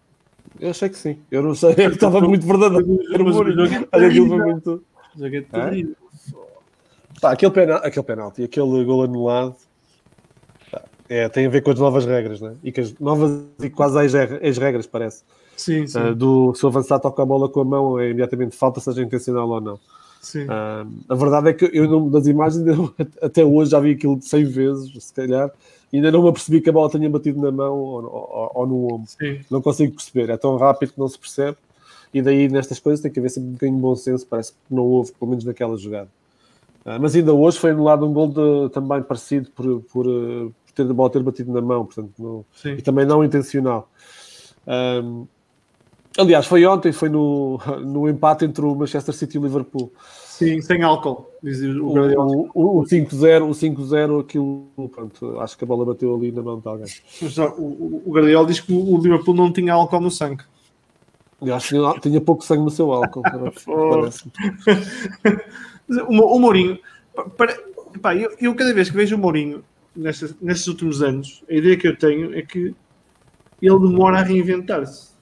Eu achei que sim. Eu não sei, eu estava muito verdadeiro. O Olha, aquilo foi terrível. muito... Jogo é É? terrível. Pá, aquele, penal, aquele penalti, aquele gol anulado, pá, é, tem a ver com as novas regras, né? E que as novas e quase ex- ex-regras, parece. Sim, sim. Ah, do se avançar toca a bola com a mão, é imediatamente falta, seja intencional ou não. sim. Ah, a verdade é que eu não, das imagens *laughs* até hoje já vi aquilo 100 vezes, se calhar, e ainda não me apercebi que a bola tenha batido na mão ou, ou- ou no ombro. sim. Não consigo perceber, é tão rápido que não se percebe. E daí nestas coisas tem que haver sempre um bocadinho de bom senso, parece que não houve, pelo menos naquela jogada. Ah, mas ainda hoje foi anulado um gol de- também parecido por, por, eh, por ter a bola ter batido na mão, portanto, não- e também não intencional. Ahm, aliás, foi ontem, foi no, *laughs* no empate entre o Manchester City e o Liverpool. Sim, sem álcool, diz o O, o, o 5-0, o 5-0, aquilo, pronto, acho que a bola bateu ali na mão de alguém. O, o, o Guardiola diz que o Liverpool não tinha álcool no sangue. Eu acho que tinha, tinha pouco sangue no seu álcool. *laughs* parece. *laughs* O, Mo- o Mourinho, pa- para, pá, eu, eu cada vez que vejo o Mourinho nestes, nestes últimos anos, a ideia que eu tenho é que ele demora a reinventar-se.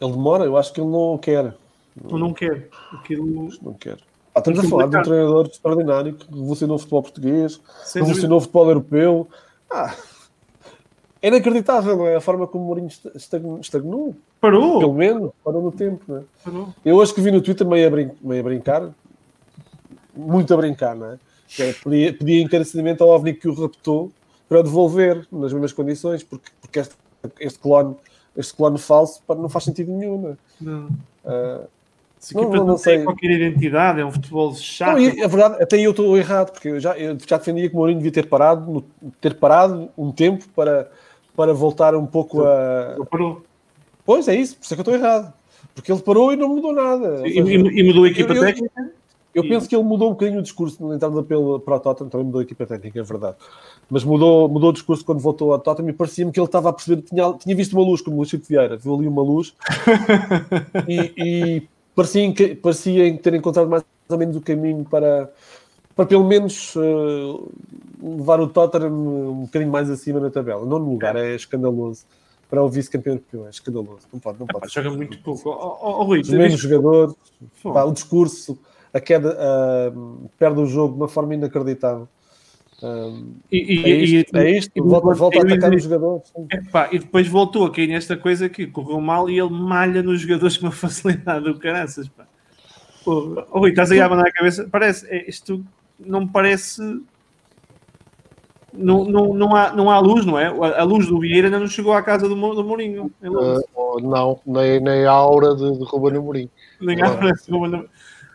Ele demora, eu acho que ele não quer. Ou não quer. Aquilo, Não quer. Ah, estamos a falar de um treinador extraordinário que revolucionou o futebol português, sem dúvida. revolucionou o futebol europeu. Ah, é inacreditável, não é? A forma como o Mourinho esta- estagn- estagnou, pelo Parou! menos, parou no tempo, não é? Parou. Eu hoje que vi no Twitter meio a, brin- meio a brincar, muito a brincar, não é? Pedia, pedia encarecidamente ao OVNI que o raptou para devolver nas mesmas condições, porque, porque este, este, clone, este clone falso não faz sentido nenhum, não é? Não. Ah, Essa Não, não, não, tem sei. qualquer identidade, é um futebol chato. Não, a verdade, até eu estou errado, porque eu já, eu já defendia que o Mourinho devia ter parado, ter parado um tempo para, para voltar um pouco a. Ele parou. Pois é isso, por isso é que eu estou errado. Porque ele parou e não mudou nada. E, seja, e- e mudou a equipa eu- eu- técnica. Eu penso que ele mudou um bocadinho o discurso na entrada pelo, para o Tottenham, também mudou a equipa técnica, é verdade. Mas mudou, mudou o discurso quando voltou ao Tottenham e parecia-me que ele estava a perceber, tinha, tinha visto uma luz, como o Chico Vieira, viu ali uma luz *laughs* e, e parecia, parecia ter encontrado mais ou menos o caminho para, para pelo menos eh, levar o Tottenham um bocadinho mais acima na tabela. Não no lugar, é escandaloso. Para o vice-campeão europeu, é escandaloso. Não pode, não Pá, pode. joga muito pouco. Ó, ó, Rui, Os mesmos jogadores, Pá, o discurso, a queda, ah, perde o jogo de uma forma inacreditável. Ah, e, e- é isto, e- é isto, e- volta, volta a atacar os jogadores. Epá, e depois voltou a cair nesta coisa que correu mal e ele malha nos jogadores com uma *laughs* facilidade do caraças. Pá. Oh, Rui, estás aí a mandar a cabeça. Parece, é, isto não me parece. não, não, não, há, não há luz, não é? A a luz do Vieira ainda não chegou à casa do, do Mourinho. Uh, não, nem, nem a aura de, de Ruben Amorim Nem há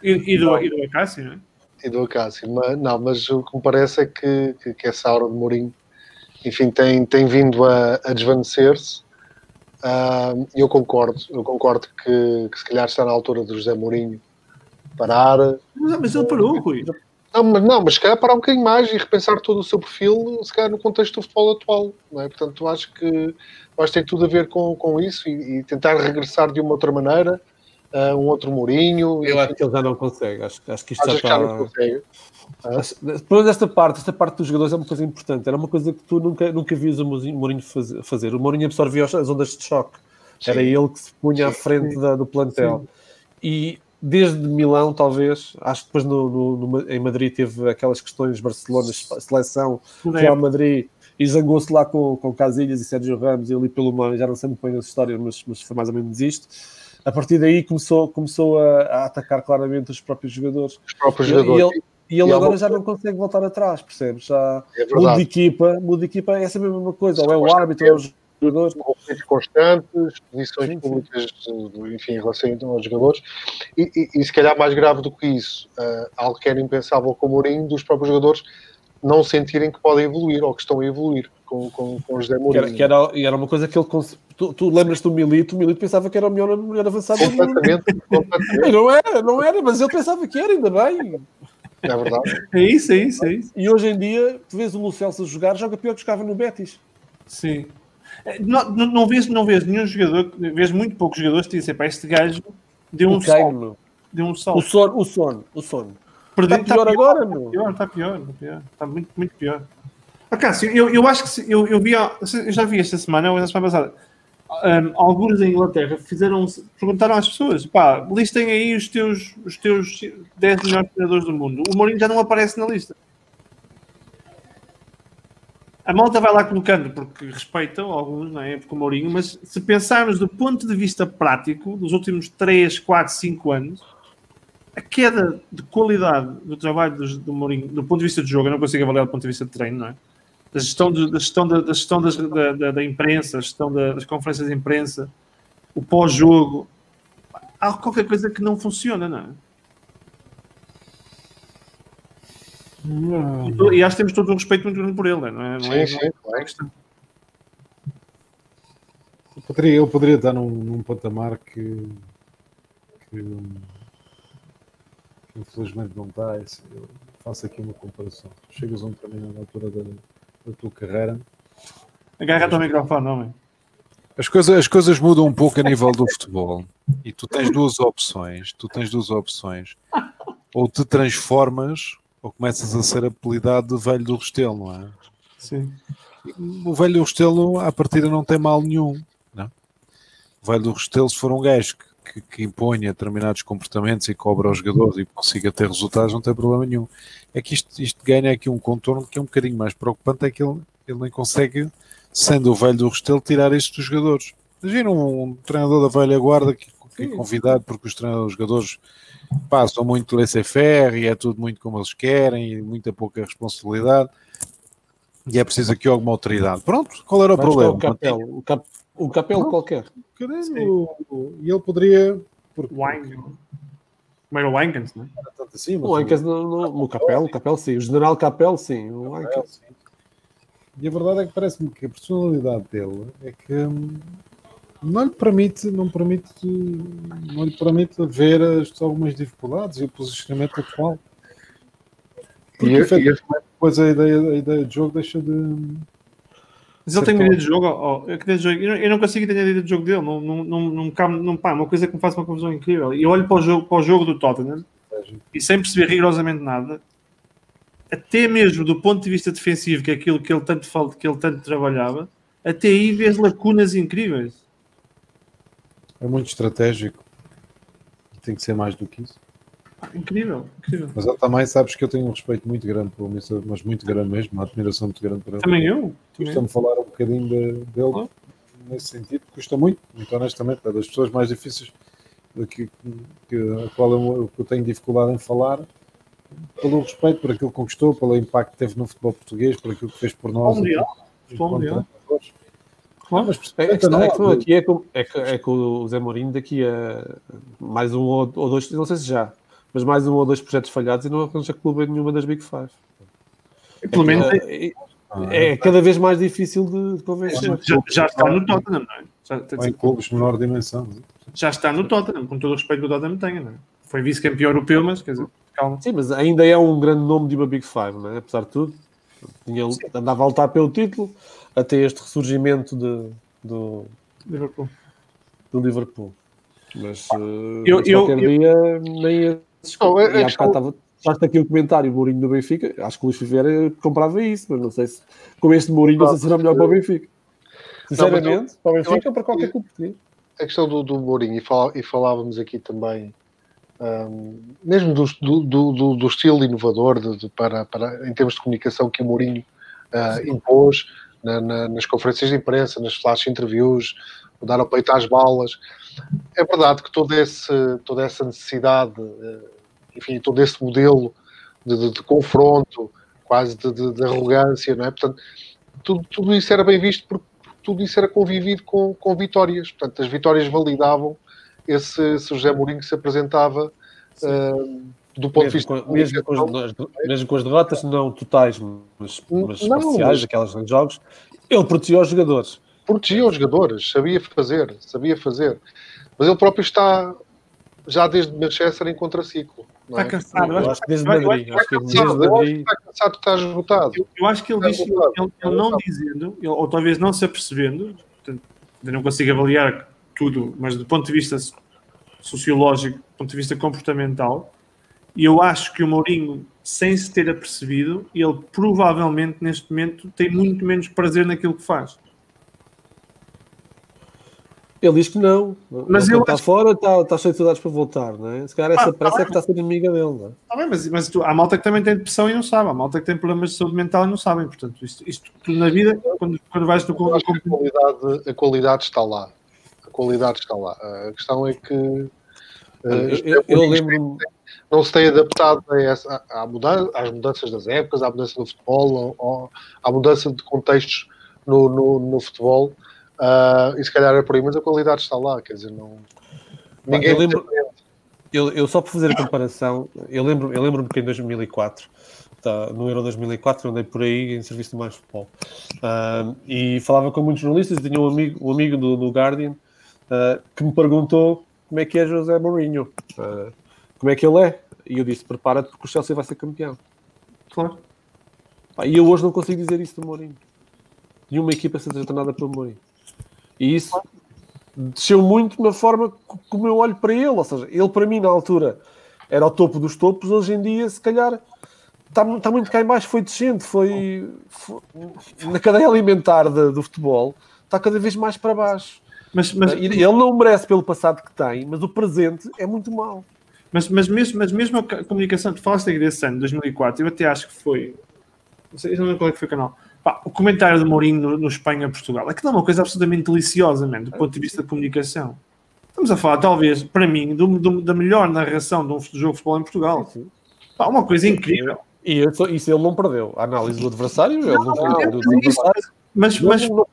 e, e, do, e do Acácio, não é? e do Acácio. Mas, não, mas o que me parece é que, que, que essa aura de Mourinho, enfim, tem, tem vindo a, a desvanecer-se. E eu concordo, eu concordo que, que se calhar está na altura do José Mourinho parar. Mas, mas ele parou, Rui. Não, mas, não, mas se calhar parar um bocadinho mais e repensar todo o seu perfil, se calhar no contexto do futebol atual. Não é? Portanto, acho que vai ter tudo a ver com, com isso e, e tentar regressar de uma outra maneira, a um outro Mourinho. Eu acho que ele já não consegue. Acho, acho que isto Achas que já já não está. consegue? Acho- Pelo menos esta parte, esta parte dos jogadores é uma coisa importante. Era uma coisa que tu nunca, nunca vias o Mourinho Mourinho faz- fazer. O Mourinho absorvia as as ondas de choque. Era Sim. ele que se punha à Sim. frente da- do plantel. E desde Milão, talvez, acho que depois no, no- no- em Madrid teve aquelas questões Barcelona, seleção, Real Madrid, e zangou-se lá com, com Casilhas e Sérgio Ramos e ali pelo meio, já não sei muito bem as histórias, mas, mas foi mais ou menos isto. A partir daí começou, começou a, a atacar claramente os próprios jogadores. Os próprios E, e jogadores. ele, e ele E agora já não consegue voltar atrás, percebes? Já É muda de equipa, muda de equipa, é sempre a mesma coisa, ou é o árbitro, ou é o jogador. conflitos constantes, posições Sim, sim. públicas, enfim, em relação então, aos jogadores, e, e- e se calhar mais grave do que isso, eh, algo que era impensável com o Mourinho, dos próprios jogadores não sentirem que podem evoluir ou que estão a evoluir com, com, com o José Que Mourinho. era, que era, e era uma coisa que ele. cons- Tu, tu lembras do Milito? O Milito pensava que era o melhor, o melhor avançado do mundo. *laughs* Completamente, não era, não era, mas ele pensava que era, ainda bem. é verdade. É isso, é isso, é isso. E hoje em dia, tu vês o Lu Celso a jogar, joga pior que jogava no Betis. Sim. É, Não, não, não, vês, não vês nenhum jogador, vês muito poucos jogadores que dizem, pá, este gajo deu um O salto. Deu um O salto. sono, o sono, o sono. Perdeu- Está pior agora, Está meu. pior, está pior, está pior. Está muito, muito pior. Cássio, eu, eu acho que se- eu, eu, vi, eu já vi esta semana, ou na semana passada, um, alguns da Inglaterra fizeram, perguntaram às pessoas, pá, listem aí os teus, os teus 10 melhores treinadores do mundo. O Mourinho já não aparece na lista. A malta vai lá colocando porque respeitam alguns, não é? Porque o Mourinho, mas se pensarmos do ponto de vista prático, dos últimos 3, 4, 5 anos, a queda de qualidade do trabalho do, do Mourinho, do ponto de vista de jogo, eu não consigo avaliar do ponto de vista de treino, não é? Da gestão, da, gestão, da, da gestão da, da, da imprensa, gestão da- das conferências de imprensa, o pós-jogo, há qualquer coisa que não funciona, não é? E acho que temos todo um respeito muito grande por ele, não é? Não Sim, é, sim, não é claro. questão. Eu poderia, eu poderia estar num, num patamar que, que, que infelizmente não está. Eu faço aqui uma comparação. Chegas a um determinada altura da, da tua carreira, Agarra-te ao microfone, homem. As coisas, as coisas mudam um pouco a nível do futebol e tu tens duas opções. Tu tens duas opções. Ou te transformas ou começas a ser apelidado de velho do Restelo, não é? Sim. O velho do Restelo, à partida, não tem mal nenhum. Não? é? O velho do Restelo, se for um gajo que, que, que imponha determinados comportamentos e cobra aos jogadores e consiga ter resultados, não tem problema nenhum. É que isto, isto ganha aqui um contorno que é um bocadinho mais preocupante, é que ele, ele nem consegue, sendo o velho do Restelo, tirar isto dos jogadores. Imagina um, um treinador da velha guarda que, que é convidado porque os jogadores passam muito laissez-faire e é tudo muito como eles querem e muita pouca responsabilidade e é preciso aqui alguma autoridade. Pronto, qual era o buscar problema? O capel, o cap, um capel qualquer. o- o- e ele poderia. Porque, Wine. Como era o Wankens, é? tanto assim, mas O no, no, no capel, o capel sim. O general capel sim. O. E a verdade é que parece-me que a personalidade dele é que hum, não lhe permite, não permite, não lhe permite ver as, algumas dificuldades e o posicionamento atual. Porque E- e- efetivamente, depois a ideia, a ideia de jogo deixa de. Mas ele tem uma ideia de jogo, ó, ó, eu, de jogo- eu não- eu não consigo entender a ideia de jogo dele, não, não, não, não, não, pá, é uma coisa que me faz uma confusão incrível. E eu olho para o jogo, para o jogo do Tottenham e sem perceber rigorosamente nada, até mesmo do ponto de vista defensivo, que é aquilo que ele tanto fala, que ele tanto trabalhava, até aí vês lacunas incríveis. É muito estratégico. Tem que ser mais do que isso. Pá, incrível, incrível. Mas ele também sabes que eu tenho um respeito muito grande pelo Mister, mas muito grande mesmo, uma admiração muito grande por ele. Também eu. Custa-me falar um bocadinho de- dele Claro. nesse sentido, custa muito, muito honestamente, é das pessoas mais difíceis que, que, a qual eu, que eu tenho dificuldade em falar, pelo respeito por aquilo que conquistou, pelo impacto que teve no futebol português, por aquilo que fez por nós. Mundial. mundial. Treinadores. Não, mas É, aqui é que, é, que, é que o Zé Mourinho daqui a mais um ou, ou dois, não sei se já, mas mais um ou dois projetos falhados e não arranja clube em nenhuma das Big Five. Pelo menos É, é, é cada vez mais difícil de, de convencer. já, já está no Tottenham, não é? Já, ou em clubes de menor dimensão. é? já está no Tottenham, com todo o respeito que o Tottenham tenha, não é? Foi vice-campeão europeu, mas quer dizer, calma. Sim, mas ainda é um grande nome de uma Big Five, não é? apesar de tudo. Tinha, andava a lutar pelo título até este ressurgimento de, do, Liverpool. do Liverpool. Mas eh, Eu- mas eu- qualquer eu- dia nem Não, é- e é bocado estava. Faz aqui o comentário, o Mourinho do Benfica. Acho que o Luís Figueira comprava isso, mas não sei se com este Mourinho não sei se será melhor para o Benfica. Sinceramente, para o Benfica ou para qualquer clube a questão do, do Mourinho, e, fala- e falávamos aqui também, hum, mesmo do, do, do- do- estilo inovador de, de- para, para, em termos de comunicação que o Mourinho ah, impôs na- na- nas conferências de imprensa, nas flash interviews, o dar ao peito às balas. É verdade que todo esse, toda essa necessidade, eh, enfim, todo esse modelo de, de- de confronto, quase de, de- arrogância, não é? Portanto, tudo, tudo isso era bem visto porque tudo isso era convivido com, com vitórias. Portanto, as vitórias validavam esse, esse José Mourinho que se apresentava eh, do ponto de Mesmo vista com, mesmo, com as, mesmo com as derrotas, não totais, mas, mas Não, parciais, mas- aquelas de jogos, ele protegia os jogadores. protegia os jogadores, sabia fazer, sabia fazer. Mas ele próprio está já desde Manchester em contraciclo. Está é? cansado. Eu acho, que desde Madrid. Acho que desde Madrid. está cansado, está esgotado. eu- eu acho que ele É disse, verdade. ele, ele não dizendo, ele- ou talvez não se apercebendo, portanto, ainda não consigo avaliar tudo, mas do ponto de vista sociológico, do ponto de vista comportamental, e eu acho que o Mourinho, sem se ter apercebido, ele provavelmente neste momento tem muito menos prazer naquilo que faz. Ele diz que não. Mas ele está acho- fora, está, está cheio de saudades para voltar, não é? Se calhar essa Ah, tá pressa é que está a ser inimiga dele, não é? Tá bem, mas, mas tu- há malta que também tem depressão e não sabe, há malta que tem problemas de saúde mental e não sabem. Portanto, isto, isto tudo na vida, quando, quando vais no a com qualidade, a qualidade está lá. A qualidade está lá. A questão é que eh, Eu, este eu- eu lembro-me. Não se tem adaptado a essa, à mudança, às mudanças das épocas, à mudança do futebol, à mudança de contextos no, no, no futebol. Ah, e se calhar é por aí, mas a qualidade está lá. Quer dizer, não. Ninguém eu lembro- Eu, eu só para fazer a comparação, eu lembro-me eu lembro que em 2004, tá, no Euro 2004, eu andei por aí em serviço de mais futebol Ah, e falava com muitos jornalistas. Tinha um amigo, um amigo do, do Guardian ah, que me perguntou como é que é José Mourinho, Ah, como é que ele é. E eu disse: prepara-te porque o Chelsea vai ser campeão. Claro. Pá, E eu hoje não consigo dizer isso do Mourinho. Nenhuma equipa seja treinada pelo Mourinho. E isso desceu muito na forma co- como eu olho para ele. Ou seja, ele para mim na altura era o topo dos topos, hoje em dia, se calhar, está, está muito cá em baixo, foi descendo, foi, foi- na cadeia alimentar de- do futebol, está cada vez mais para baixo. Mas, mas, ele não merece pelo passado que tem, mas o presente é muito mau. Mas, mas, mesmo, mas mesmo a ca- comunicação, tu falaste aí desse ano, 2004, eu até acho que foi. Não sei, não lembro qual é que foi o canal. Pá, o comentário do Mourinho no, no Espanha-Portugal, aquilo é uma coisa absolutamente deliciosa, man, do ponto de vista de comunicação. Estamos a falar, talvez, para mim, do- do- da melhor narração de um jogo de futebol em Portugal. Pá, uma coisa incrível. E isso, isso ele não perdeu. A análise do adversário, não perdeu. do- do adversário. Mas, Não, mas não-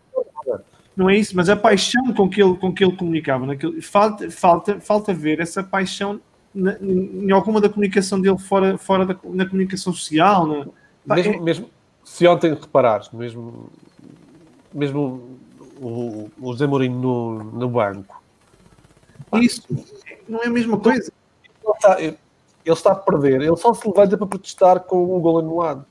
não é isso, mas a paixão com que ele, com que ele comunicava, naquele, falta, falta, falta ver essa paixão na- em alguma da comunicação dele fora, fora da na comunicação social. Na, Pá, mesmo, é- mesmo se ontem reparares, mesmo, mesmo o, o José Mourinho no, no banco, Isso não é a mesma coisa. ele está, ele está a perder, ele só se levanta para protestar com um gol anulado.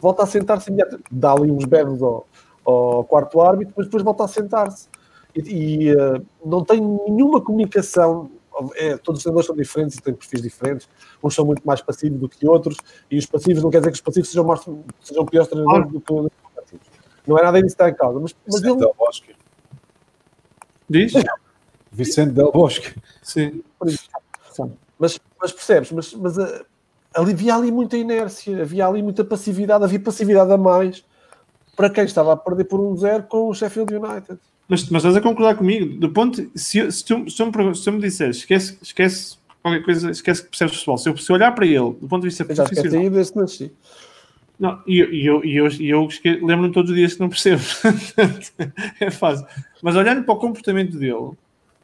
Volta a sentar-se imediatamente, dá ali uns bebos ao, ao quarto árbitro, mas depois volta a sentar-se. E, e, eh, não tem nenhuma comunicação. É, todos os treinadores são diferentes e têm perfis diferentes. Uns são muito mais passivos do que outros, e os passivos não quer dizer que os passivos sejam, mais, sejam piores treinadores do que os passivos. Não é nada disso que está em causa, mas, mas Vicente ele, Del Bosque. Diz? Vicente Del Bosque. Sim. Mas, mas percebes, mas, mas ah, ali havia ali muita inércia, havia ali muita passividade, havia passividade a mais para quem estava a perder por um zero com o Sheffield United. Mas, mas estás a concordar comigo? Do ponto, se, eu- se, tu, se, tu me, se tu me disseres, esquece, esquece qualquer coisa, esquece que percebes futebol. Se eu, se eu olhar para ele, do ponto de vista Eu já profissional, aí desde que nasci. não, e eu, eu, eu, eu esque- lembro-me todos os dias que não percebo. *laughs* é fácil. Mas olhando para o comportamento dele,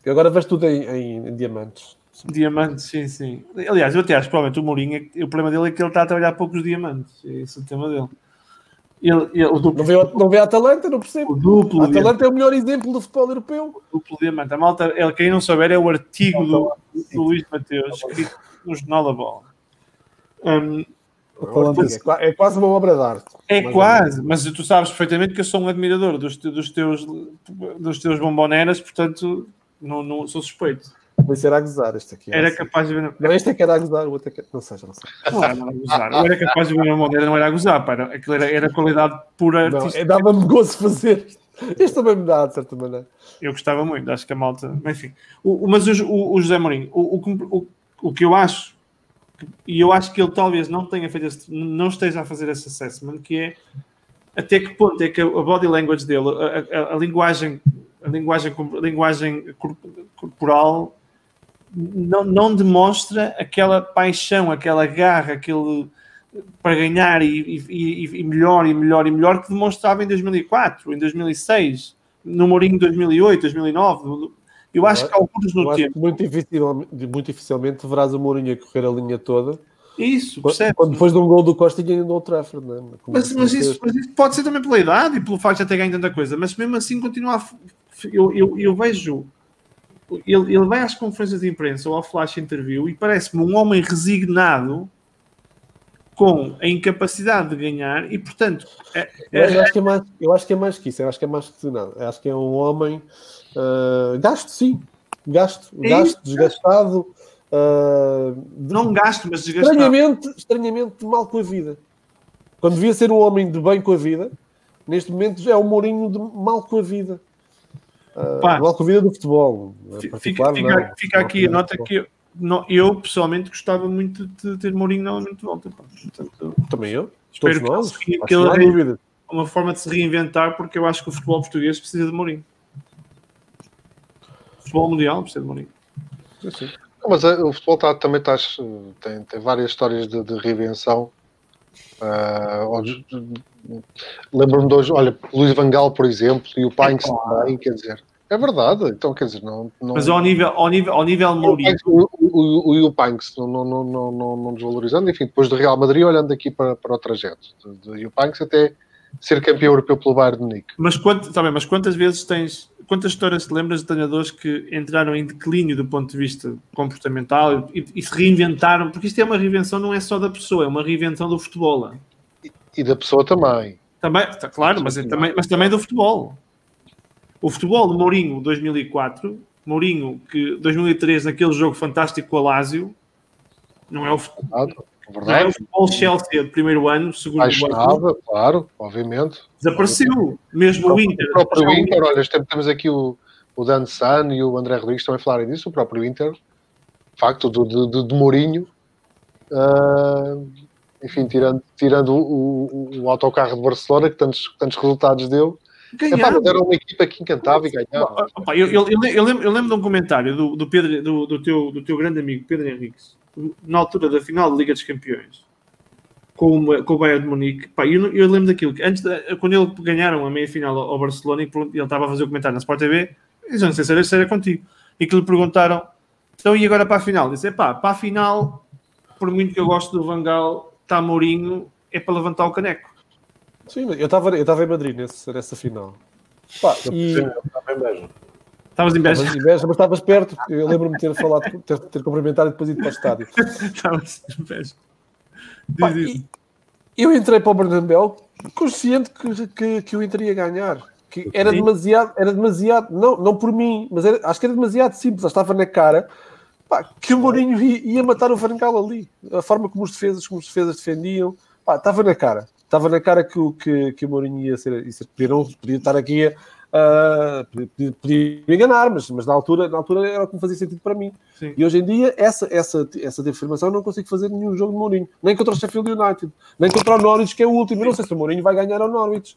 E agora vês tudo em, em- em diamantes. diamantes, sim, sim. Aliás, eu até acho, provavelmente, o Mourinho, é que- o problema dele é que ele está a trabalhar poucos diamantes. É esse o tema dele. Ele, ele- o, duplo, Não vê, não vê a Atalanta, não o percebo. duplo A diamante. Atalanta é o melhor exemplo do futebol europeu. duplo diamante. A malta, ele, quem não souber, é o artigo do, do Luís Mateus, escrito no Jornal da Bola. Hum, É, é quase uma obra de arte. é quase, mas tu sabes perfeitamente que eu sou um admirador dos, dos teus dos teus bomboneras, portanto, não, não sou suspeito. Vai ser a gozar este aqui. Era assim. capaz de ver. Não, este é que era a gozar, o outro é que Não sei, já não sei. Não era a gozar. Eu era capaz de ver uma bomboneira, não era a gozar, pá, era, aquilo era, era qualidade pura Não, é, dava-me gozo fazer. Este também me dá, de certa maneira. Eu gostava muito, acho que a malta. Enfim. O, mas o, o- o José Mourinho, o, o, que- o, o que eu acho, e eu acho que ele talvez não tenha feito esse, não esteja a fazer esse assessment, que é até que ponto é que a body language dele, a, a- a linguagem, a linguagem, a linguagem cor- corporal não, não demonstra aquela paixão, aquela garra, aquele para ganhar e, e- e- melhor e melhor e melhor que demonstrava em 2004, em 2006, no Mourinho de 2008, 2009. Eu acho que alguns no tempo. muito, dificilmente, muito dificilmente verás o Mourinho a correr a linha toda. Isso, percebe? quando depois de um gol do Costa e no Old Trafford, é? Como Mas, mas, isso, mas isso pode ser também pela idade e pelo facto de já ter ganho tanta coisa, mas mesmo assim continua a. Eu, eu, eu vejo. Ele, ele vai às conferências de imprensa ou ao flash interview e parece-me um homem resignado com a incapacidade de ganhar e, portanto, é- Eu, eu acho que é mais, eu acho que é mais que isso, eu acho que é mais que nada. Eu acho que é um homem ah, gasto, sim, gasto, É gasto, desgastado, ah, não gasto, mas desgastado. estranhamente, estranhamente mal com a vida. Quando devia ser um homem de bem com a vida, neste momento é um Mourinho de mal com a vida. Pá. com a vida do futebol. Fica, fica- não. fica Mal aqui a nota que eu, não, eu, pessoalmente gostava muito de ter Mourinho novamente de volta. Portanto, Também eu, espero todos que nós. que que não há ele dúvida. uma forma de se reinventar, porque eu acho que o futebol português precisa de Mourinho. O futebol mundial precisa de Mourinho. Sim. Mas eh, o futebol tá- também tá, tem, tem várias histórias de, de reinvenção. Hoje- Lembro-me de hoje, olha, Luís Vangal, por exemplo, e o Pinks também, quer dizer, é verdade. Então, quer dizer, não. não Mas ao nível, ao nível, ao nível o, Mourinho, o, o, o, o Pinks, não, não, não, não, não, não desvalorizando, enfim, depois do Real Madrid, olhando aqui para, para o trajeto, e o Pinks até ser campeão europeu pelo Bayern de Munique. mas, quant, tá bem, mas quantas vezes tens, quantas histórias te lembras de treinadores que entraram em declínio do ponto de vista comportamental e, e se reinventaram? Porque isto é uma reinvenção, não é só da pessoa, é uma reinvenção do futebol. E da pessoa também. Também, tá, claro, mas, é também, mas também do futebol. O futebol de Mourinho 2004, Mourinho que 2003 naquele jogo fantástico com a Lazio, não é o, fut- Verdade? não é o verdade. futebol Chelsea de primeiro ano, segundo ano, Apaixonava, claro, obviamente. desapareceu. Mesmo o Inter. O próprio Inter, olha, temos aqui o, o Dan San e o André Rodrigues também falarem disso, o próprio Inter, de facto, do, do, do- de Mourinho, ah, enfim, tirando, tirando o, o, o autocarro de Barcelona, que tantos, tantos resultados deu, mas era uma equipa que encantava e ganhava. Eu, eu- eu lembro, eu lembro de um comentário do, do, Pedro, do, do teu, do teu grande amigo Pedro Henriques, na altura da final da Liga dos Campeões, com, o- com o Bayern de Munique. Pá, eu, eu lembro daquilo que antes, da- quando ele ganharam a meia final ao Barcelona, e ele estava a fazer o comentário na Sport TV, eu já não sei se era, se era contigo, e que lhe perguntaram: então e agora para a final? Disse: pá, para a final, por muito que eu gosto do Vangal, está Mourinho, é para levantar o caneco. Sim, mas eu estava eu estava em Madrid nesse, nessa final. Pá, e Também beijo. Estavas em estavas Beja. inveja, mas estavas perto. Eu lembro-me de ter falado, ter, ter cumprimentado e depois ido para o estádio. *laughs* Estavas em Beja. Pá, eu entrei para o Bernabéu consciente que, que, que o Inter ia ganhar. Que era demasiado, era demasiado, não, não por mim, mas era- acho que era demasiado simples. Já estava na cara pá, que o Mourinho ia, ia matar o Vangal ali. A forma como os defesas, como os defesas defendiam, pá, estava na cara. Estava na cara que, o- que, que o Mourinho ia ser. Ia ser podia, não, podia estar aqui a. a- podia, enganar, mas, mas na, altura, na altura era o que me fazia sentido para mim. Sim. E hoje em dia, essa, essa, essa afirmação eu não consigo fazer nenhum jogo de Mourinho. Nem contra o Sheffield United, nem contra o Norwich, que é o último. Eu não sei se o Mourinho vai ganhar ao Norwich.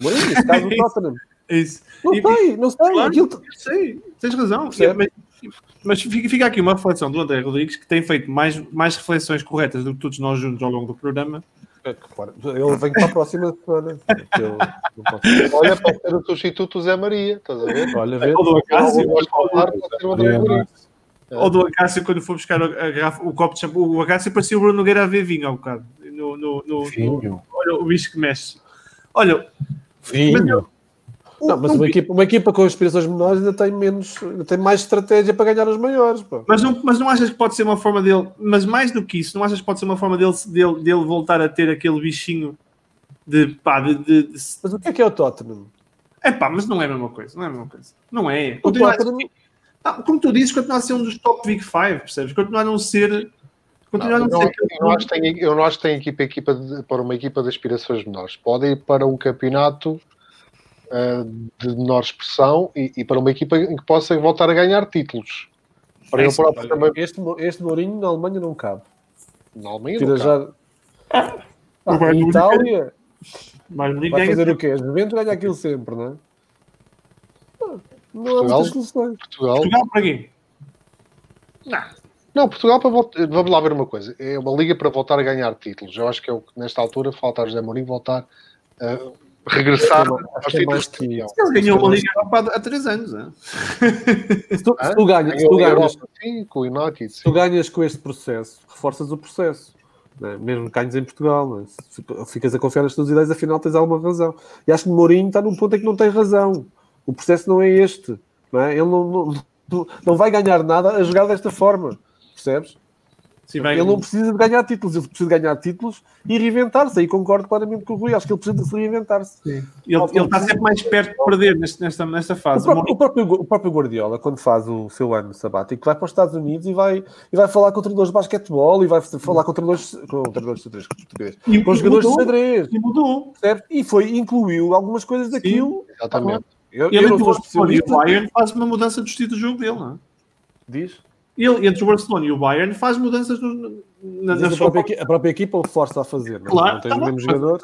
Mourinho, nesse caso, o *laughs* Tottenham. É isso. Não E- sei, não sei. Claro, Aquilo, eu sei, tens razão. Percebe? Mas, Mas fica, fica aqui uma reflexão do André Rodrigues, que tem feito mais, mais reflexões corretas do que todos nós juntos ao longo do programa. É. Ele vem para a próxima semana. Eu Olha, pode ser o substituto do Zé Maria, estás a ver? Olha, vê. Ou do Acácio, Maria. ou do Acácio quando for buscar a, a garrafa- o copo de shampoo. O Acácio parecia o Bruno Nogueira a ver vinho há um bocado. No, no, no- no- olha o bicho que mexe. Olha, Vinho. Não, mas uma equipa, uma equipa com aspirações menores ainda tem menos, ainda tem mais estratégia para ganhar os maiores. Pô. Mas não, mas não achas que pode ser uma forma dele, mas mais do que isso, não achas que pode ser uma forma dele, dele, dele voltar a ter aquele bichinho de pá, de, de, de- Mas o que é que é o Tottenham? é pá, mas não é a mesma coisa, não é a mesma coisa, não é. O Continua Tottenham, ser- Ah, como tu dizes, continua a ser um dos top Big Five, percebes? Continua a não ser, continua Não, a eu, não não, ser. eu não acho que tem, eu não acho que tem equipa, equipa de- para uma equipa de aspirações menores. Pode ir para um campeonato ah, de menor expressão e, e para uma equipa em que possa voltar a ganhar títulos. Para É isso, próprio também. este, este Mourinho na Alemanha não cabe. Na Alemanha, Tira não cabe. já. Ah, Munique- Itália Mas ninguém vai fazer o quê? As Juventus ganha aquilo sempre, não é? Ah, Não há Portugal? Portugal. Portugal para quê? Não, Portugal para voltar. Vamos lá ver uma coisa. É uma liga para voltar a ganhar títulos. Eu acho que é o que nesta altura falta a José Mourinho voltar a regressar aos é títulos de que campeão. Ele ganhou uma Liga Europa há três anos. hein? Se tu, se tu ganhas, se tu ganhas, com o United. se tu Sim. ganhas com este processo, reforças o processo. é? Mesmo que ganhes em Portugal, é? Se fica- ficas a confiar nas tuas ideias, afinal tens alguma razão. E acho que Mourinho está num ponto em que não tem razão. O processo não é este. Não é? Ele não, não- não vai ganhar nada a jogar desta forma. Percebes? Sim, vai- Ele não precisa de ganhar títulos, ele precisa de ganhar títulos e reinventar-se. Aí concordo claramente com o Rui. Acho que ele precisa de se reinventar-se. Ele, ele está sempre mais perto de perder neste- nesta, nesta O fase. próprio, o, próprio, o próprio Guardiola, quando faz o seu ano sabático, vai para os Estados Unidos e vai, e vai falar com treinadores de basquetebol e vai falar com treinadores, com treinadores de xadrez, com E com jogadores de mudou, xadrez, E mudou. percebe? E foi, incluiu algumas coisas daquilo. Exatamente. Eu, Ele eu não o sou e o. Bayern faz uma mudança do estilo do jogo dele, não é? Diz. Ele, entre o Barcelona e o Bayern, faz mudanças no, na, na a, sua própria, a própria equipa o força a fazer. Não, Claro, não tem tá o bom, mesmo mas- jogador.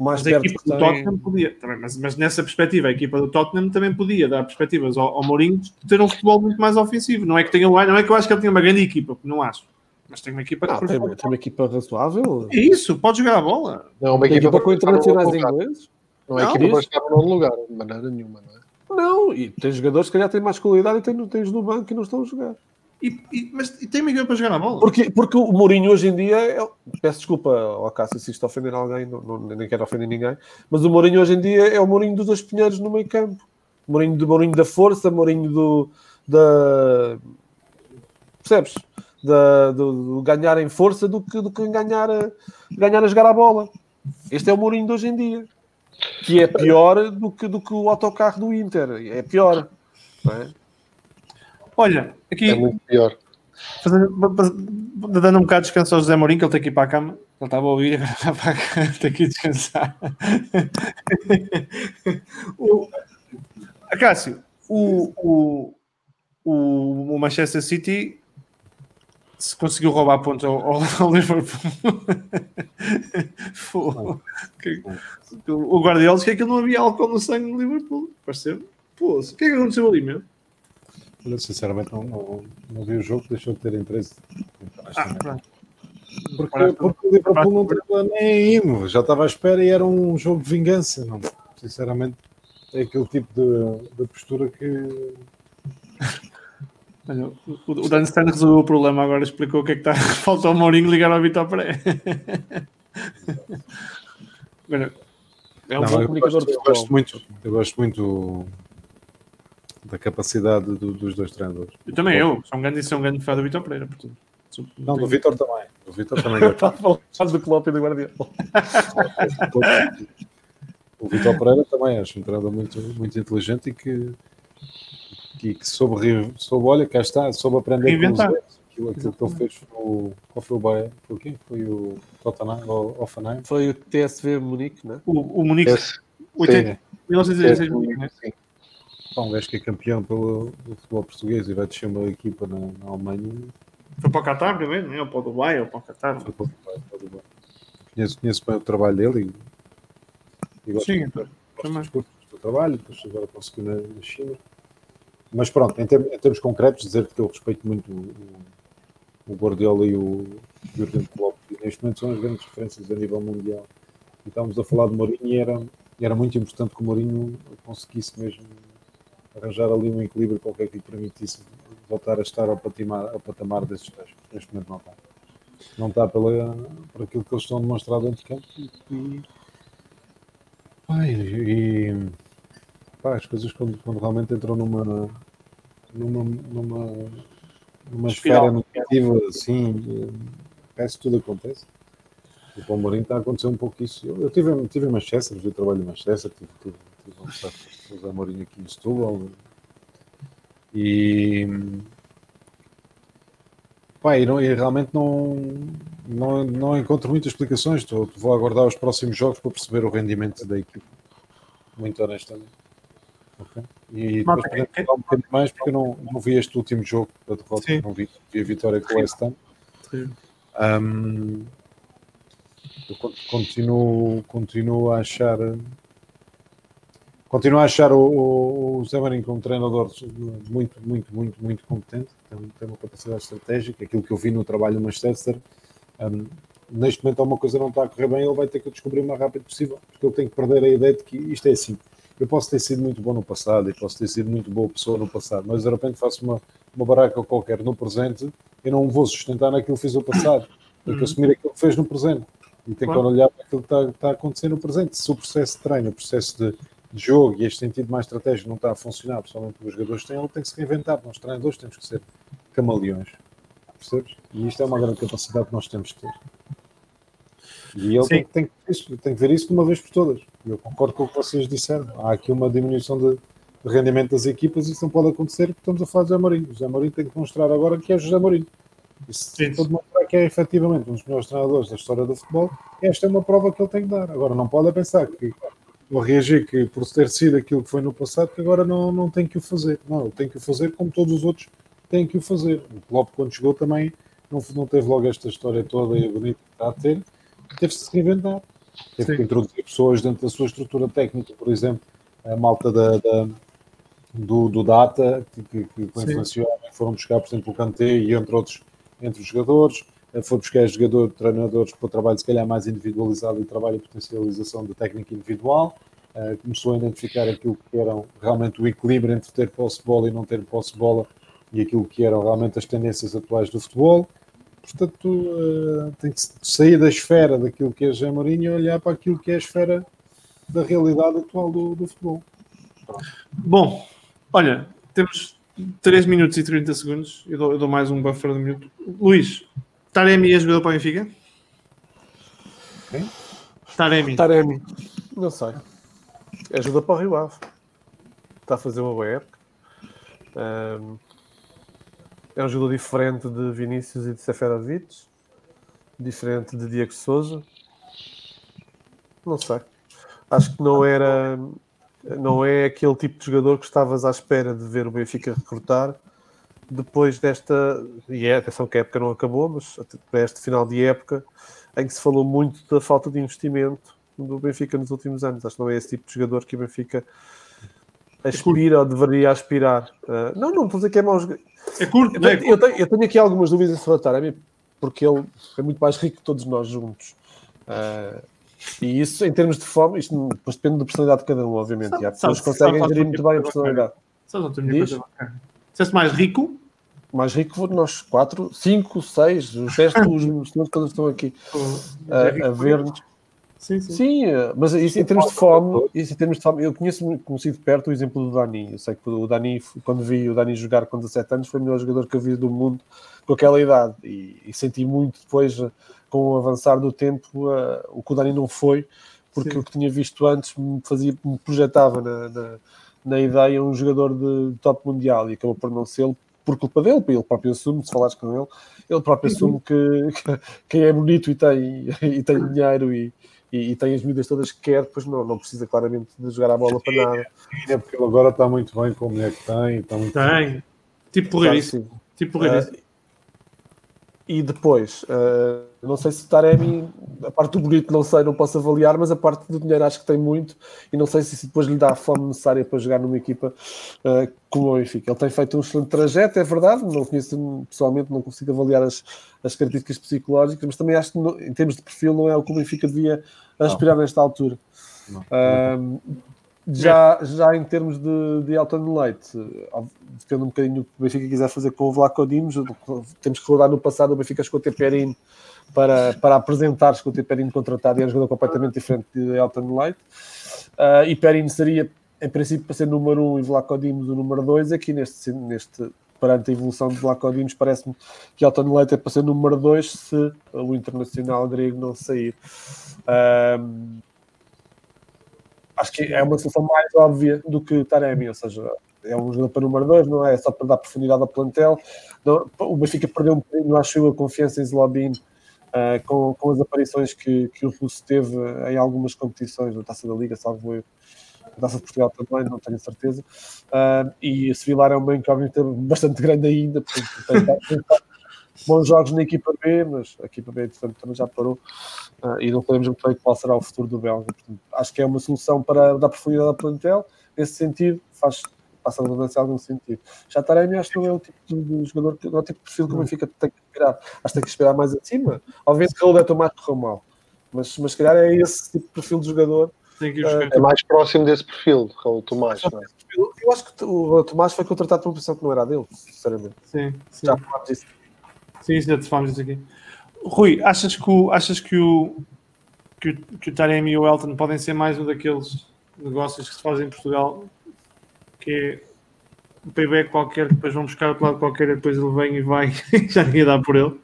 Mais Mas a equipa que do tem. Tottenham podia, também, mas, mas nessa perspectiva, a equipa do Tottenham também podia dar perspectivas ao, ao Mourinho de ter um futebol muito mais ofensivo. Não é que tenha, não é que eu acho que ele tenha uma grande equipa, não acho. Mas tem uma equipa que Ah, tem, tem uma equipa razoável. É isso, pode jogar a bola. Não é uma Tem equipa, equipa com internacionais ingleses. Não é Não, equipa para estar no lugar, de maneira nenhuma, não é? Não, e tem jogadores que calhar têm mais qualidade e têm, tens no banco e não estão a jogar. E, e- mas e tem equipa para jogar a bola. Porque, porque o Mourinho hoje em dia, é- peço desculpa ao Cássio se isto ofender alguém, não, não- nem quero ofender ninguém, mas o Mourinho hoje em dia é o Mourinho dos dois pinheiros no meio campo. Mourinho, do, Mourinho da força, Mourinho do, da. Percebes? Da, do, do ganhar em força do que, do que ganhar a, ganhar a jogar a bola. Este é o Mourinho de hoje em dia. Que é pior do que, do que o autocarro do Inter. É pior. Não é? Olha, aqui É muito pior. fazendo, dando um bocado de descanso ao José Mourinho, que ele tem que ir para a cama. Ele estava a ouvir, *laughs* agora vai para a cama, tem que ir descansar. *laughs* o, Cássio, o, o, o, o Manchester City se conseguiu roubar pontos ao, ao, ao Liverpool. *laughs* Pô, que- o Guardiola disse que aquilo não havia álcool no sangue do Liverpool. Pareceu. Pô, o que é que aconteceu ali, meu? Sinceramente, não, não, não vi o jogo, deixou de ter interesse. Ah. Porque, porque o Liverpool não estava nem meu. já estava à espera e era um jogo de vingança. Não. Sinceramente, é aquele tipo de, de postura que. *laughs* Olha, o, o Dan Stein resolveu o problema agora, explicou o que é que está. *laughs* Falta ao Mourinho ligar ao Vitor Pereira. *laughs* É um Não, bom comunicador gosto, de eu gosto muito, eu gosto muito da capacidade do- dos dois treinadores. eu também eu, sou um grande, sou um grande fã do Vitor Pereira, portanto. sou- Não, do Vitor também. Do Vitor também. *laughs* a falar do Klopp e do Guardiola. o Vitor Pereira também acho um treinador muito, muito inteligente e que, que, que soube, soube, olha, cá está, soube aprender com os erros. Aquilo, aquilo que ele fez foi, qual foi o Bayern? Foi o quê? Foi o Tottenham ou Offenheim? Foi o TSV Munique, não é? O, o Munique, Esse, 80, Sim. 1916 Munique, né? sim. Pá, Um gajo que é campeão pelo, futebol português e vai descer uma equipa na, na Alemanha. Foi para o Qatar primeiro, não é? Ou para o Dubai, ou para o Qatar. Foi para o Dubai, para o Dubai. Conheço, conheço bem o trabalho dele e, e gosto Sim, muito então, gosto do trabalho, depois agora conseguiu na, na China. mas pronto, em, termos, em termos concretos, dizer que eu respeito muito o, o Guardiola e o Jurgen Klopp, e neste momento são as grandes referências a nível mundial. E estávamos a falar de Mourinho e era, era muito importante que o Mourinho conseguisse mesmo arranjar ali um equilíbrio qualquer que lhe permitisse voltar a estar ao patamar, ao patamar desses gajos. Neste momento não está. Não está pela, por aquilo que eles estão a demonstrar dentro de campo. E, pá, e- pá, as coisas quando, quando realmente entram numa numa, numa, numa esfera negativa assim, parece que tudo acontece. O Mourinho está a acontecer um pouco isso. Eu, eu tive, tive em Manchester, vi o trabalho em Manchester, tive, tive, tive José Mourinho aqui em Setúbal. E, pá, e, não, e realmente não, não, não encontro muitas explicações. Estou, vou aguardar os próximos jogos para perceber o rendimento da equipe. Muito honestamente. Ok? E depois podemos quem- falar um bocadinho mais porque eu não, não vi este último jogo da derrota, Sim. não vi, vi a vitória com o West Ham. Eu con- continuo, continuo a achar continuo a achar o, o, o Zé Marinho como treinador muito, muito, muito, muito competente, tem, tem uma capacidade estratégica, aquilo que eu vi no trabalho do Manchester. ahm, neste momento alguma coisa não está a correr bem, ele vai ter que descobrir o mais rápido possível, porque ele tem que perder a ideia de que isto é assim. Eu posso ter sido muito bom no passado e posso ter sido muito boa pessoa no passado, mas de repente faço uma, uma baraca qualquer no presente e não vou sustentar naquilo que fiz no passado. Tem que assumir aquilo que fez no presente e tem que Claro. olhar para aquilo que está, está a acontecer no presente. Se o processo de treino, o processo de, de jogo e este sentido mais estratégico não está a funcionar, principalmente os jogadores têm, ele tem que se reinventar. Nós treinadores temos que ser camaleões. Percebes? E isto é uma grande capacidade que nós temos que ter. E ele tem, tem, que- tem que ver isso de uma vez por todas. Eu concordo com o que vocês disseram. Há aqui uma diminuição de, de rendimento das equipas e isso não pode acontecer porque estamos a falar de José Mourinho. O José Mourinho tem que demonstrar agora que é José Mourinho. E se Sim. for demonstrar que é efetivamente um dos melhores treinadores da história do futebol, esta é uma prova que ele tem que dar. Agora, não pode é pensar que ou reagir que por ter sido aquilo que foi no passado, que agora não, não tem que o fazer. Não, tem que o fazer como todos os outros têm que o fazer. O Klopp, quando chegou, também não, não teve logo esta história toda e bonita que está a ter, teve-se reinventar. Teve Sim. que introduzir pessoas dentro da sua estrutura técnica, por exemplo, a malta da, da- do, do Data, que, que, que influenciou, foram buscar, por exemplo, o Kanté e entre outros, entre os jogadores, foi buscar jogadores, treinadores para o trabalho se calhar mais individualizado e trabalho de potencialização da técnica individual, Eh, começou a identificar aquilo que eram realmente o equilíbrio entre ter posse de bola e não ter posse de bola e aquilo que eram realmente as tendências atuais do futebol. Portanto, eh, tem que sair da esfera daquilo que é José Mourinho e olhar para aquilo que é a esfera da realidade atual do, do futebol. Bom, olha, temos 3 minutos e 30 segundos. Eu dou, eu dou mais um buffer de minuto. Luís, Taremi é jogador para o Benfica? Quem? Taremi. Taremi, não sei. Ajuda para o Rio Ave. Está a fazer uma boa época. Ahm, é um jogador diferente de Vinícius e de Seferovic. Diferente de Diego Souza. Não sei. Acho que não era. Não é aquele tipo de jogador que estavas à espera de ver o Benfica recrutar depois desta. E é, atenção que a época não acabou, mas até para este final de época em que se falou muito da falta de investimento do Benfica nos últimos anos. Acho que não é esse tipo de jogador que o Benfica aspira ou deveria aspirar. Uh, não, não estou a dizer que é mau jogador. É curto, Eu é? tenho, eu, tenho, eu tenho aqui algumas dúvidas o Taremi, porque ele é muito mais rico que todos nós juntos. Uh, e isso, em termos de fome, isto depois depende da personalidade de cada um, obviamente. E há pessoas que Sabe- conseguem sabe- gerir muito bem a personalidade. Sabes outra minha Diz? coisa bacana? Disseste mais rico? Mais rico nós quatro, cinco, seis, os restos, os senhores que estão aqui É a, a ver-nos. Sim, sim. Sim, eh, mas isso em termos de fome, isso em termos de fome, eu conheço conheci de perto o exemplo do Dani. Eu sei que o Dani, quando vi o Dani jogar com 17 anos, foi o melhor jogador que eu vi do mundo com aquela idade. E, e senti muito depois, eh, com o avançar do tempo, eh, o que o Dani não foi, porque Sim. o que tinha visto antes me, fazia, me projetava na, na, na ideia um jogador de top mundial e acabou por não ser por culpa dele, ele próprio assume, se falares com ele, ele próprio assume que, que quem é bonito e tem, e tem dinheiro e, e, e tem as medidas todas que quer, depois não, não precisa claramente de jogar a bola para nada. É porque ele agora está muito bem com a mulher que tem. Está muito Tem. Tipo Claro que porreirice. sim. Tipo porreirice. E depois, uh, não sei se o Taremi, a parte do bonito não sei, não posso avaliar, mas a parte do dinheiro acho que tem muito e não sei se isso depois lhe dá a fome necessária para jogar numa equipa uh, como o Benfica. Ele tem feito um excelente trajeto, é verdade, não conheço pessoalmente, não consigo avaliar as, as características psicológicas, mas também acho que em termos de perfil não é o que o Benfica devia aspirar nesta altura. Não. Uh, já, já em termos de, de Elton Leite, depende um bocadinho do que o Benfica quiser fazer com o Vlaco Dimos. Temos que recordar no passado o Benfica chegou a ter para, para apresentar, chegou a ter Perin contratado e era um jogador completamente diferente de Elton Leite. Uh, e Perin seria, em princípio, para ser número 1 um, e Vlaco Dimos o número 2. Aqui neste, neste, perante a evolução de Vlaco Dimos, parece-me que Elton Leite é para ser número 2 se o internacional grego não sair. Uh, acho que é uma solução mais óbvia do que Taremi, ou seja, é um jogador para número 2, não é? só para dar profundidade ao plantel. Não, o Benfica perdeu um bocadinho, acho eu, a confiança em Zlobin uh, com, com as aparições que, que o Russo teve em algumas competições, na Taça da Liga, salvo eu, na Taça de Portugal também, não tenho certeza. Uh, e se Vilar é uma incógnita bastante grande ainda, tem, tem, bons jogos na equipa B, mas a equipa B portanto, também já parou uh, e não sabemos muito bem qual será o futuro do Belga. Portanto, acho que é uma solução para dar profundidade ao plantel. Nesse sentido, faz, passa a redundância algum sentido. Já Taremi acho que não é o tipo de jogador, não é o tipo de perfil que o Benfica tem que esperar. Acho que tem que esperar mais acima. Obviamente que o Roberto Tomás correu mal, mas, mas se calhar é esse tipo de perfil de jogador é mais próximo desse perfil, o Tomás. Não é? Eu acho que o Tomás foi contratado por uma posição que não era dele, sinceramente. Sim, sim. Já falámos disso. Sim, já te falamos disso aqui. Rui, achas que o, achas que o, que o, que o Taremi e o Elton podem ser mais um daqueles negócios que se fazem em Portugal que é um payback qualquer, que depois vão buscar outro lado qualquer e depois ele vem e vai e *laughs* já ninguém dá por ele.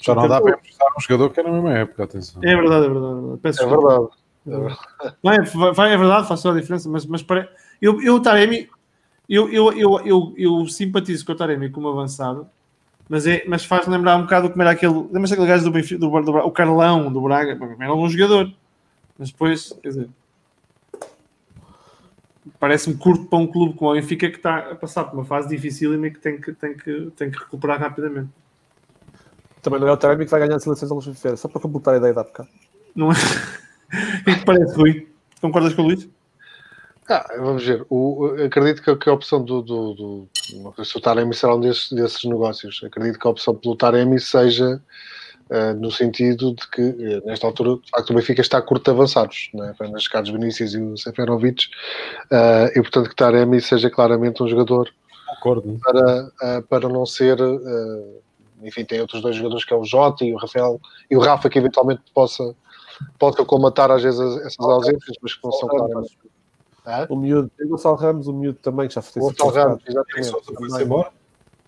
Já não dá para emprestar um jogador que é na mesma época, atenção. É verdade, é verdade. Peço É verdade. É verdade. Não, é, vai, é verdade, faz toda a diferença, mas, mas para, eu, eu, o Taremi, eu, eu, eu, eu, eu simpatizo com o Taremi como avançado, mas, é, mas faz lembrar um bocado como era aquele. Lembras aquele gajo do Benfica, do, do, o Carlão, do Braga? Era um jogador, mas depois, quer dizer, parece-me curto para um clube como o Benfica que está a passar por uma fase difícil e que tem que, tem que, tem que recuperar rapidamente. Também não é o Taremi que vai ganhar as seleções da Luz Feira, só para completar a ideia da bocado. Não é? *laughs* O que é que parece, Rui? Concordas com o Luís? Ah, vamos ver. O, acredito que, que a opção do, do, do. Sei se o Taremi será um desses, desses negócios. Acredito que a opção pelo Taremi seja uh, no sentido de que, eh, nesta altura, de facto, o Benfica está curto de avançados. Né? Apenas Carlos Vinícius e o Seferovic. Uh, e, portanto, que Taremi seja claramente um jogador Concordo. para, uh, para não ser. uh, enfim, tem outros dois jogadores que é o Jota e o Rafael e o Rafa que eventualmente possa, possa comatar às vezes essas ausências, mas que não são claramente. Hã? O miúdo, tem o Gonçalo Ramos, o miúdo também, que já foi O Gonçalo Ramos, Diego exatamente. Sousa foi-se Também. embora?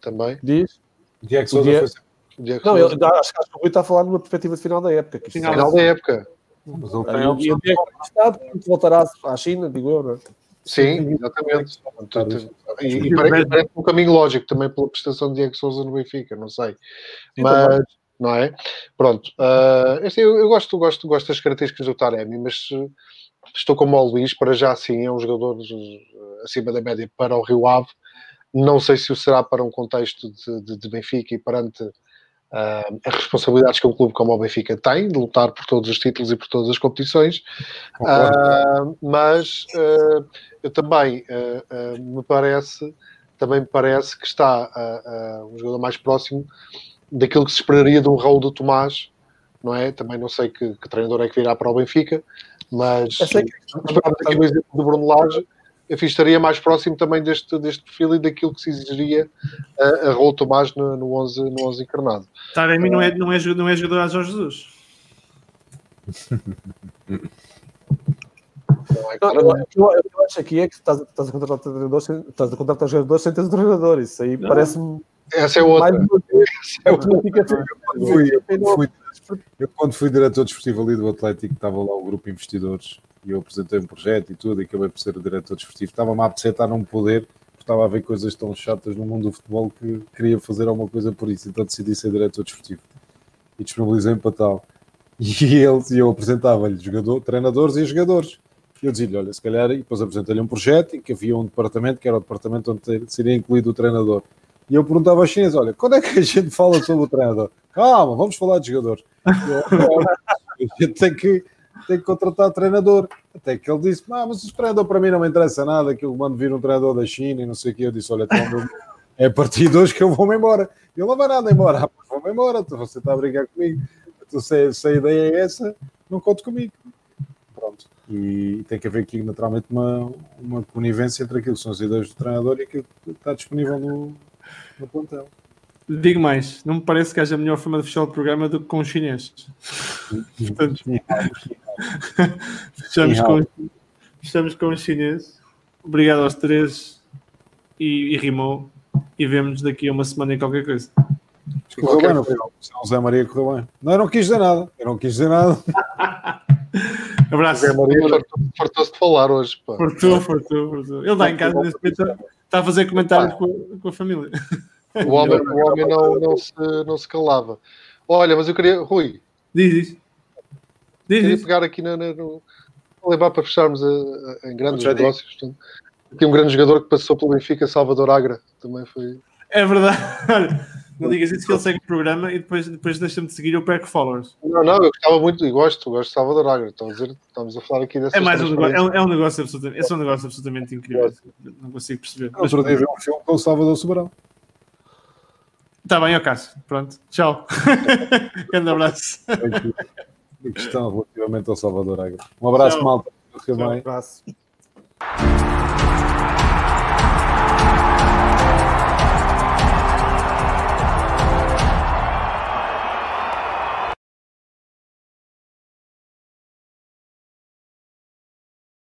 também. Diz? Diego Sousa Diego- foi-se Diego Não, ele, acho, que- acho que o Rui está a falar numa perspectiva de final da época. Que Final. Final da época. Mas ele tem opção. Diego Estado voltará à China, digo eu, não é? Sim, exatamente. E, e parece, um caminho lógico também pela prestação de Diego Souza no Benfica, não sei. Mas, não é? Pronto. este, eu, eu gosto, gosto, gosto das características do Taremi, mas eh, estou como o Luís, para já sim, é um jogador eh, acima da média para o Rio Ave. Não sei se o será para um contexto de, de- de Benfica e perante ah, as responsabilidades que um clube como o Benfica tem, de lutar por todos os títulos e por todas as competições. Ah, mas ah, eu também me parece, também me parece que está um jogador mais próximo daquilo que se esperaria de um Raul do Tomás, não é? Também não sei que, que treinador é que virá para o Benfica, mas Eu sei que- esperando aqui o exemplo do Bruno Lage, eu fiz- estaria mais próximo também deste, deste perfil e daquilo que se exigiria a, a Raul Tomás no, no, 11, no 11 encarnado. Taremi não é, não, é, não é jogador a Jorge Jesus. Não é? Não, Claramente. eu, eu- eu acho aqui é que estás, estás a contratar sem, estás a contratar jogadores sem ter um treinador. Isso aí parece-me Essa é outra. mais vez. é o que o Benfica fez. Eu fui- fui- eu, quando fui diretor desportivo ali do Atlético, estava lá o grupo de investidores e eu apresentei um projeto e tudo, e acabei por ser o diretor desportivo. Estava-me a apetecer estar num poder, estava a ver coisas tão chatas no mundo do futebol que queria fazer alguma coisa por isso, então decidi ser diretor desportivo e disponibilizei-me para tal. *laughs* E eles, e eu apresentava-lhe jogador, treinadores e jogadores. E eu dizia-lhe, olha, se calhar, e depois apresentei-lhe um projeto em que havia um departamento, que era o departamento onde seria incluído o treinador. E eu perguntava aos chineses: olha, quando é que a gente fala sobre o treinador? Calma, vamos falar de jogadores. *laughs* A gente tem que, tem que contratar treinador. Até que ele disse: ah, mas o treinador para mim não me interessa nada, que eu mando vir um treinador da China e não sei o que. Eu disse: olha, então, é a partir de hoje que eu vou-me embora. Ele não vai nada embora. Ah, vou-me embora, você está a brigar comigo. Então, se, se a ideia é essa, não conte comigo. Pronto. E tem que haver aqui, naturalmente, uma, uma conivência entre aquilo que são as ideias do treinador e aquilo que está disponível no, no plantel. Digo mais, não me parece que haja melhor forma de fechar o programa do que com os chineses. Portanto, fechamos, com, fechamos com os chineses. Obrigado aos três e, e rimou. E vemos daqui a uma semana em qualquer coisa. Correu bem, não foi? José Maria correu bem. Não, eu não quis dizer nada. Eu não quis dizer nada. *laughs* Abraço. Zé Maria fartou- fartou-se de falar hoje. Fortou, fortou. Ele está em casa nesse momento, está a fazer comentários com, a- com a família. *laughs* O homem, o homem não, não, se, não se calava. Olha, mas eu queria, Rui, Diz isso. Diz queria isso. pegar aqui na, na- no. vou levar para fecharmos a- a- em grandes negócios. portanto. Aqui um grande jogador que passou pelo Benfica, Salvador Agra, também foi. É verdade. *laughs* Não digas isso que ele segue o programa e depois, depois deixa-me de seguir eu perco followers. Não, não, eu gostava muito e gosto, gosto de Salvador Agra. Estão a dizer, estamos a falar aqui dessas É mais um negócio, é um, é um negócio absolutamente, esse é um negócio absolutamente incrível. Não consigo perceber. Mas Outro dia vi um filme com o Salvador Sobral. está bem, ó Cássio. Pronto. Tchau. *laughs* Grande abraço. A questão relativamente ao Salvador Agra. Um abraço, Tchau. malta. Tchau. bem. abraço.